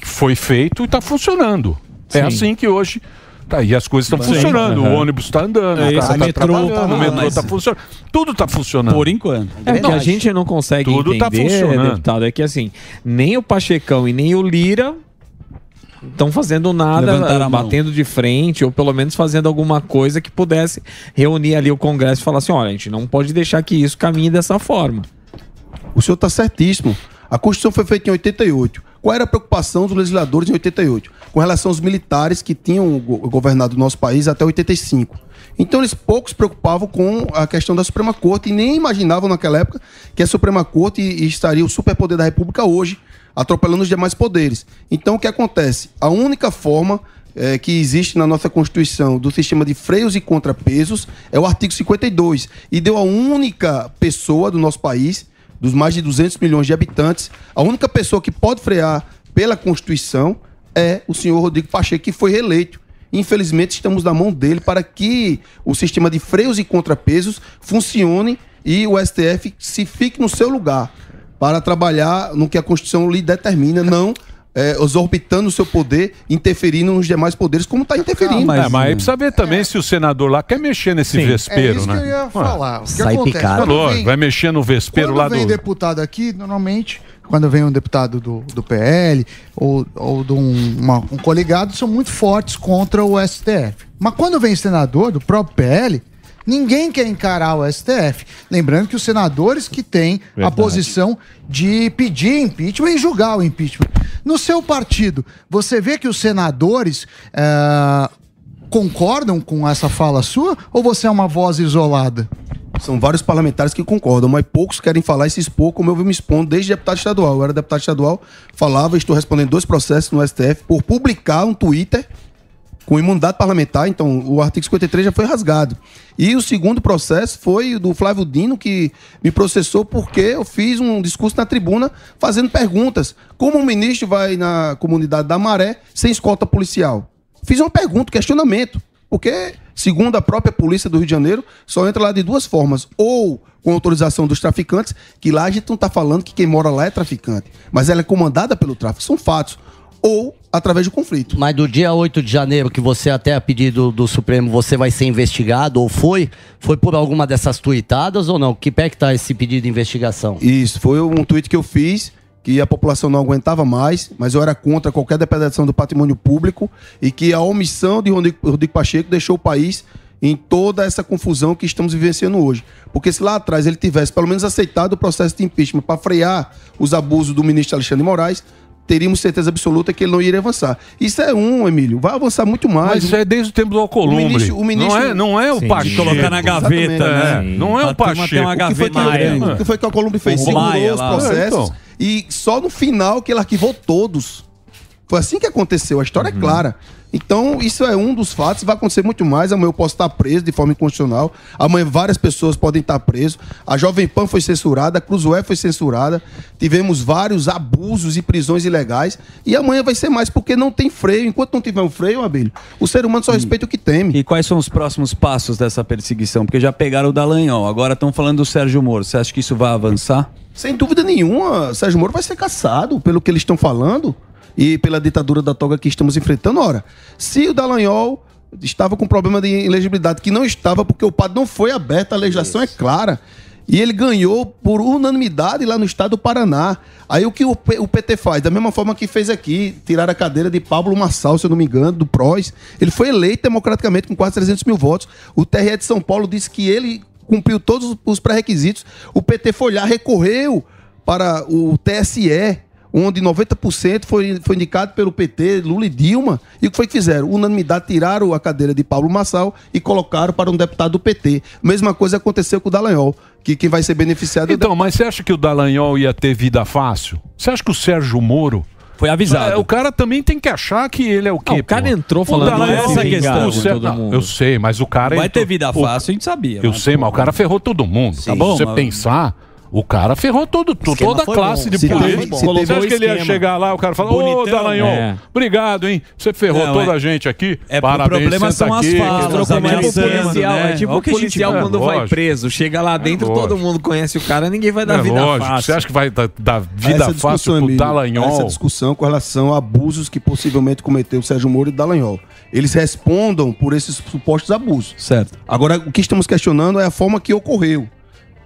que foi feito e está funcionando. É Sim. assim que hoje. Tá, e as coisas estão funcionando. Uhum. O ônibus está andando, É o isso, o tá metrô tá- o metrô está funcionando. Tudo está funcionando. Por enquanto. É que a gente não consegue Tudo tá entender, funcionando. deputado, é que assim, nem o Pachecão e nem o Lira estão fazendo nada, batendo de frente, ou pelo menos fazendo alguma coisa que pudesse reunir ali o Congresso e falar assim: olha, a gente não pode deixar que isso caminhe dessa forma. O senhor está certíssimo. A Constituição foi feita em 88. Qual era a preocupação dos legisladores em 88? Com relação aos militares que tinham go- governado o nosso país até 85. Então eles poucos se preocupavam com a questão da Suprema Corte e nem imaginavam naquela época que a Suprema Corte estaria o superpoder da República hoje, atropelando os demais poderes. Então o que acontece? A única forma eh, que existe na nossa Constituição do sistema de freios e contrapesos é o artigo 52 e deu a única pessoa do nosso país dos mais de 200 milhões de habitantes, a única pessoa que pode frear pela Constituição é o senhor Rodrigo Pacheco, que foi reeleito. Infelizmente, estamos na mão dele para que o sistema de freios e contrapesos funcione e o STF se fique no seu lugar para trabalhar no que a Constituição lhe determina, não é, exorbitando o seu poder, interferindo nos demais poderes, como está interferindo. É, mas aí precisa ver também se o senador lá quer mexer nesse Sim. vespeiro, É isso né? que eu ia Ué, falar. O que Sai acontece? picado. Vem- vai mexer no vespeiro Quando lá vem do. deputado aqui, normalmente quando vem um deputado do, do PL ou, ou de um, uma- um coligado, são muito fortes contra o STF. Mas quando vem senador do próprio PL, ninguém quer encarar o STF. Lembrando que os senadores que têm a Verdade. posição de pedir impeachment e julgar o impeachment. No seu partido, você vê que os senadores eh, concordam com essa fala sua ou você é uma voz isolada? São vários parlamentares que concordam, mas poucos querem falar e se expor, como eu vim me expondo desde deputado estadual. Eu era deputado estadual, falava, estou respondendo dois processos no STF por publicar um Twitter com imunidade parlamentar, então o artigo 53 já foi rasgado. E o segundo processo foi do Flávio Dino, que me processou porque eu fiz um discurso na tribuna fazendo perguntas. Como um ministro vai na comunidade da Maré sem escolta policial? Fiz uma pergunta, questionamento. Porque, segundo a própria polícia do Rio de Janeiro, só entra lá de duas formas. Ou com autorização dos traficantes, que lá a gente não está falando que quem mora lá é traficante, mas ela é comandada pelo tráfico. São fatos. Ou através do conflito. Mas do dia 8 de janeiro, que você até a pedido do Supremo, você vai ser investigado ou foi? Foi por alguma dessas tuitadas ou não? Que pé que tá esse pedido de investigação? Isso, foi um tweet que eu fiz que a população não aguentava mais, mas eu era contra qualquer depredação do patrimônio público e que a omissão de Rodrigo, Pacheco deixou o país em toda essa confusão que estamos vivenciando hoje. Porque se lá atrás ele tivesse pelo menos aceitado o processo de impeachment para frear os abusos do ministro Alexandre Moraes, teríamos certeza absoluta que ele não iria avançar. Isso é um, Emílio, vai avançar muito mais. Mas isso é desde o tempo do Alcolumbre. O ministro- o ministro- Não é, não é o Sim. Pacheco. Colocar na gaveta, né? É, Não é o Pacheco. tem uma O que foi que- gaveta. O que foi que o Alcolumbre fez? O Segurou Maia os processos É, então. e só no final que ele arquivou todos. Foi assim que aconteceu, a história Uhum. é clara. Então, isso é um dos fatos, vai acontecer muito mais. Amanhã eu posso estar preso de forma inconstitucional. Amanhã várias pessoas podem estar presas. A Jovem Pan foi censurada, a Cruzoé foi censurada. Tivemos vários abusos e prisões ilegais. E amanhã vai ser mais, porque não tem freio. Enquanto não tiver um freio, Abelho, o ser humano só respeita o que teme. E quais são os próximos passos dessa perseguição? Porque já pegaram o Dallagnol, agora estão falando do Sérgio Moro. Você acha que isso vai avançar? Sem dúvida nenhuma, Sérgio Moro vai ser caçado pelo que eles estão falando e pela ditadura da toga que estamos enfrentando. Ora, se o Dallagnol estava com problema de elegibilidade, que não estava porque o padre não foi aberto, a legislação é clara. E ele ganhou por unanimidade lá no estado do Paraná. Aí o que o, PT faz? Da mesma forma que fez aqui, tirar a cadeira de Pablo Massal, se eu não me engano, do PROS. Ele foi eleito democraticamente com quase 300 mil votos. O TRE de São Paulo disse que ele cumpriu todos os pré-requisitos. O PT foi lá, recorreu para o TSE, onde 90% foi, foi indicado pelo PT, Lula e Dilma. E o que foi que fizeram? Unanimidade, tiraram a cadeira de Paulo Massal e colocaram para um deputado do PT. Mesma coisa aconteceu com o Dallagnol, que quem vai ser beneficiado é o Então, mas você acha que o Dallagnol ia ter vida fácil? Você acha que o Sérgio Moro... Foi avisado. É, o cara também tem que achar que ele é o quê? o cara pô? entrou O falando essa questão o com Sé- todo não, mundo. Eu sei, mas o cara... Vai ter entrou- vida o- fácil, a gente sabia. Eu mas, sei, pô, mas o cara ferrou todo mundo, tá Sim. bom? Você Mas- pensar... O cara ferrou todo, toda a classe bom. de políticos. se Você acha o que ele ia chegar lá, o cara fala, ô. Dallagnol, É. obrigado, hein? Você ferrou Não, toda é- a gente aqui. é, o Parabéns, problema senta são as aqui, falas, que nós a estamos É tipo ameaçando, policial, né? é tipo o que a gente policial vê. quando vai lógico. preso. Chega lá dentro, lógico. todo mundo conhece o cara, ninguém vai dar É vida lógico. fácil. Você acha que vai dar, dar vida Essa fácil discussão, pro Dallagnol? Essa discussão com relação a abusos que possivelmente cometeu o Sérgio Moro e Dallagnol. Eles respondam por esses supostos abusos. Certo. Agora, o que estamos questionando é a forma que ocorreu.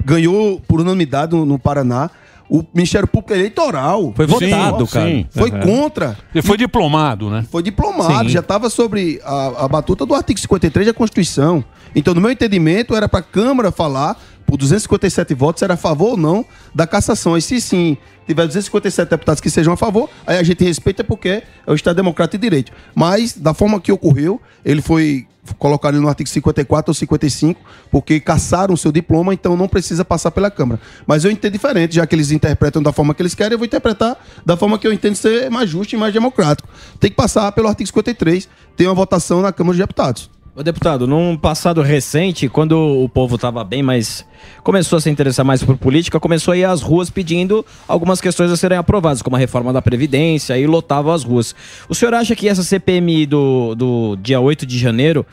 Ganhou por unanimidade no, no Paraná. O Ministério Público Eleitoral. Foi votado, Sim, cara. Foi Uhum. contra. Ele foi diplomado, né? Foi diplomado, Sim. já estava sobre a, a batuta do artigo 53 da Constituição. Então, no meu entendimento, era para a Câmara falar, por 257 votos, era a favor ou não da cassação. E se sim, tiver 257 deputados que sejam a favor, aí a gente respeita porque é o Estado Democrático de Direito. Mas, da forma que ocorreu, ele foi colocado no artigo 54 ou 55, porque cassaram o seu diploma, então não precisa passar pela Câmara. Mas eu entendo diferente, já que eles interpretam da forma que eles querem, eu vou interpretar da forma que eu entendo ser mais justo e mais democrático. Tem que passar pelo artigo 53, tem uma votação na Câmara de Deputados. Ô, deputado, num passado recente, quando o povo estava bem mais. começou a se interessar mais por política, começou a ir às ruas pedindo algumas questões a serem aprovadas, como a reforma da Previdência, e lotavam as ruas. O senhor acha que essa CPMI do, do dia 8 de janeiro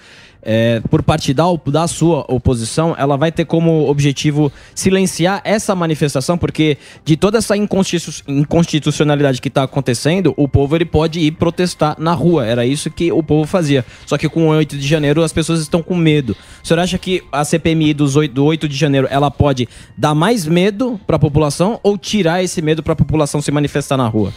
é, por parte da, sua oposição, ela vai ter como objetivo silenciar essa manifestação, porque de toda essa inconstitu- inconstitucionalidade que está acontecendo, o povo ele pode ir protestar na rua. Era isso que o povo fazia. Só que com o 8 de janeiro as pessoas estão com medo. O senhor acha que a CPMI dos 8, do 8 de janeiro ela pode dar mais medo para a população ou tirar esse medo para a população se manifestar na rua?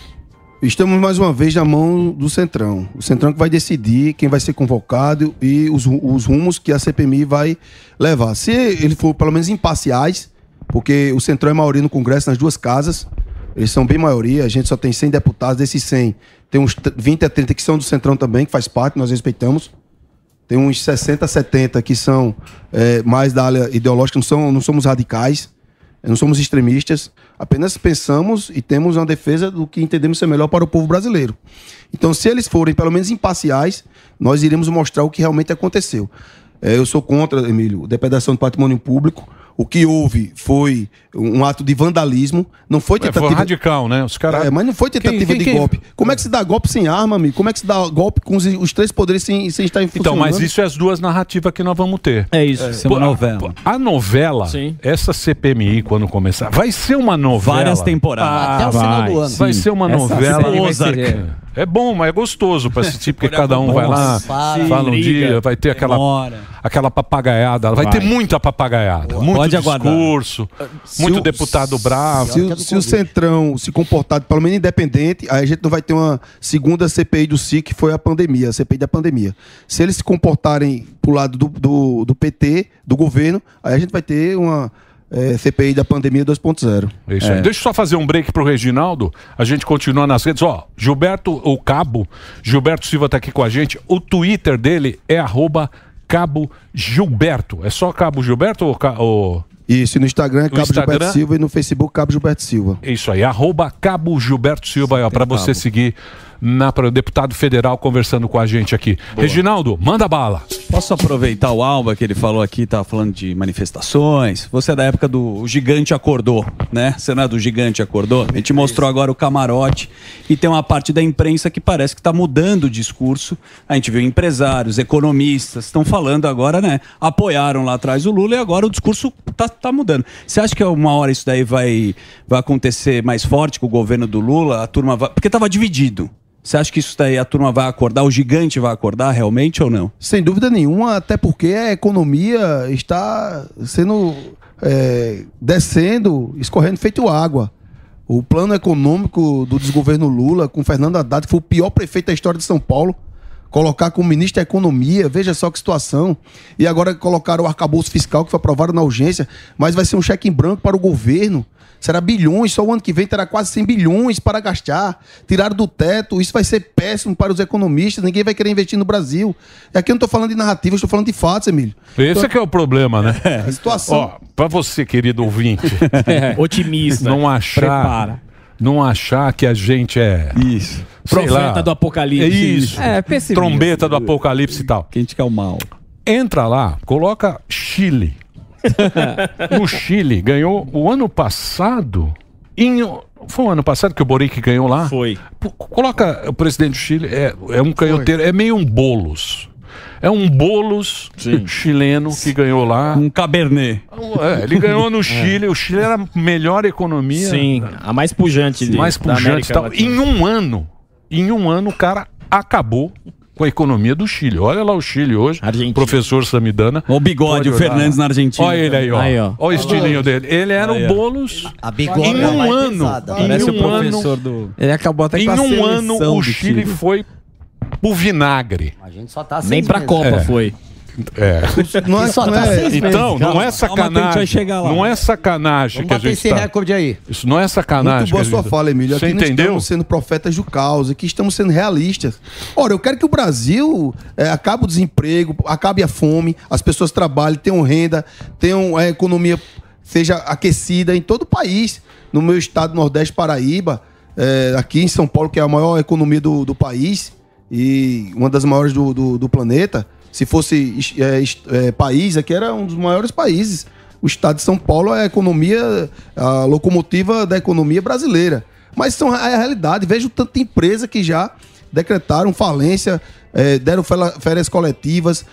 Estamos mais uma vez na mão do Centrão. O Centrão que vai decidir quem vai ser convocado e os, os rumos que a CPMI vai levar. Se ele for pelo menos imparciais, porque o Centrão é maioria no Congresso nas duas casas, eles são bem maioria, a gente só tem 100 deputados, desses 100, tem uns t- 20 a 30 que são do Centrão também, que faz parte, nós respeitamos. Tem uns 60, 70 que são é, mais da área ideológica, não, são, não somos radicais, não somos extremistas, apenas pensamos e temos uma defesa do que entendemos ser melhor para o povo brasileiro. Então, se eles forem pelo menos imparciais, nós iremos mostrar o que realmente aconteceu. É, eu sou contra, Emílio, depredação do patrimônio público. O que houve foi um ato de vandalismo, não foi É, foi tentativa. radical, né? Os caras. É, mas não foi tentativa Quem- quem- de quem- golpe. Como é que se dá golpe sem arma, amigo? Como é que se dá golpe com os, os três poderes sem, sem estar em Então, mas isso é as duas narrativas que nós vamos ter. É isso. Isso é uma Pô, a- novela. A, novela, essa CPMI, quando começar, vai ser uma novela. Várias temporadas. Até o final do ano. Vai Sim. ser uma Essa novela. vai ser- É. Bom, mas é gostoso pra assistir, porque cada um vai lá, Nossa, fala um dia, vai ter aquela, demora. aquela papagaiada. Vai, Vai. ter muita papagaiada, muito Pode aguardar. discurso, Se muito o- deputado bravo. Se, o- se o Centrão se comportar pelo menos independente, aí a gente não vai ter uma segunda CPI do SIC, que foi a pandemia, a CPI da pandemia. Se eles se comportarem pro lado do, do, do PT, do governo, aí a gente vai ter uma eh, CPI da pandemia 2.0. É Isso aí. Deixa eu só fazer um break pro Reginaldo. A gente continua nas redes. Ó, Gilberto, o Cabo, Gilberto Silva tá aqui com a gente. O Twitter dele é arroba Cabo Gilberto. É só Cabo Gilberto ou... ou... Isso, e no Instagram é Cabo Instagram- Gilberto Silva e no Facebook Cabo Gilberto Silva. Isso aí, arroba Cabo Gilberto Silva, pra você Cabo. seguir na, para o deputado federal conversando com a gente aqui. Reginaldo, manda bala. Posso aproveitar o Alba que ele falou aqui, tava falando de manifestações. Você é da época do o Gigante Acordou, né? Você não é do Gigante Acordou? A gente mostrou agora o camarote e tem uma parte da imprensa que parece que está mudando o discurso. A gente viu empresários, economistas, estão falando agora, né? Apoiaram lá atrás o Lula e agora o discurso tá, tá mudando. Você acha que uma hora isso daí vai, vai acontecer mais forte com o governo do Lula? A turma vai. Porque tava dividido. Você acha que isso daí a turma vai acordar? O gigante vai acordar realmente ou não? Sem dúvida nenhuma, até porque a economia está sendo é, descendo, escorrendo feito água. O plano econômico do desgoverno Lula, com Fernando Haddad, que foi o pior prefeito da história de São Paulo, colocar como ministro da Economia, veja só que situação. E agora colocaram o arcabouço fiscal, que foi aprovado na urgência, mas vai ser um cheque em branco para o governo. Será bilhões, só o ano que vem terá quase 100 bilhões para gastar. Tiraram do teto, isso vai ser péssimo para os economistas, ninguém vai querer investir no Brasil. E aqui eu não estou falando de narrativa, eu estou falando de fatos, Emílio. Esse é que é o problema, né? A situação. Ó, pra você, querido ouvinte. Otimista. Não achar. Prepara. Não achar que a gente é. Isso. Profeta do apocalipse. É isso. É. Trombeta do apocalipse e tal. Quem te quer o mal. Entra lá, coloca Chile. no Chile, ganhou o ano passado. Em, foi o ano passado que o Boric ganhou lá? Foi. P- Coloca o presidente do Chile, é, é um canhoteiro, é meio um bolos. É um bolos chileno que ganhou lá. Um cabernet. É, ele ganhou no Chile. O Chile era a melhor economia. Sim, a mais pujante de- Mais da pujante América e tal. Latina. Em um ano, em um ano, o cara acabou com a economia do Chile. Olha lá o Chile hoje. Professor Samidana. O bigode, o Fernandes na Argentina. Olha ele aí, ó. Aí, ó. Olha o estilinho dele. Ele era Aí, o. Boulos. A bigode em é um ano. pesada. Em Parece um o professor ano. do. Ele acabou até Em com a um ano, o Chile Chile. foi pro vinagre. A gente só tá Nem pra Copa É. foi. É. Não é- Só não tá é- meses, Então, não calma. é Calma que a gente sacanagem. vai chegar lá. Não é sacanagem Vamos que a bater gente esse tá. recorde aí. Isso não é sacanagem. Muito boa que a sua gente- fala, Emílio. Você Aqui não entendeu? estamos sendo profetas do caos, aqui estamos sendo realistas. Ora, eu quero que o Brasil é, acabe o desemprego, acabe a fome, as pessoas trabalhem, tenham renda, tenham a economia seja aquecida em todo o país. No meu estado, Nordeste, Paraíba, é, aqui em São Paulo, que é a maior economia do, do país e uma das maiores do, do, do planeta. Se fosse é, est- é, país, aqui era um dos maiores países. O estado de São Paulo é a economia, a locomotiva da economia brasileira. Mas são a realidade. Vejo tanta empresa que já decretaram falência, é, deram férias coletivas,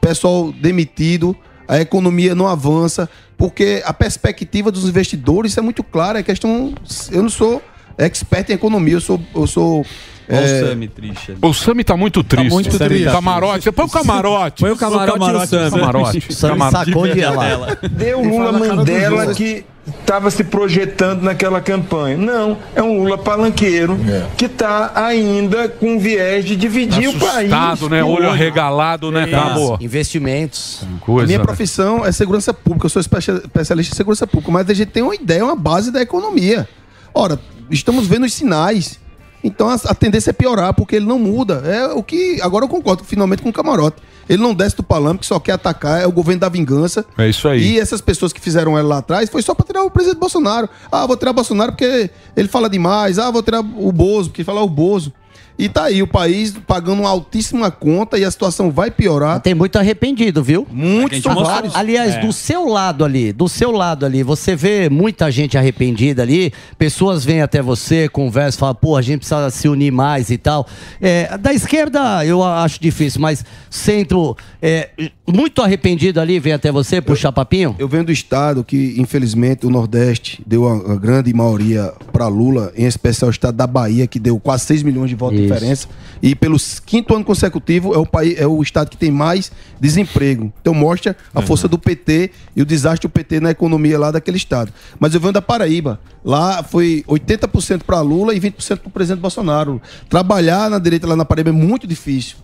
pessoal demitido, a economia não avança, porque a perspectiva dos investidores é muito clara. É questão. Eu não sou expert em economia, eu sou. Eu sou Olha é, o Sami triste. ali. O Sami tá muito triste. muito triste. Camarote. Põe o camarote. Põe o camarote e o Sami. Camarote. Sami Camarote. sacou de ela. Deu o Lula Mandela que estava se projetando naquela campanha. Não, é um Lula palanqueiro que está ainda com viés de dividir o país. Assustado, né? Olho arregalado, né? Acabou. Investimentos. a minha né? profissão é segurança pública, eu sou especia- especialista em segurança pública, mas a gente tem uma ideia, uma base da economia. Ora, estamos vendo os sinais. Então a, a tendência é piorar, porque ele não muda. É o que. Agora eu concordo finalmente com o camarote. Ele não desce do palanque, que só quer atacar, é o governo da vingança. É isso aí. E essas pessoas que fizeram ela lá atrás foi só pra tirar o presidente Bolsonaro. Ah, vou tirar o Bolsonaro porque ele fala demais. Ah, vou tirar o Bozo, porque fala o Bozo. E tá aí o país pagando uma altíssima conta e a situação vai piorar. Tem muito arrependido, viu? Muitos são vários. Aliás, É. do seu lado ali, do seu lado ali, você vê muita gente arrependida ali, pessoas vêm até você, conversam, falam, pô, a gente precisa se unir mais e tal. É, da esquerda eu acho difícil, mas centro, é, muito arrependido ali, vem até você, puxar papinho? Eu venho do estado que, infelizmente, o Nordeste deu a, a grande maioria para Lula, em especial o estado da Bahia, que deu quase 6 milhões de votos. Diferença. E pelo quinto ano consecutivo é o, país, é o estado que tem mais desemprego. Então mostra a força do PT e o desastre do PT na economia lá daquele estado. Mas eu venho da Paraíba. Lá foi 80% para Lula e 20% para o presidente Bolsonaro. Trabalhar na direita lá na Paraíba é muito difícil.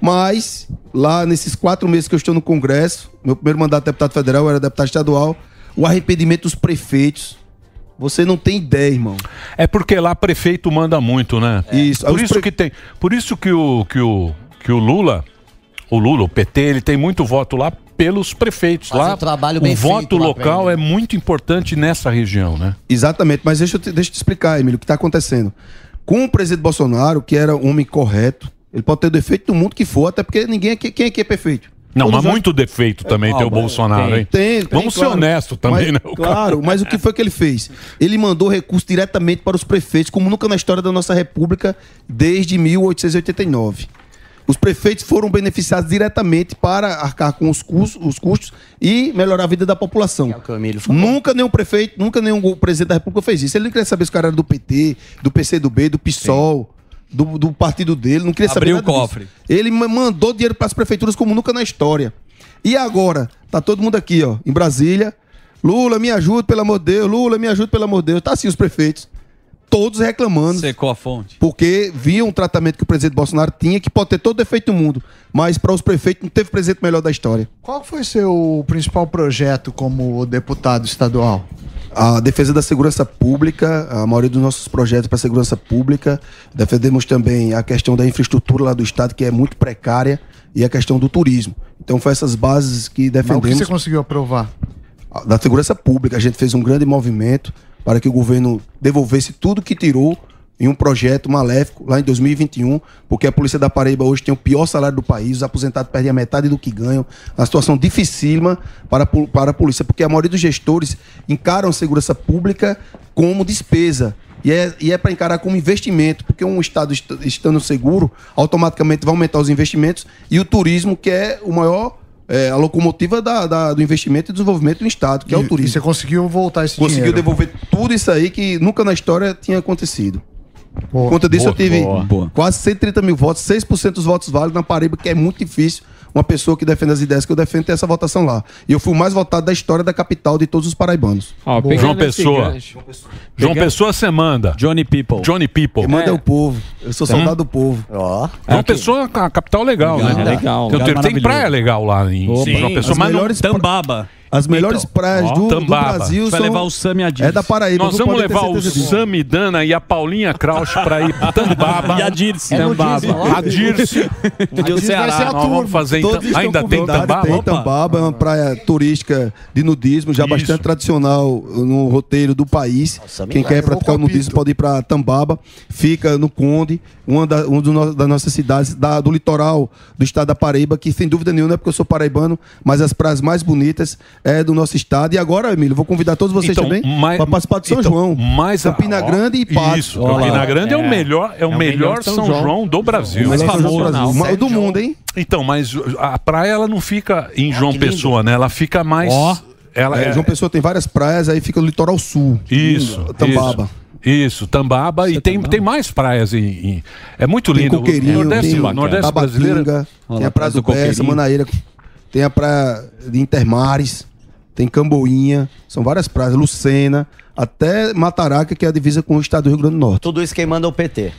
Mas, lá nesses quatro meses que eu estou no Congresso, meu primeiro mandato de deputado federal, eu era deputado estadual, o arrependimento dos prefeitos. Você não tem ideia, irmão. É porque lá prefeito manda muito, né? Isso. Por Os isso pre- que tem. Por isso que o, que o, que o Lula, o Lula, o PT, ele tem muito voto lá pelos prefeitos. Faz lá um trabalho o bem voto feito lá pra local é muito importante nessa região, né? Exatamente, mas deixa eu te, deixa eu te explicar, Emílio, o que está acontecendo. Com o presidente Bolsonaro, que era um homem correto, ele pode ter o defeito do mundo que for, até porque ninguém aqui, quem aqui é perfeito. Não, Todos mas nós- muito defeito também Ah, tem o bom, Bolsonaro, hein? Tem, tem, Vamos ser claro. honestos também, Mas- né? Claro, mas o que foi que ele fez? Ele mandou recurso diretamente para os prefeitos, como nunca na história da nossa república, desde 1889. Os prefeitos foram beneficiados diretamente para arcar com os custos, os custos e melhorar a vida da população. nunca nenhum prefeito, nunca nenhum presidente da república fez isso. Ele não queria saber se o cara era do PT, do PCdoB, do PSOL, do, do partido dele, não queria saber Abriu o disso. cofre. Ele ma- mandou dinheiro para as prefeituras como nunca na história. E agora, tá todo mundo aqui, ó, em Brasília. Lula, me ajude, pelo amor de Deus. Lula, me ajude, pelo amor de Deus. Tá assim os prefeitos. Todos reclamando. Secou a fonte. Porque viam um tratamento que o presidente Bolsonaro tinha, que pode ter todo defeito do mundo. Mas para os prefeitos não teve presidente melhor da história. Qual foi seu principal projeto como deputado estadual? A defesa da segurança pública, a maioria dos nossos projetos para segurança pública. Defendemos também a questão da infraestrutura lá do estado, que é muito precária, e a questão do turismo. Então, foi essas bases que Mas o que defendemos. você conseguiu aprovar? da segurança pública. A gente fez um grande movimento para que o governo devolvesse tudo que tirou em um projeto maléfico lá em 2021, porque a Polícia da Paraíba hoje tem o pior salário do país, os aposentados perdem a metade do que ganham, uma situação dificílima para, para a polícia, porque a maioria dos gestores encaram a segurança pública como despesa. E é, e é para encarar como investimento, porque um Estado est- estando seguro, automaticamente vai aumentar os investimentos e o turismo, que é o maior, é, a locomotiva da- da- do investimento e desenvolvimento do Estado, que é o E- turismo. E você conseguiu voltar esse Conseguiu dinheiro? devolver tudo isso aí que nunca na história tinha acontecido. Boa. Por conta disso, Boa, eu tive boa. Quase 130 mil votos, 6% dos votos válidos na Paraíba, que é muito difícil uma pessoa que defende as ideias que eu defendo ter essa votação lá. E eu fui o mais votado da história da capital de todos os paraibanos. João Pessoa. João Pessoa você manda. Johnny People. Johnny People. Quem manda é o povo. Eu sou soldado do povo. João Pessoa é uma capital legal, Legal, né? legal. Tem, tem praia legal lá em Opa. João Pessoa, As mas não... melhores pra- Tambaba. As melhores Então, praias ó, do, do. Brasil Vai são... levar o Sami Adis. É da Paraíba. Nós não vamos levar o. Sami Dana e a Paulinha Krausch pra ir pro Tambaba. E a Dirce. É Tambaba. Ó. A Dirce. E o Ceará. Nós vamos fazer em Todos Ainda tem Tambaba? Tem Tambaba, é uma praia turística de nudismo, já bastante tradicional no roteiro do país. Quem me quer leva. praticar o nudismo pode ir para Tambaba. Fica no Conde, uma da, um do no- das nossas cidades da- do litoral do estado da Paraíba, que sem dúvida nenhuma, não é porque eu sou paraibano, mas as praias mais bonitas é, do nosso estado. E agora, Emílio, vou convidar todos vocês Então, também para participar do São então, João. mas a- Campina ó, Grande e Patos. Isso, Campina Grande é, o melhor, é o melhor São, João. do Brasil. O mais famoso do? O do mundo, hein? Então, mas a praia ela não fica em João Pessoa, né? Ela fica mais. Ó. Ela É, João Pessoa tem várias praias, aí fica no litoral sul. Isso. Tambaba. Isso, isso, Tambaba. e tem, tem mais praias em. em- é muito Tem lindo. Coqueirinho, o Nordeste, tem o Nordeste brasileiro. Tem a Praia do Bessa, Manaíra, tem a Praia de Intermares, tem Camboinha, são várias praias, Lucena, até Mataraca, que é a divisa com o estado do Rio Grande do Norte. Tudo isso quem manda é o PT.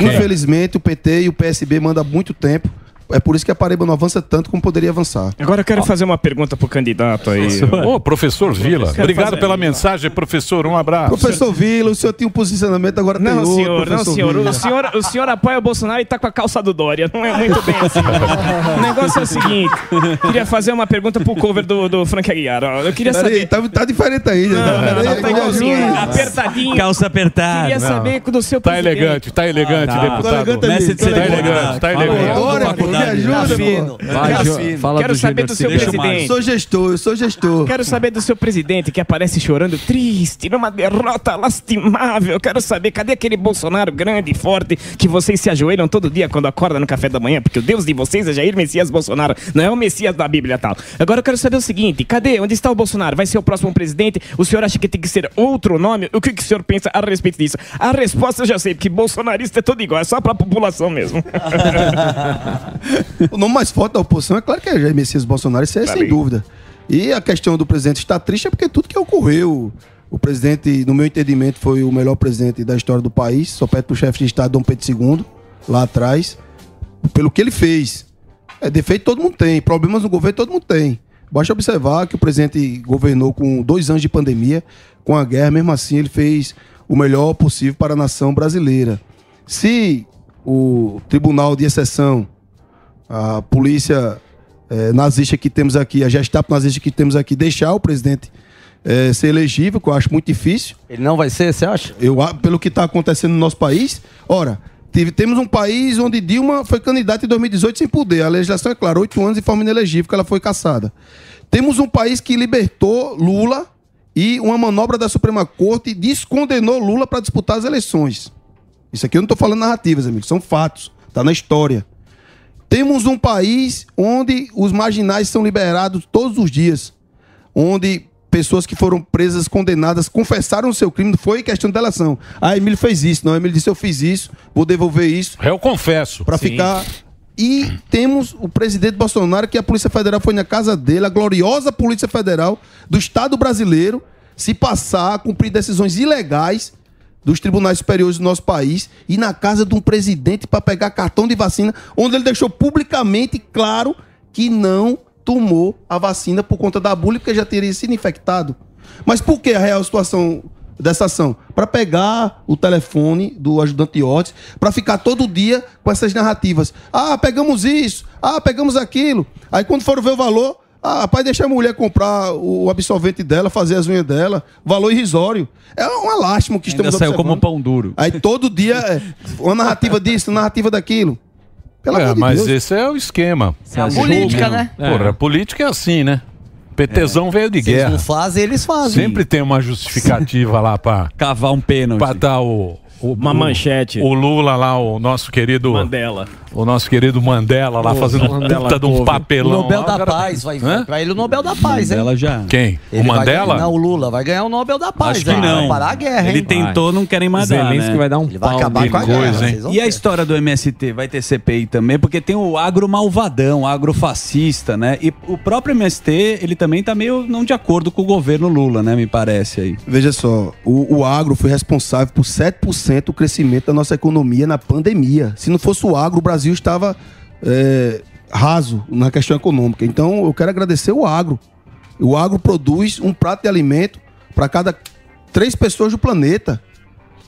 Infelizmente, o PT e o PSB mandam há muito tempo. É por isso que a Paraíba não avança tanto como poderia avançar. Agora eu quero fazer uma pergunta pro candidato aí. Ô, professor Vila, obrigado fazer- pela mensagem, professor. Um abraço. Professor Vila, o senhor tinha um posicionamento, agora tem Não, outro. senhor, não, senhor. Vila. O senhor. O senhor apoia o Bolsonaro e tá com a calça do Dória. Não é muito bem assim. o negócio é o seguinte: queria fazer uma pergunta pro cover do, do Frank Aguiar. Eu queria Peraí, saber. tá, tá diferente ainda. Não, tá, não, peraí, não, tá igualzinho, ajuda. apertadinho. Calça apertada. Queria Não. saber do seu Tá presidente. elegante, tá elegante, Tá. deputado. Tô elegante. Tá elegante. tá elegante. Me ajuda, fino. Vai, fala Quero do saber do seu presidente. Eu sou gestor, eu sou gestor. Quero saber do seu presidente que aparece chorando triste, numa derrota lastimável. Quero saber cadê aquele Bolsonaro grande e forte que vocês se ajoelham todo dia quando acordam no café da manhã, porque o Deus de vocês é Jair Messias Bolsonaro, não é o Messias da Bíblia tal. Agora eu quero saber o seguinte: cadê? Onde está o Bolsonaro? Vai ser o próximo presidente? O senhor acha que tem que ser outro nome? O que, que o senhor pensa a respeito disso? A resposta eu já sei, porque bolsonarista é todo igual, é só pra população mesmo. O nome mais forte da oposição é claro que é Jair Messias Bolsonaro, isso é sem dúvida. E a questão do presidente estar triste é porque tudo que ocorreu, o presidente, no meu entendimento, foi o melhor presidente da história do país, só perto do chefe de Estado Dom Pedro II, lá atrás, pelo que ele fez. É, defeito todo mundo tem, problemas no governo todo mundo tem. Basta observar que o presidente governou com dois anos de pandemia, com a guerra, mesmo assim ele fez o melhor possível para a nação brasileira. Se o Tribunal de Exceção a polícia eh, nazista que temos aqui, a Gestapo nazista que temos aqui, deixar o presidente eh, ser elegível, que eu acho muito difícil. Ele não vai ser, você acha? Eu, pelo que está acontecendo no nosso país. Ora, tive- temos um país onde Dilma foi candidata em 2018 sem poder. A legislação é clara, oito anos de forma inelegível, que ela foi caçada. Temos um país que libertou Lula e uma manobra da Suprema Corte descondenou Lula para disputar as eleições. Isso aqui eu não estou falando narrativas, amigos, são fatos. Está na história. Temos um país onde os marginais são liberados todos os dias, onde pessoas que foram presas, condenadas, confessaram o seu crime, foi questão de delação. Ah, Emílio fez isso. Não, Emílio disse, eu fiz isso, vou devolver isso. Eu confesso. Para ficar... E temos o presidente Bolsonaro, que a Polícia Federal foi na casa dele, a gloriosa Polícia Federal do Estado brasileiro, se passar a cumprir decisões ilegais dos tribunais superiores do nosso país e na casa de um presidente para pegar cartão de vacina, onde ele deixou publicamente claro que não tomou a vacina por conta da bullying, porque já teria sido infectado. Mas por que a real situação dessa ação? Para pegar o telefone do ajudante Ortiz, para ficar todo dia com essas narrativas. Ah, pegamos isso, ah, pegamos aquilo. Aí quando foram ver o valor, ah, rapaz, deixa a mulher comprar o absorvente dela, fazer as unhas dela, valor irrisório. É uma lástima que Ainda estamos saiu como observando. pão duro. Aí todo dia é uma narrativa disso, uma narrativa daquilo. Pelo É, de mas Deus. esse é o esquema. É a política, né? Porra, a política é assim, né? PTzão veio de Se eles guerra. não fazem, eles fazem. Sempre tem uma justificativa lá pra. Cavar um pênalti. Pra dar o. o- Uma o- manchete. O Lula lá, o nosso querido. Mandela. O nosso querido Mandela lá O fazendo um Mandela puta de um papelão. O Nobel lá, da cara- Paz vai Hã? pra ele o Nobel da Paz, hein? Mandela já. Quem? Ele o Mandela? ganhar- não, o Lula vai ganhar o Nobel da Paz. Acho que hein? não. Vai parar a guerra, Ele hein? tentou, não querem mais dar, Zelensky né? vai dar um Ele vai acabar com a guerra. vocês vão E a história do MST vai ter CPI também, porque tem o agro malvadão, o agro fascista, né? E o próprio MST, ele também tá meio não de acordo com o governo Lula, né? Me parece aí. Veja só, o, o agro foi responsável por 7% do crescimento da nossa economia na pandemia. Se não fosse o agro, o Brasil estava é, raso na questão econômica. Então, eu quero agradecer o agro. O agro produz um prato de alimento para cada três pessoas do planeta,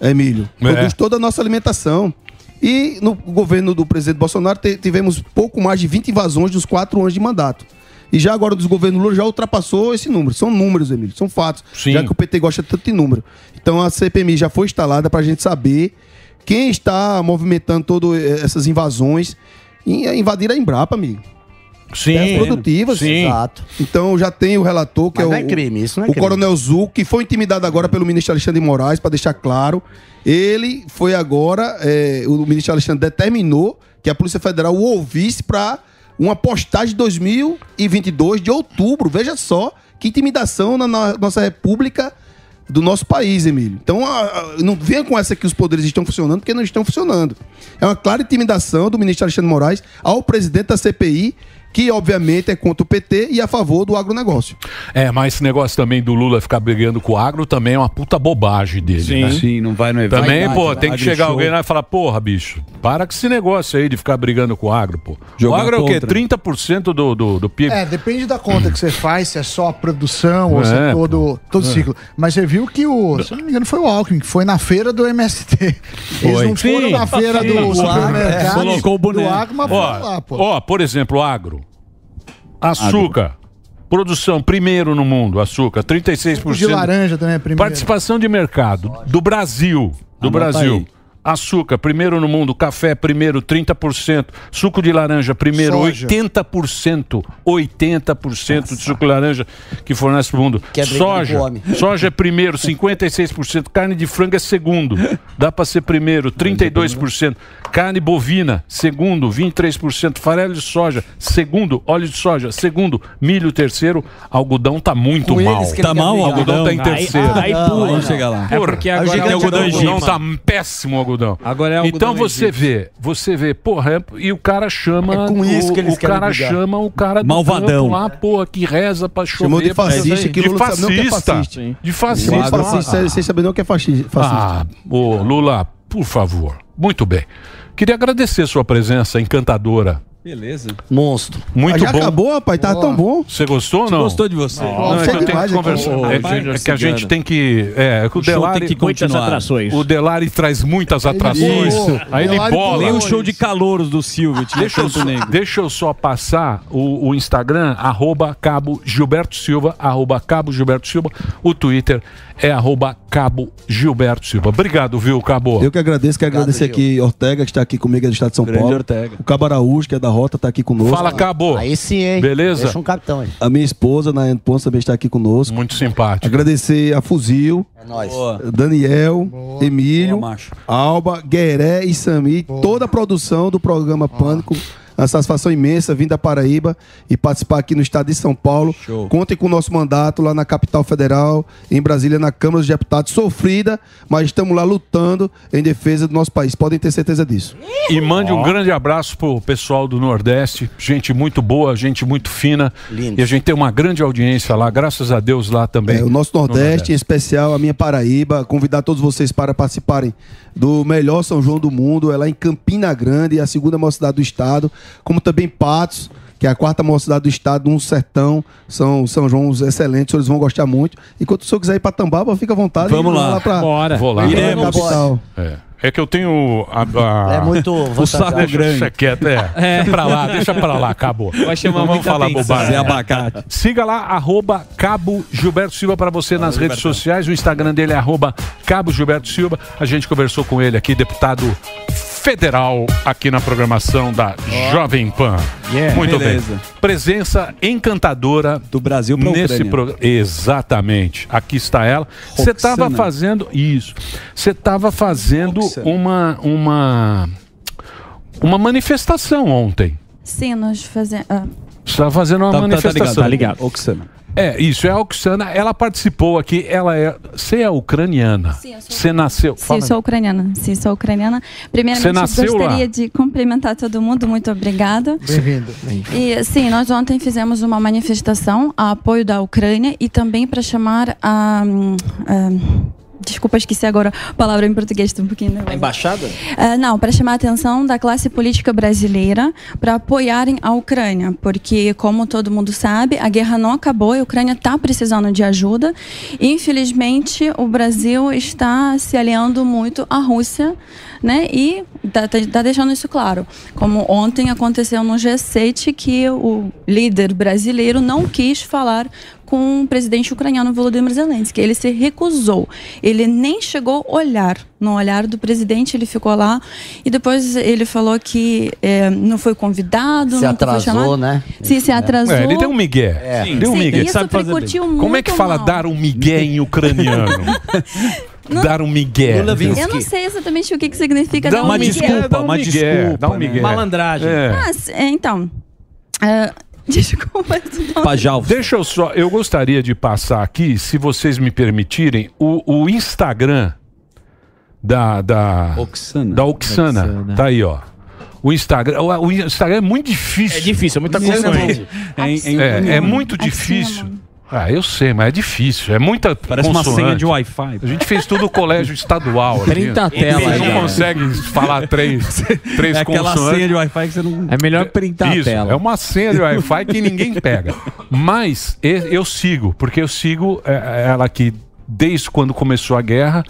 Emílio. É. Produz toda a nossa alimentação. E no governo do presidente Bolsonaro tivemos pouco mais de 20 invasões dos quatro anos de mandato. E já agora dos governos Lula já ultrapassou esse número. São números, Emílio, são fatos. Sim. Já que o PT gosta tanto de número. Então a CPMI já foi instalada para a gente saber quem está movimentando todas essas invasões. E invadir a Embrapa, amigo. Sim, terras produtivas. sim. Exato. Então já tem o relator, que Mas é o, não é crime, isso não é o crime. Coronel Zul, que foi intimidado agora pelo ministro Alexandre de Moraes, para deixar claro. Ele foi agora, é, o ministro Alexandre determinou que a Polícia Federal o ouvisse para uma postagem de 2022 de outubro. Veja só que intimidação na, nossa república do nosso país, Emílio. Então, não venha com essa que os poderes estão funcionando, porque não estão funcionando. É uma clara intimidação do ministro Alexandre Moraes ao presidente da CPI, que obviamente é contra o PT e a favor do agronegócio. É, mas esse negócio também do Lula ficar brigando com o agro também é uma puta bobagem dele. Sim. né? Sim, não vai no evento. Também, Vai, pô, vai, tem que chegar show. alguém lá e falar, porra, bicho, para com esse negócio aí de ficar brigando com o agro, pô. Jogar o agro é o quê? contra. 30% do, do, do PIB. É, depende da conta que você faz, se é só a produção ou se é É, todo, todo É. ciclo. Mas você viu que o, se eu não me engano, foi o Alckmin, que foi na feira do MST. Eles Foi. não foram Sim, na feira sim. do O supermercado. agro, é. Colocou o boné. Do agro, mas foram Ó, lá, pô. ó, por exemplo, agro. Açúcar. Produção primeiro no mundo, açúcar, 36%. De laranja também é primeiro. Participação de mercado do Brasil, do Anota Brasil. aí. Açúcar, primeiro no mundo. Café, primeiro, 30%. Suco de laranja, primeiro, Soja. 80%. 80% de suco de laranja que fornece para o mundo. Que é Soja. Soja é primeiro, 56%. Carne de frango é segundo. Dá para ser primeiro, 32%. Carne bovina, segundo, 23%. Farelo de soja, segundo. Óleo de soja, segundo. Milho, terceiro. Algodão tá muito Com mal. Tá mal. Algodão tá em Aí- terceiro. aí pula. Vamos chegar lá. É porque agora Aí o algodão algodão tá péssimo o algodão. Agora é algodão Então você egípcio. vê, você vê, porra, é- e o cara chama. É com isso o, que eles o cara brigar. chama o cara do Malvadão. lá, porra, que reza pra chover. Chamou de fascista, que de Lula sabe não que é fascista. fascista. De fascista. agro fascista, sem saber não que é fascista. Ah, ô Lula, por favor. Muito bem. Queria agradecer sua presença encantadora. Beleza. Monstro. Muito Ah, já bom. acabou, rapaz? Tava tão bom. Você gostou ou não? Gostou de você. Não, é que eu tenho que conversar. É, que- é que a gente tem que. É, que o, O Delari. tem que continuar. Muitas atrações. O Delari traz muitas atrações. Isso. Aí ele bola. Nem o show de calouros do Silvio tinha Deixa eu, só, deixa eu só passar o, o Instagram, arroba Cabo Gilberto Silva, arroba Cabo Gilberto Silva. O Twitter é arroba Cabo Gilberto Silva. Obrigado, viu, Cabo? Eu que agradeço, quero agradecer aqui Ortega, que está aqui comigo, é do Estado de São Grande Paulo. Ortega. O Cabo Araújo, que é da Rota, está aqui conosco. Fala, Cabo. Aí sim, hein? Beleza? Deixa um capitão aí. A minha esposa, Nayane Ponce, também está aqui conosco. Muito simpático. Agradecer a Fuzil. É nóis. Daniel, Emílio, Alba, Gueré e Sami, toda a produção do programa Pânico. Uma satisfação imensa vir da Paraíba e participar aqui no estado de São Paulo. Contem com o nosso mandato lá na capital federal, em Brasília, na Câmara dos Deputados. Sofrida, mas estamos lá lutando em defesa do nosso país. Podem ter certeza disso. E mande um grande abraço pro pessoal do Nordeste. Gente muito boa, gente muito fina. E a gente tem uma grande audiência lá, graças a Deus lá também. É, o nosso no Nordeste, em especial a minha Paraíba, convidar todos vocês para participarem do melhor São João do mundo, é lá em Campina Grande, a segunda maior cidade do estado, como também Patos, que é a quarta maior cidade do estado, um sertão, são São João excelentes, eles vão gostar muito. E quando o senhor quiser ir para Tambaba, fica à vontade. Vamos e lá. pra, Bora. Vou lá. pra Iremos. capital. É. É que eu tenho a, a- É muito o saco vantajoso. grande. Deixa quieto, é. É. Deixa pra lá, deixa pra lá, acabou. Vai chamar Não vamos falar atenção. bobagem. Zé Abacate. Siga lá, arroba Cabo Gilberto Silva para você nas redes sociais. O Instagram dele é arroba Cabo Gilberto Silva. A gente conversou com ele aqui, deputado federal, aqui na programação da Jovem Pan. Yeah. Muito Beleza. bem. Presença encantadora do Brasil pra nesse programa. Exatamente. Aqui está ela. Você estava Roxana. fazendo isso. Você estava fazendo uma uma uma manifestação ontem. Sim, nós fazemos. ah, Você estava fazendo uma Tá- tá- tá manifestação. ligado, tá ligado. Oxana. É, isso, é a Oksana. Ela participou aqui, ela é. Você é ucraniana. Sim, eu sou Você nasceu. Sim, Fala. sou ucraniana. Sim, sou ucraniana. Primeiramente, gostaria lá? de cumprimentar todo mundo. Muito obrigada. Bem-vindo. E sim, nós ontem fizemos uma manifestação a apoio da Ucrânia e também para chamar a. hum, ah, Desculpa, esqueci agora a palavra em português, um pouquinho nervosa. Embaixada? Ah, não, para chamar a atenção da classe política brasileira para apoiarem a Ucrânia, porque, como todo mundo sabe, a guerra não acabou e a Ucrânia está precisando de ajuda. Infelizmente, o Brasil está se aliando muito à Rússia, né? E está tá deixando isso claro. Como ontem aconteceu no G7 que o líder brasileiro não quis falar com o presidente ucraniano Volodymyr Zelensky. Ele se recusou. Ele nem chegou a olhar no olhar do presidente, ele ficou lá e depois ele falou que eh, não foi convidado, Se não foi atrasou, chamado. né? Sim, se atrasou. É, ele deu um migué. É. Sim. Deu um Sim, migué. isso repercutiu Como é que fala mal. dar um migué em ucraniano? dar um migué. Eu não sei exatamente o que, que significa dar um migué. desculpa, Dá um uma migué, desculpa, dá um migué. Malandragem. É. Mas, é, então. é, desculpa. não- Deixa eu só. Eu gostaria de passar aqui, se vocês me permitirem, o, o Instagram da. Da Oxana. Da Oxana. Oxana. Tá aí, ó. O Instagram, o, o Instagram é muito difícil. É difícil, é muita coisa. consoante. É, é, é muito difícil. Ah, eu sei, mas é difícil. É muita Parece uma consoante. senha de Wi-Fi. A gente fez tudo no colégio estadual. aqui. 30 telas Você não consegue falar três, três É aquela consoantes. senha de Wi-Fi que você não. É melhor printar Isso, a tela. é uma senha de Wi-Fi que ninguém pega. Mas eu sigo, porque eu sigo é, ela aqui desde quando começou a guerra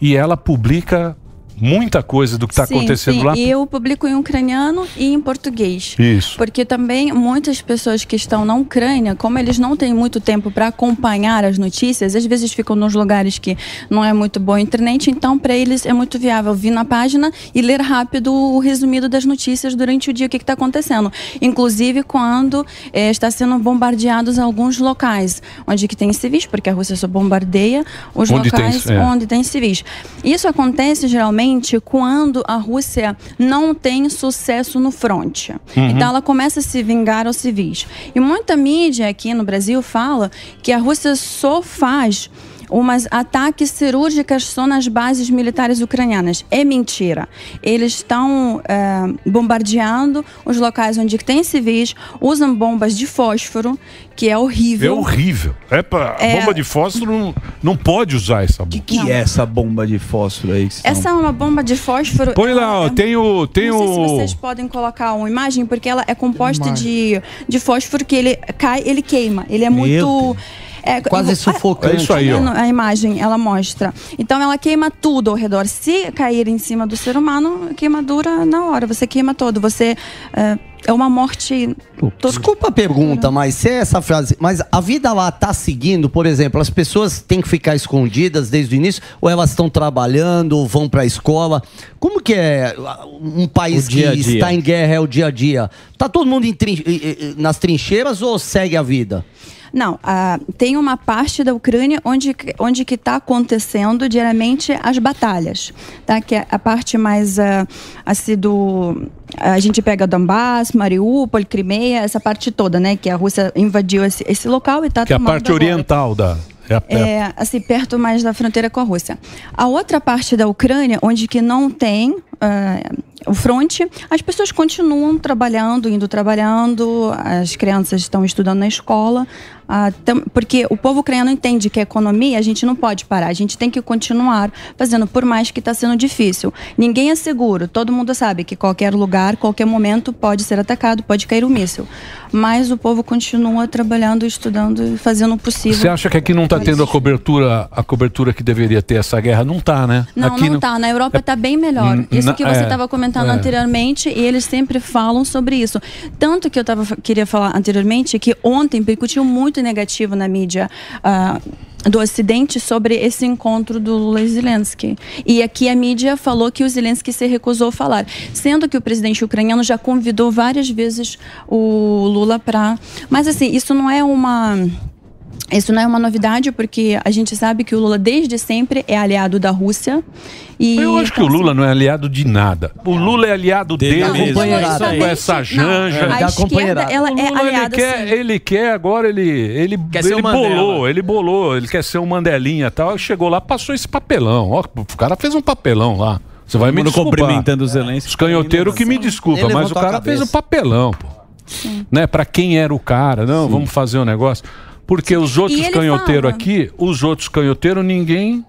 e ela publica muita coisa do que está acontecendo sim. lá. E eu publico em ucraniano e em português. Isso. Porque também muitas pessoas que estão na Ucrânia, como eles não têm muito tempo para acompanhar as notícias, às vezes ficam nos lugares que não é muito boa a internet, então para eles é muito viável vir na página e ler rápido o resumido das notícias durante o dia o que está acontecendo. Inclusive quando eh, está sendo bombardeados alguns locais, onde que tem civis, porque a Rússia só bombardeia os Onde tem- locais é. onde tem civis. Isso acontece geralmente quando a Rússia não tem sucesso no fronte. Uhum. Então ela começa a se vingar aos civis. E muita mídia aqui no Brasil fala que a Rússia só faz umas ataques cirúrgicas só nas bases militares ucranianas. É mentira. Eles estão eh, bombardeando os locais onde tem civis, usam bombas de fósforo, que é É horrível. horrível. É pra, É. Bomba de fósforo não, não pode usar essa bomba. O que é essa bomba de fósforo aí? que Essa é uma bomba de fósforo. Põe lá, ó, tem o. Tem Não sei se o... vocês podem colocar uma imagem, porque ela é composta de, de fósforo que ele cai, ele queima. Ele é muito. É, Quase eu- sufocante. É isso aí, ó. vendo A imagem, ela mostra. Então, ela queima tudo ao redor. Se cair em cima do ser humano, queimadura na hora. Você queima todo. Você. É, é uma morte. Desculpa a pergunta, mas se é essa frase. Mas a vida lá tá seguindo, por exemplo, as pessoas têm que ficar escondidas desde o início, ou elas estão trabalhando, vão para a escola? Como que é um país que dia. está em guerra é o dia a dia? Tá todo mundo em trin- nas trincheiras ou segue a vida? Não, ah, tem uma parte da Ucrânia onde, onde que está acontecendo diariamente as batalhas, tá? Que é a parte mais ah, assim do a gente pega Donbass, Mariupol, Crimeia, essa parte toda, né? Que a Rússia invadiu esse, esse local e está Que é a parte agora. oriental da. É. É, assim, perto mais da fronteira com a Rússia. A outra parte da Ucrânia, onde que não tem ah, o fronte, as pessoas continuam trabalhando, indo trabalhando, as crianças estão estudando na escola, ah, tam- porque o povo ucraniano entende que a economia a gente não pode parar, a gente tem que continuar fazendo, por mais que está sendo difícil. Ninguém é seguro, todo mundo sabe que qualquer lugar, qualquer momento pode ser atacado, pode cair um míssil. Mas o povo continua trabalhando, estudando e fazendo o possível. Você acha que aqui não está tendo a cobertura, a cobertura que deveria ter essa guerra? Não tá, né? Não, aqui não tá. Na Europa tá bem melhor. Isso na- que você é, estava comentando é. anteriormente, e eles sempre falam sobre isso. Tanto que eu tava, queria falar anteriormente que ontem percutiu muito negativo na mídia. ah, do Ocidente sobre esse encontro do Lula e Zelensky. E aqui a mídia falou que o Zelensky se recusou a falar, sendo que o presidente ucraniano já convidou várias vezes o Lula para. Mas assim, isso não é uma isso não é uma novidade, porque a gente sabe que o Lula desde sempre é aliado da Rússia. E Eu acho que o Lula não é aliado de nada. O Lula é aliado dele, mesmo. com essa janja. Não, a esquerda, ela é Lula, ele aliada, quer, sim. ele quer agora, ele, ele, Quer ele bolou, ele bolou, ele quer ser um Mandelinha e tal. Chegou lá, passou esse papelão. Ó, o cara fez um papelão lá. Você vai me desculpar. cumprimentando o Zelensky. Os canhoteiros que me desculpa, Ele mas o cara fez um papelão, pô. Né? Pra quem era o cara, não, vamos fazer um negócio. Porque os outros canhoteiros aqui, os outros canhoteiros, ninguém.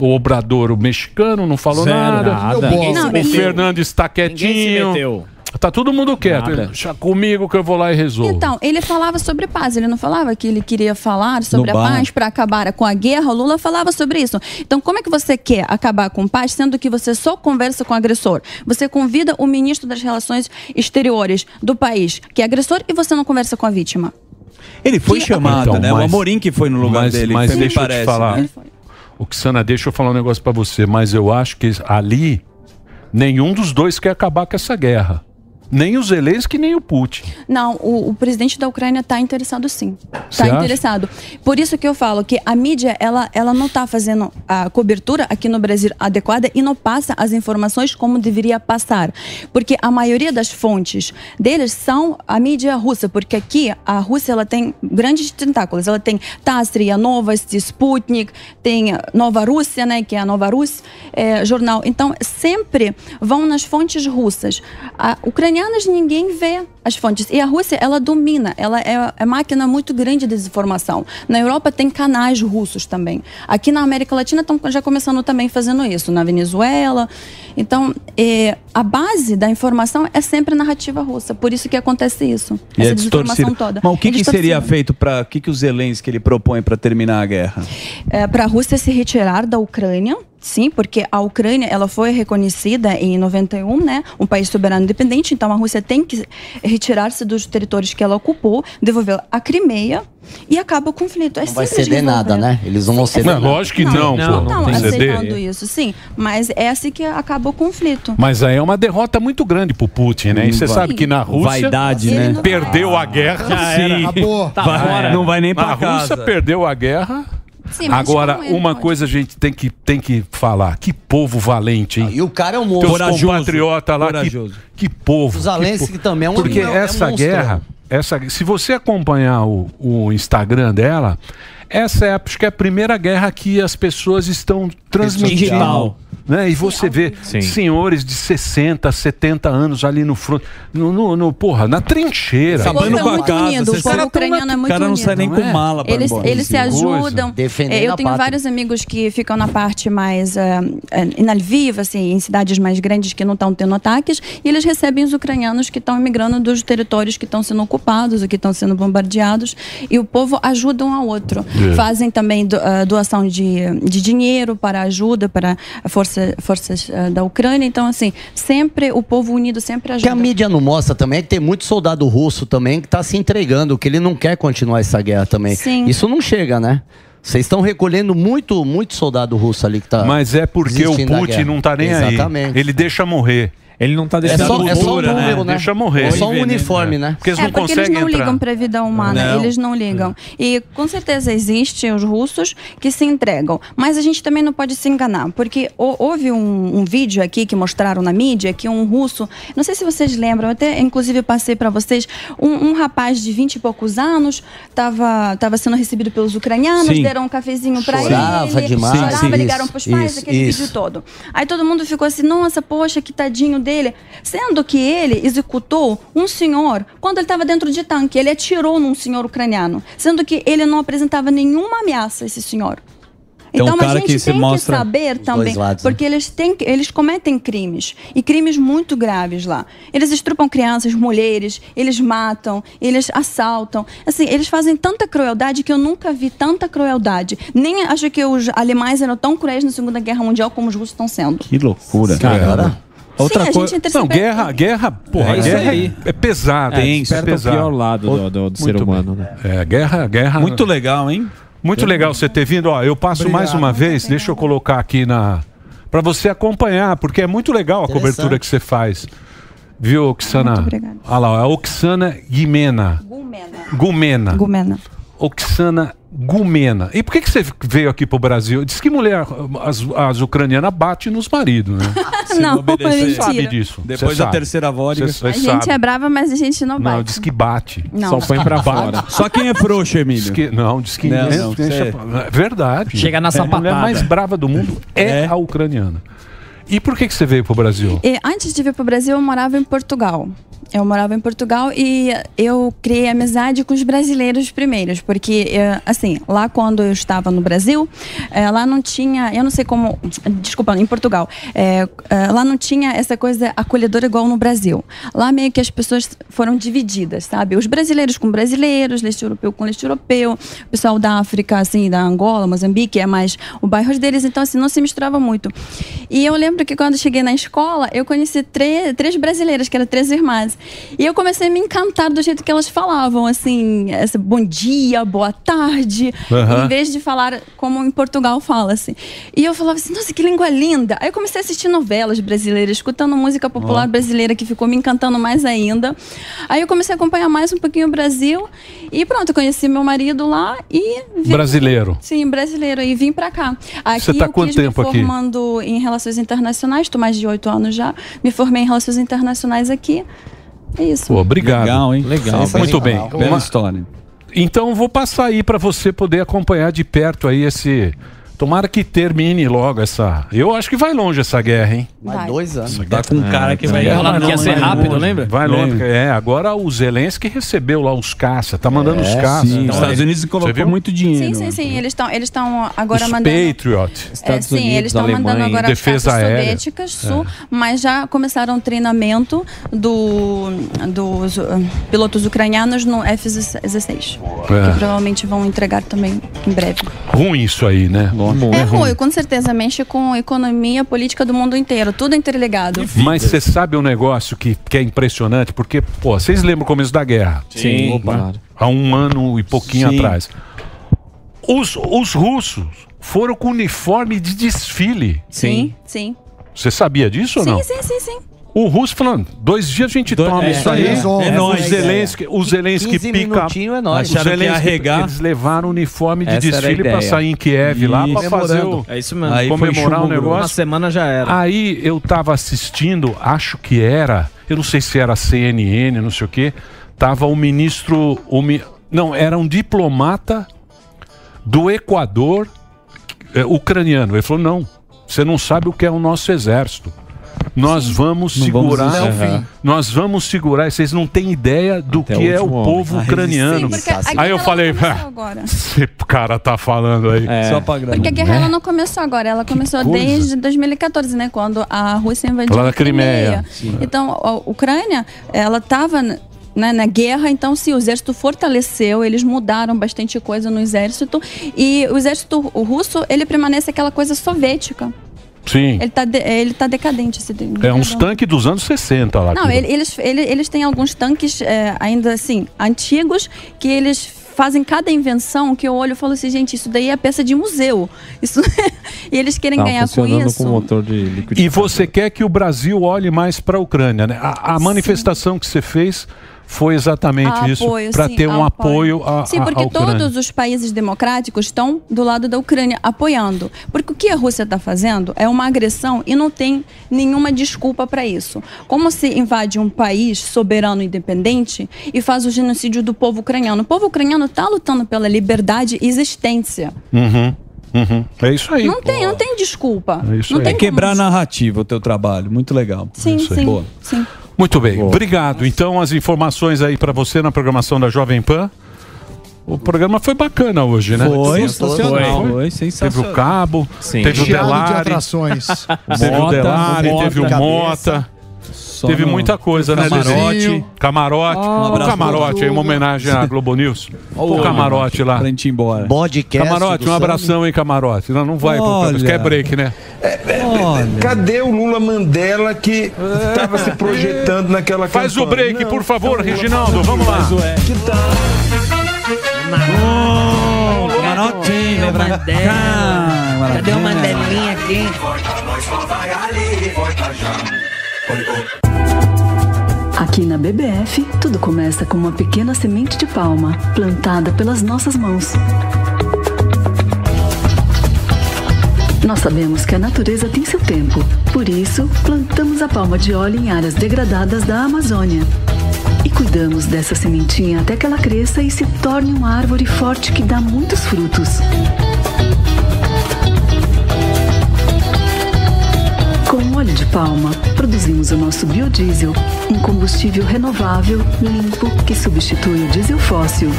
O Obrador, o mexicano, não falou Zero, nada. nada. Ninguém se o. Fernando está Ninguém se quietinho. meteu. Tá todo mundo quieto. Nada. Deixa comigo que eu vou lá e resolvo. Então, ele falava sobre paz, ele não falava que ele queria falar sobre No a bar. paz para acabar com a guerra. O Lula falava sobre isso. Então, como é que você quer acabar com paz, sendo que você só conversa com o agressor? Você convida o ministro das Relações Exteriores do país, que é agressor, e você não conversa com a vítima. Ele foi Que- chamado, Então, né? o mas- Amorim que foi no lugar mas, dele. Mas deixa eu parece, te falar. né? Oxana, deixa eu falar um negócio pra você, mas eu acho que ali nenhum dos dois quer acabar com essa guerra. Nem o Zelensky, nem o Putin. Não, o, o presidente da Ucrânia está interessado sim. Está interessado. Por isso que eu falo que a mídia, ela, ela não está fazendo a cobertura aqui no Brasil adequada e não passa as informações como deveria passar. Porque a maioria das fontes deles são a mídia russa, porque aqui a Rússia ela tem grandes tentáculos. Ela tem TASS, RIA Novosti, Sputnik, tem Nova Rússia, né, que é a Nova Rússia, é, jornal. Então, sempre vão nas fontes russas. A, ucranianas ninguém vê as fontes. E a Rússia, ela domina, ela é, é máquina muito grande de desinformação. Na Europa tem canais russos também. Aqui na América Latina estão já começando também fazendo isso, na Venezuela. Então, é, a base da informação é sempre a narrativa russa. Por isso que acontece isso. E essa é desinformação toda. Mas o que, É que seria feito para. O que, que o Zelensky ele propõe para terminar a guerra? para a Rússia se retirar da Ucrânia, sim, porque a Ucrânia ela foi reconhecida em 91, né, um país soberano independente. Então a Rússia tem que retirar-se dos territórios que ela ocupou, devolver a Crimeia e acaba o conflito. É Não vai ceder nada, né? Eles não vão ceder Não, nada. lógico que não, pô. Não, Não tem aceitando ceder. isso, sim. Mas é assim que acaba o conflito. Mas aí é uma derrota muito grande pro Putin, né? E você Vai- sabe que na Rússia. Vaidade, né? Perdeu a guerra. Já. Sim. Acabou. Tá Vai- não vai nem pra Rússia casa. perdeu a guerra. Sim, Agora, ele uma coisa a gente tem que, tem que falar. Que povo valente, hein? E o cara é um monstro. compatriota lá, que, Corajoso. que povo. O Zelensky que po- também é um- Porque é essa monstrão. guerra, essa, se você acompanhar o, o Instagram dela, essa é acho que é a primeira guerra que as pessoas estão transmitindo. Digital. Né? E você vê Sim. senhores de 60, 70 anos ali no front, no, no, no- porra, na trincheira. Acabando com a casa. Unido, o povo ucraniano é muito cara não sai nem unido. com mala pra Eles, embora. eles se ajudam. Defendendo É, eu tenho vários amigos que ficam na parte mais uh, em Lviv, assim, em cidades mais grandes que não estão tendo ataques, e eles recebem os ucranianos que estão imigrando dos territórios que estão sendo ocupados ou que estão sendo bombardeados, e o povo ajuda um ao outro. É. Fazem também do- uh, doação de, de dinheiro para ajuda para a força, forças uh, da Ucrânia. Então, assim, sempre o povo unido sempre O que ajuda. a mídia não mostra também é que tem muito soldado russo também que está se entregando, que ele não quer continuar essa guerra também. Sim. Isso não chega, né? Vocês estão recolhendo muito, muito soldado russo ali que tá. Mas é porque o Putin não tá nem Exatamente. aí. Ele deixa morrer. Ele não tá É só, é só um número, né? Deixa morrer. É só um uniforme, né? Porque eles é, não porque eles conseguem não ligam para a vida humana, Não. eles não ligam. E com certeza existem os russos que se entregam, mas a gente também não pode se enganar, porque hou- houve um, um vídeo aqui que mostraram na mídia que um russo, não sei se vocês lembram, até inclusive passei para vocês, um, um rapaz de 20 e poucos anos estava tava sendo recebido pelos ucranianos, Sim. deram um cafezinho para ele, Chorava demais. chorava, Sim, ligaram para os pais, isso, aquele isso. vídeo todo. Aí todo mundo ficou assim, nossa, poxa, que tadinho dele. Sendo que ele executou um senhor quando ele estava dentro de tanque. Ele atirou num senhor ucraniano. Sendo que ele não apresentava nenhuma ameaça, esse senhor. Então, Então, a gente que se tem que saber também, lados, né? porque eles, têm, eles cometem crimes, e crimes muito graves lá. Eles estrupam crianças, mulheres, eles matam, eles assaltam. Assim, eles fazem tanta crueldade que eu nunca vi tanta crueldade. Nem acho que os alemães eram tão cruéis na Segunda Guerra Mundial como os russos estão sendo. Que loucura. Cara. Outra Sim, a coisa- gente Não, guerra, guerra, porra, É isso guerra aí. é, é pesado. É, Tenso, é desperta o pesado. pior lado do- do- do ser humano, bem. né? É, guerra, guerra. Muito legal, hein? Muito legal você ter vindo. Ó, eu passo Obrigado. mais uma vez, deixa eu colocar aqui na. Pra você acompanhar, porque é muito legal a cobertura que você faz. Viu, Oxana? Muito obrigada. Olha lá, a Oxana Guimena. Gumena. Gumena. Oxana Gumena. E por que, que você veio aqui pro Brasil? Diz que mulher, as, as ucranianas batem nos maridos, né? Não, Você mentira. sabe disso. Depois da terceira vodka. A gente é brava, mas a gente não bate. Não, diz que bate. Não. Só põe pra fora. Só quem é frouxo, Emílio. Diz que, não, diz que Não, é, não, deixa- é verdade. Chega na É, A mulher sapatada. mais brava do mundo é, a ucraniana. E por que, que você veio pro Brasil? E antes de vir para o Brasil, eu morava em Portugal. Eu morava em Portugal e eu criei amizade com os brasileiros primeiros, porque, eh, assim, lá quando eu estava no Brasil, eh, lá não tinha, eu não sei como, desculpa, em Portugal, eh, lá não tinha essa coisa acolhedora igual no Brasil. Lá meio que as pessoas foram divididas, sabe? Os brasileiros com brasileiros, leste europeu com leste europeu, o pessoal da África, assim, da Angola, Moçambique, é mais o bairro deles, então, assim, não se misturava muito. E eu lembro que quando cheguei na escola, eu conheci três, três brasileiras, que eram três irmãs. E eu comecei a me encantar do jeito que elas falavam, assim, essa, bom dia, boa tarde, Aham. em vez de falar como em Portugal fala, assim. E eu falava assim, nossa, que língua linda. Aí eu comecei a assistir novelas brasileiras, escutando música popular brasileira, que ficou me encantando mais ainda. Aí eu comecei a acompanhar mais um pouquinho o Brasil, e pronto, conheci meu marido lá e... vim- Brasileiro. Sim, brasileiro, e vim pra cá. Aqui Você tá quanto tempo me aqui? formando em Relações Internacionais, estou mais de oito anos já. Me formei em Relações Internacionais aqui. É isso. Pô, obrigado. Legal, hein? Legal. Muito bem. Bela Uma- história. Então vou passar aí para você poder acompanhar de perto aí esse. Tomara que termine logo essa. Eu acho que vai longe essa guerra, hein? Vai dois anos. Tá com um cara que vai- guerra Que ia ser vai rápido, longe. lembra? Vai longe. Lembra. É, agora o Zelensky recebeu lá os caça, tá mandando os caça. sim. Os Estados Unidos Você colocou muito dinheiro. Sim, sim, sim. Eles estão eles estão agora Os mandando. Patriot. É, sim, eles estão mandando agora defesa as soviéticas sul, mas já começaram o treinamento do, dos uh, pilotos ucranianos no F-16, É. que provavelmente vão entregar também em breve. Ruim isso aí, né? É ruim, com certeza mexe com a economia política do mundo inteiro, tudo interligado. Mas você sabe um negócio que, que é impressionante? Porque, pô, vocês lembram o começo da guerra? Sim, Né? claro. Há um ano e pouquinho Sim. atrás. Os, os russos foram com uniforme de desfile. Sim, sim. Você sabia disso ou Sim, não? sim, sim, sim. O russo falando, dois dias a gente toma é, isso aí. é, é nóis. O Zelensky, o Zelensky 15 pica. é nóis. O Acharam que ia Zelensky, arregar. Eles levaram o uniforme de Essa desfile pra ideia. sair em Kiev lá pra Isso. fazer o. É isso mesmo. Aí comemorar o grosso. negócio. Uma semana já era. Aí eu tava assistindo, acho que era, eu não sei se era CNN, não sei o quê. Tava o ministro. O, não, era um diplomata do Equador é, ucraniano. Ele falou: não, você não sabe o que é o nosso exército. Nós vamos Não vamos segurar. Aham. nós vamos segurar. Vocês não têm ideia do Até que o é o povo homem. A ucraniano. Sim, porque a Aí eu guerra falei, "Ah, agora." esse cara tá falando aí. Só pra Porque a guerra ela não começou agora, ela começou desde 2014, né? Quando a Rússia invadiu Lá na a Crimeia. Crimeia. Sim. Então, a Ucrânia, ela estava né, na guerra, então se o exército fortaleceu, eles mudaram bastante coisa no exército e o exército russo, ele permanece aquela coisa soviética. Sim. Ele tá, de- ele tá decadente. Esse É uns tanques dos anos 60 lá. Não, ele- eles, ele- eles têm alguns tanques é, ainda assim, antigos, que eles fazem cada invenção que eu olho e falo assim, gente, isso daí é peça de museu. Isso... e eles querem Tá ganhar com isso. com motor de. E você quer que o Brasil olhe mais para a Ucrânia, né? A, a manifestação que você fez foi exatamente A isso, apoio, para sim, ter um apoio à Sim, à- porque Ucrânia. todos os países democráticos estão do lado da Ucrânia apoiando. Porque o que a Rússia está fazendo é uma agressão e não tem nenhuma desculpa para isso. Como se invade um país soberano e independente e faz o genocídio do povo ucraniano? O povo ucraniano está lutando pela liberdade e existência. Uhum, uhum. É isso aí. Não tem, não tem desculpa. É isso não aí. tem É quebrar a narrativa o teu trabalho. Muito legal. Sim, Isso aí. sim, Boa. sim. Muito bem, obrigado. Então, as informações aí para você na programação da Jovem Pan. O programa foi bacana hoje, né? Foi, sensacional. Foi, sensacional. Teve o Cabo, Sim. teve o Recheado de Delari. atrações. Teve o Delari, Mota, teve o cabeça. Mota. Só teve no- muita coisa, né, Camarote. Camarote. Um o abraço camarote aí, uma homenagem à Globo News. O camarote lá. Pra gente ir embora. Podcast Camarote, um abração, hein, camarote. Não, não vai, Olha. quer break, né? Cadê o Lula Mandela que estava se projetando naquela Faz o campanha? break, Não, por favor, Reginaldo. Vamos lá. Faz o é. Que Camarote, lembra cá. Cadê o Mandelinha aqui? Aqui na BBF, tudo começa com uma pequena semente de palma, plantada pelas nossas mãos. Nós sabemos que a natureza tem seu tempo, por isso, plantamos a palma de óleo em áreas degradadas da Amazônia. E cuidamos dessa sementinha até que ela cresça e se torne uma árvore forte que dá muitos frutos. Com óleo de palma, produzimos o nosso biodiesel, um combustível renovável, limpo, que substitui o diesel fóssil.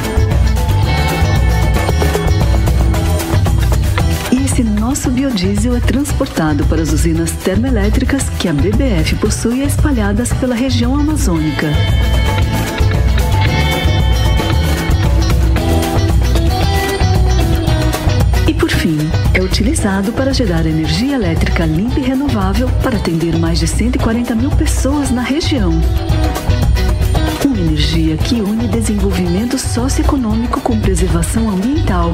E esse nosso biodiesel é transportado para as usinas termoelétricas que a BBF possui espalhadas pela região amazônica. Utilizado para gerar energia elétrica limpa e renovável para atender mais de 140 mil pessoas na região. energia que une desenvolvimento socioeconômico com preservação ambiental.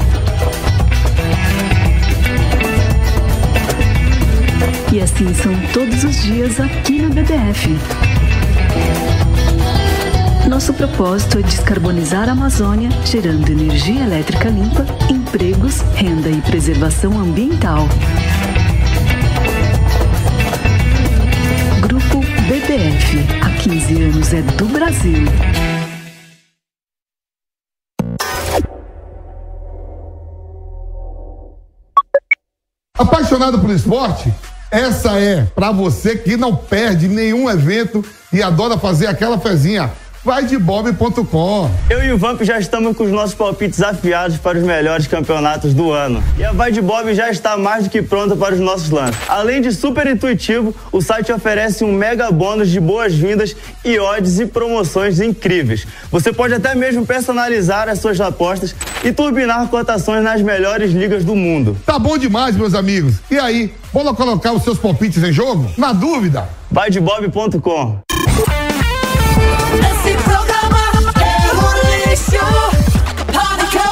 E assim são todos os dias aqui na BBF. Nosso propósito é descarbonizar a Amazônia, gerando energia elétrica limpa, empregos, renda e preservação ambiental. Grupo BBF. Há 15 anos é do Brasil. Apaixonado por esporte? Essa é para você que não perde nenhum evento e adora fazer aquela fezinha. Vai de bob.com. Eu e o Vamp já estamos com os nossos palpites afiados para os melhores campeonatos do ano. E a Vai de Bob já está mais do que pronta para os nossos lances. Além de super intuitivo, o site oferece um mega bônus de boas-vindas e odds e promoções incríveis. Você pode até mesmo personalizar as suas apostas e turbinar cotações nas melhores ligas do mundo. Tá bom demais, meus amigos. E aí, bora colocar os seus palpites em jogo? Na dúvida? Vai de bob.com. Esse programa é um lixo. Pânico,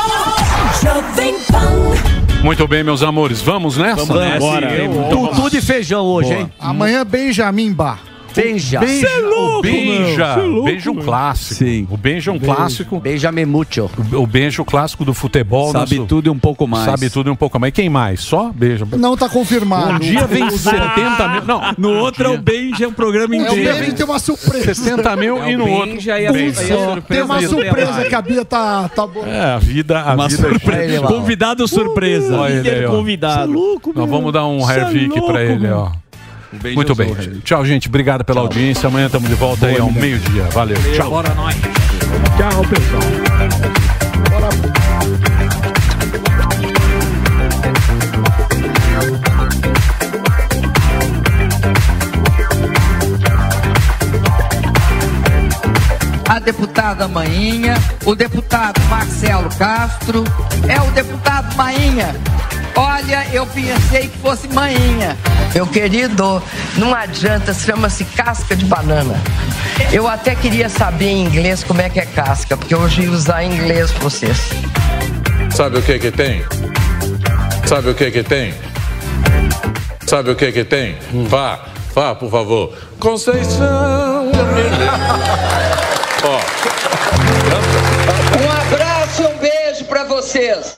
Jovem Pan. Muito bem, meus amores, vamos nessa? Vamos nessa. Tutu de feijão hoje, Boa. hein? Amanhã, Benjamin Bar. Benja. Benja, Cê é louco, o Benja, é louco, Benja é um clássico. Sim. O Benja é um Benja. clássico. Benjamin Mucho. O Benja é o clássico do futebol. Sabe nosso- tudo e um pouco mais. Sabe tudo e um pouco mais. E quem mais? Só Benja. Não tá confirmado. Um dia vem 70 mil. Não, No outro é o Benja, é um programa É, o inteiro. Benji tem uma surpresa. 60 mil É, e no outro. Benja e a- Benja. e a surpresa Tem uma surpresa que a Bia tá, tá boa. É, a vida. A Uma vida surpresa. lá, ó. Convidado surpresa. Olha ele aí, ó. convidado. Nós vamos dar um é louco, pra ele, ó. Muito bem. Harry. Tchau, gente. Obrigado pela audiência. Amanhã estamos de volta aí ao meio-dia. Valeu. Tchau. Bora nós. Tchau, pessoal. a deputada Mainha, o deputado Marcelo Castro, é o deputado Mainha. Olha, eu pensei que fosse Mainha. Meu querido, não adianta, chama-se casca de banana. Eu até queria saber em inglês como é que é casca, porque hoje ia usar em inglês pra vocês. Sabe o que que tem? Sabe o que que tem? Sabe o que que tem? Vá, vá, por favor. Conceição. Ó, Um abraço e um beijo pra vocês.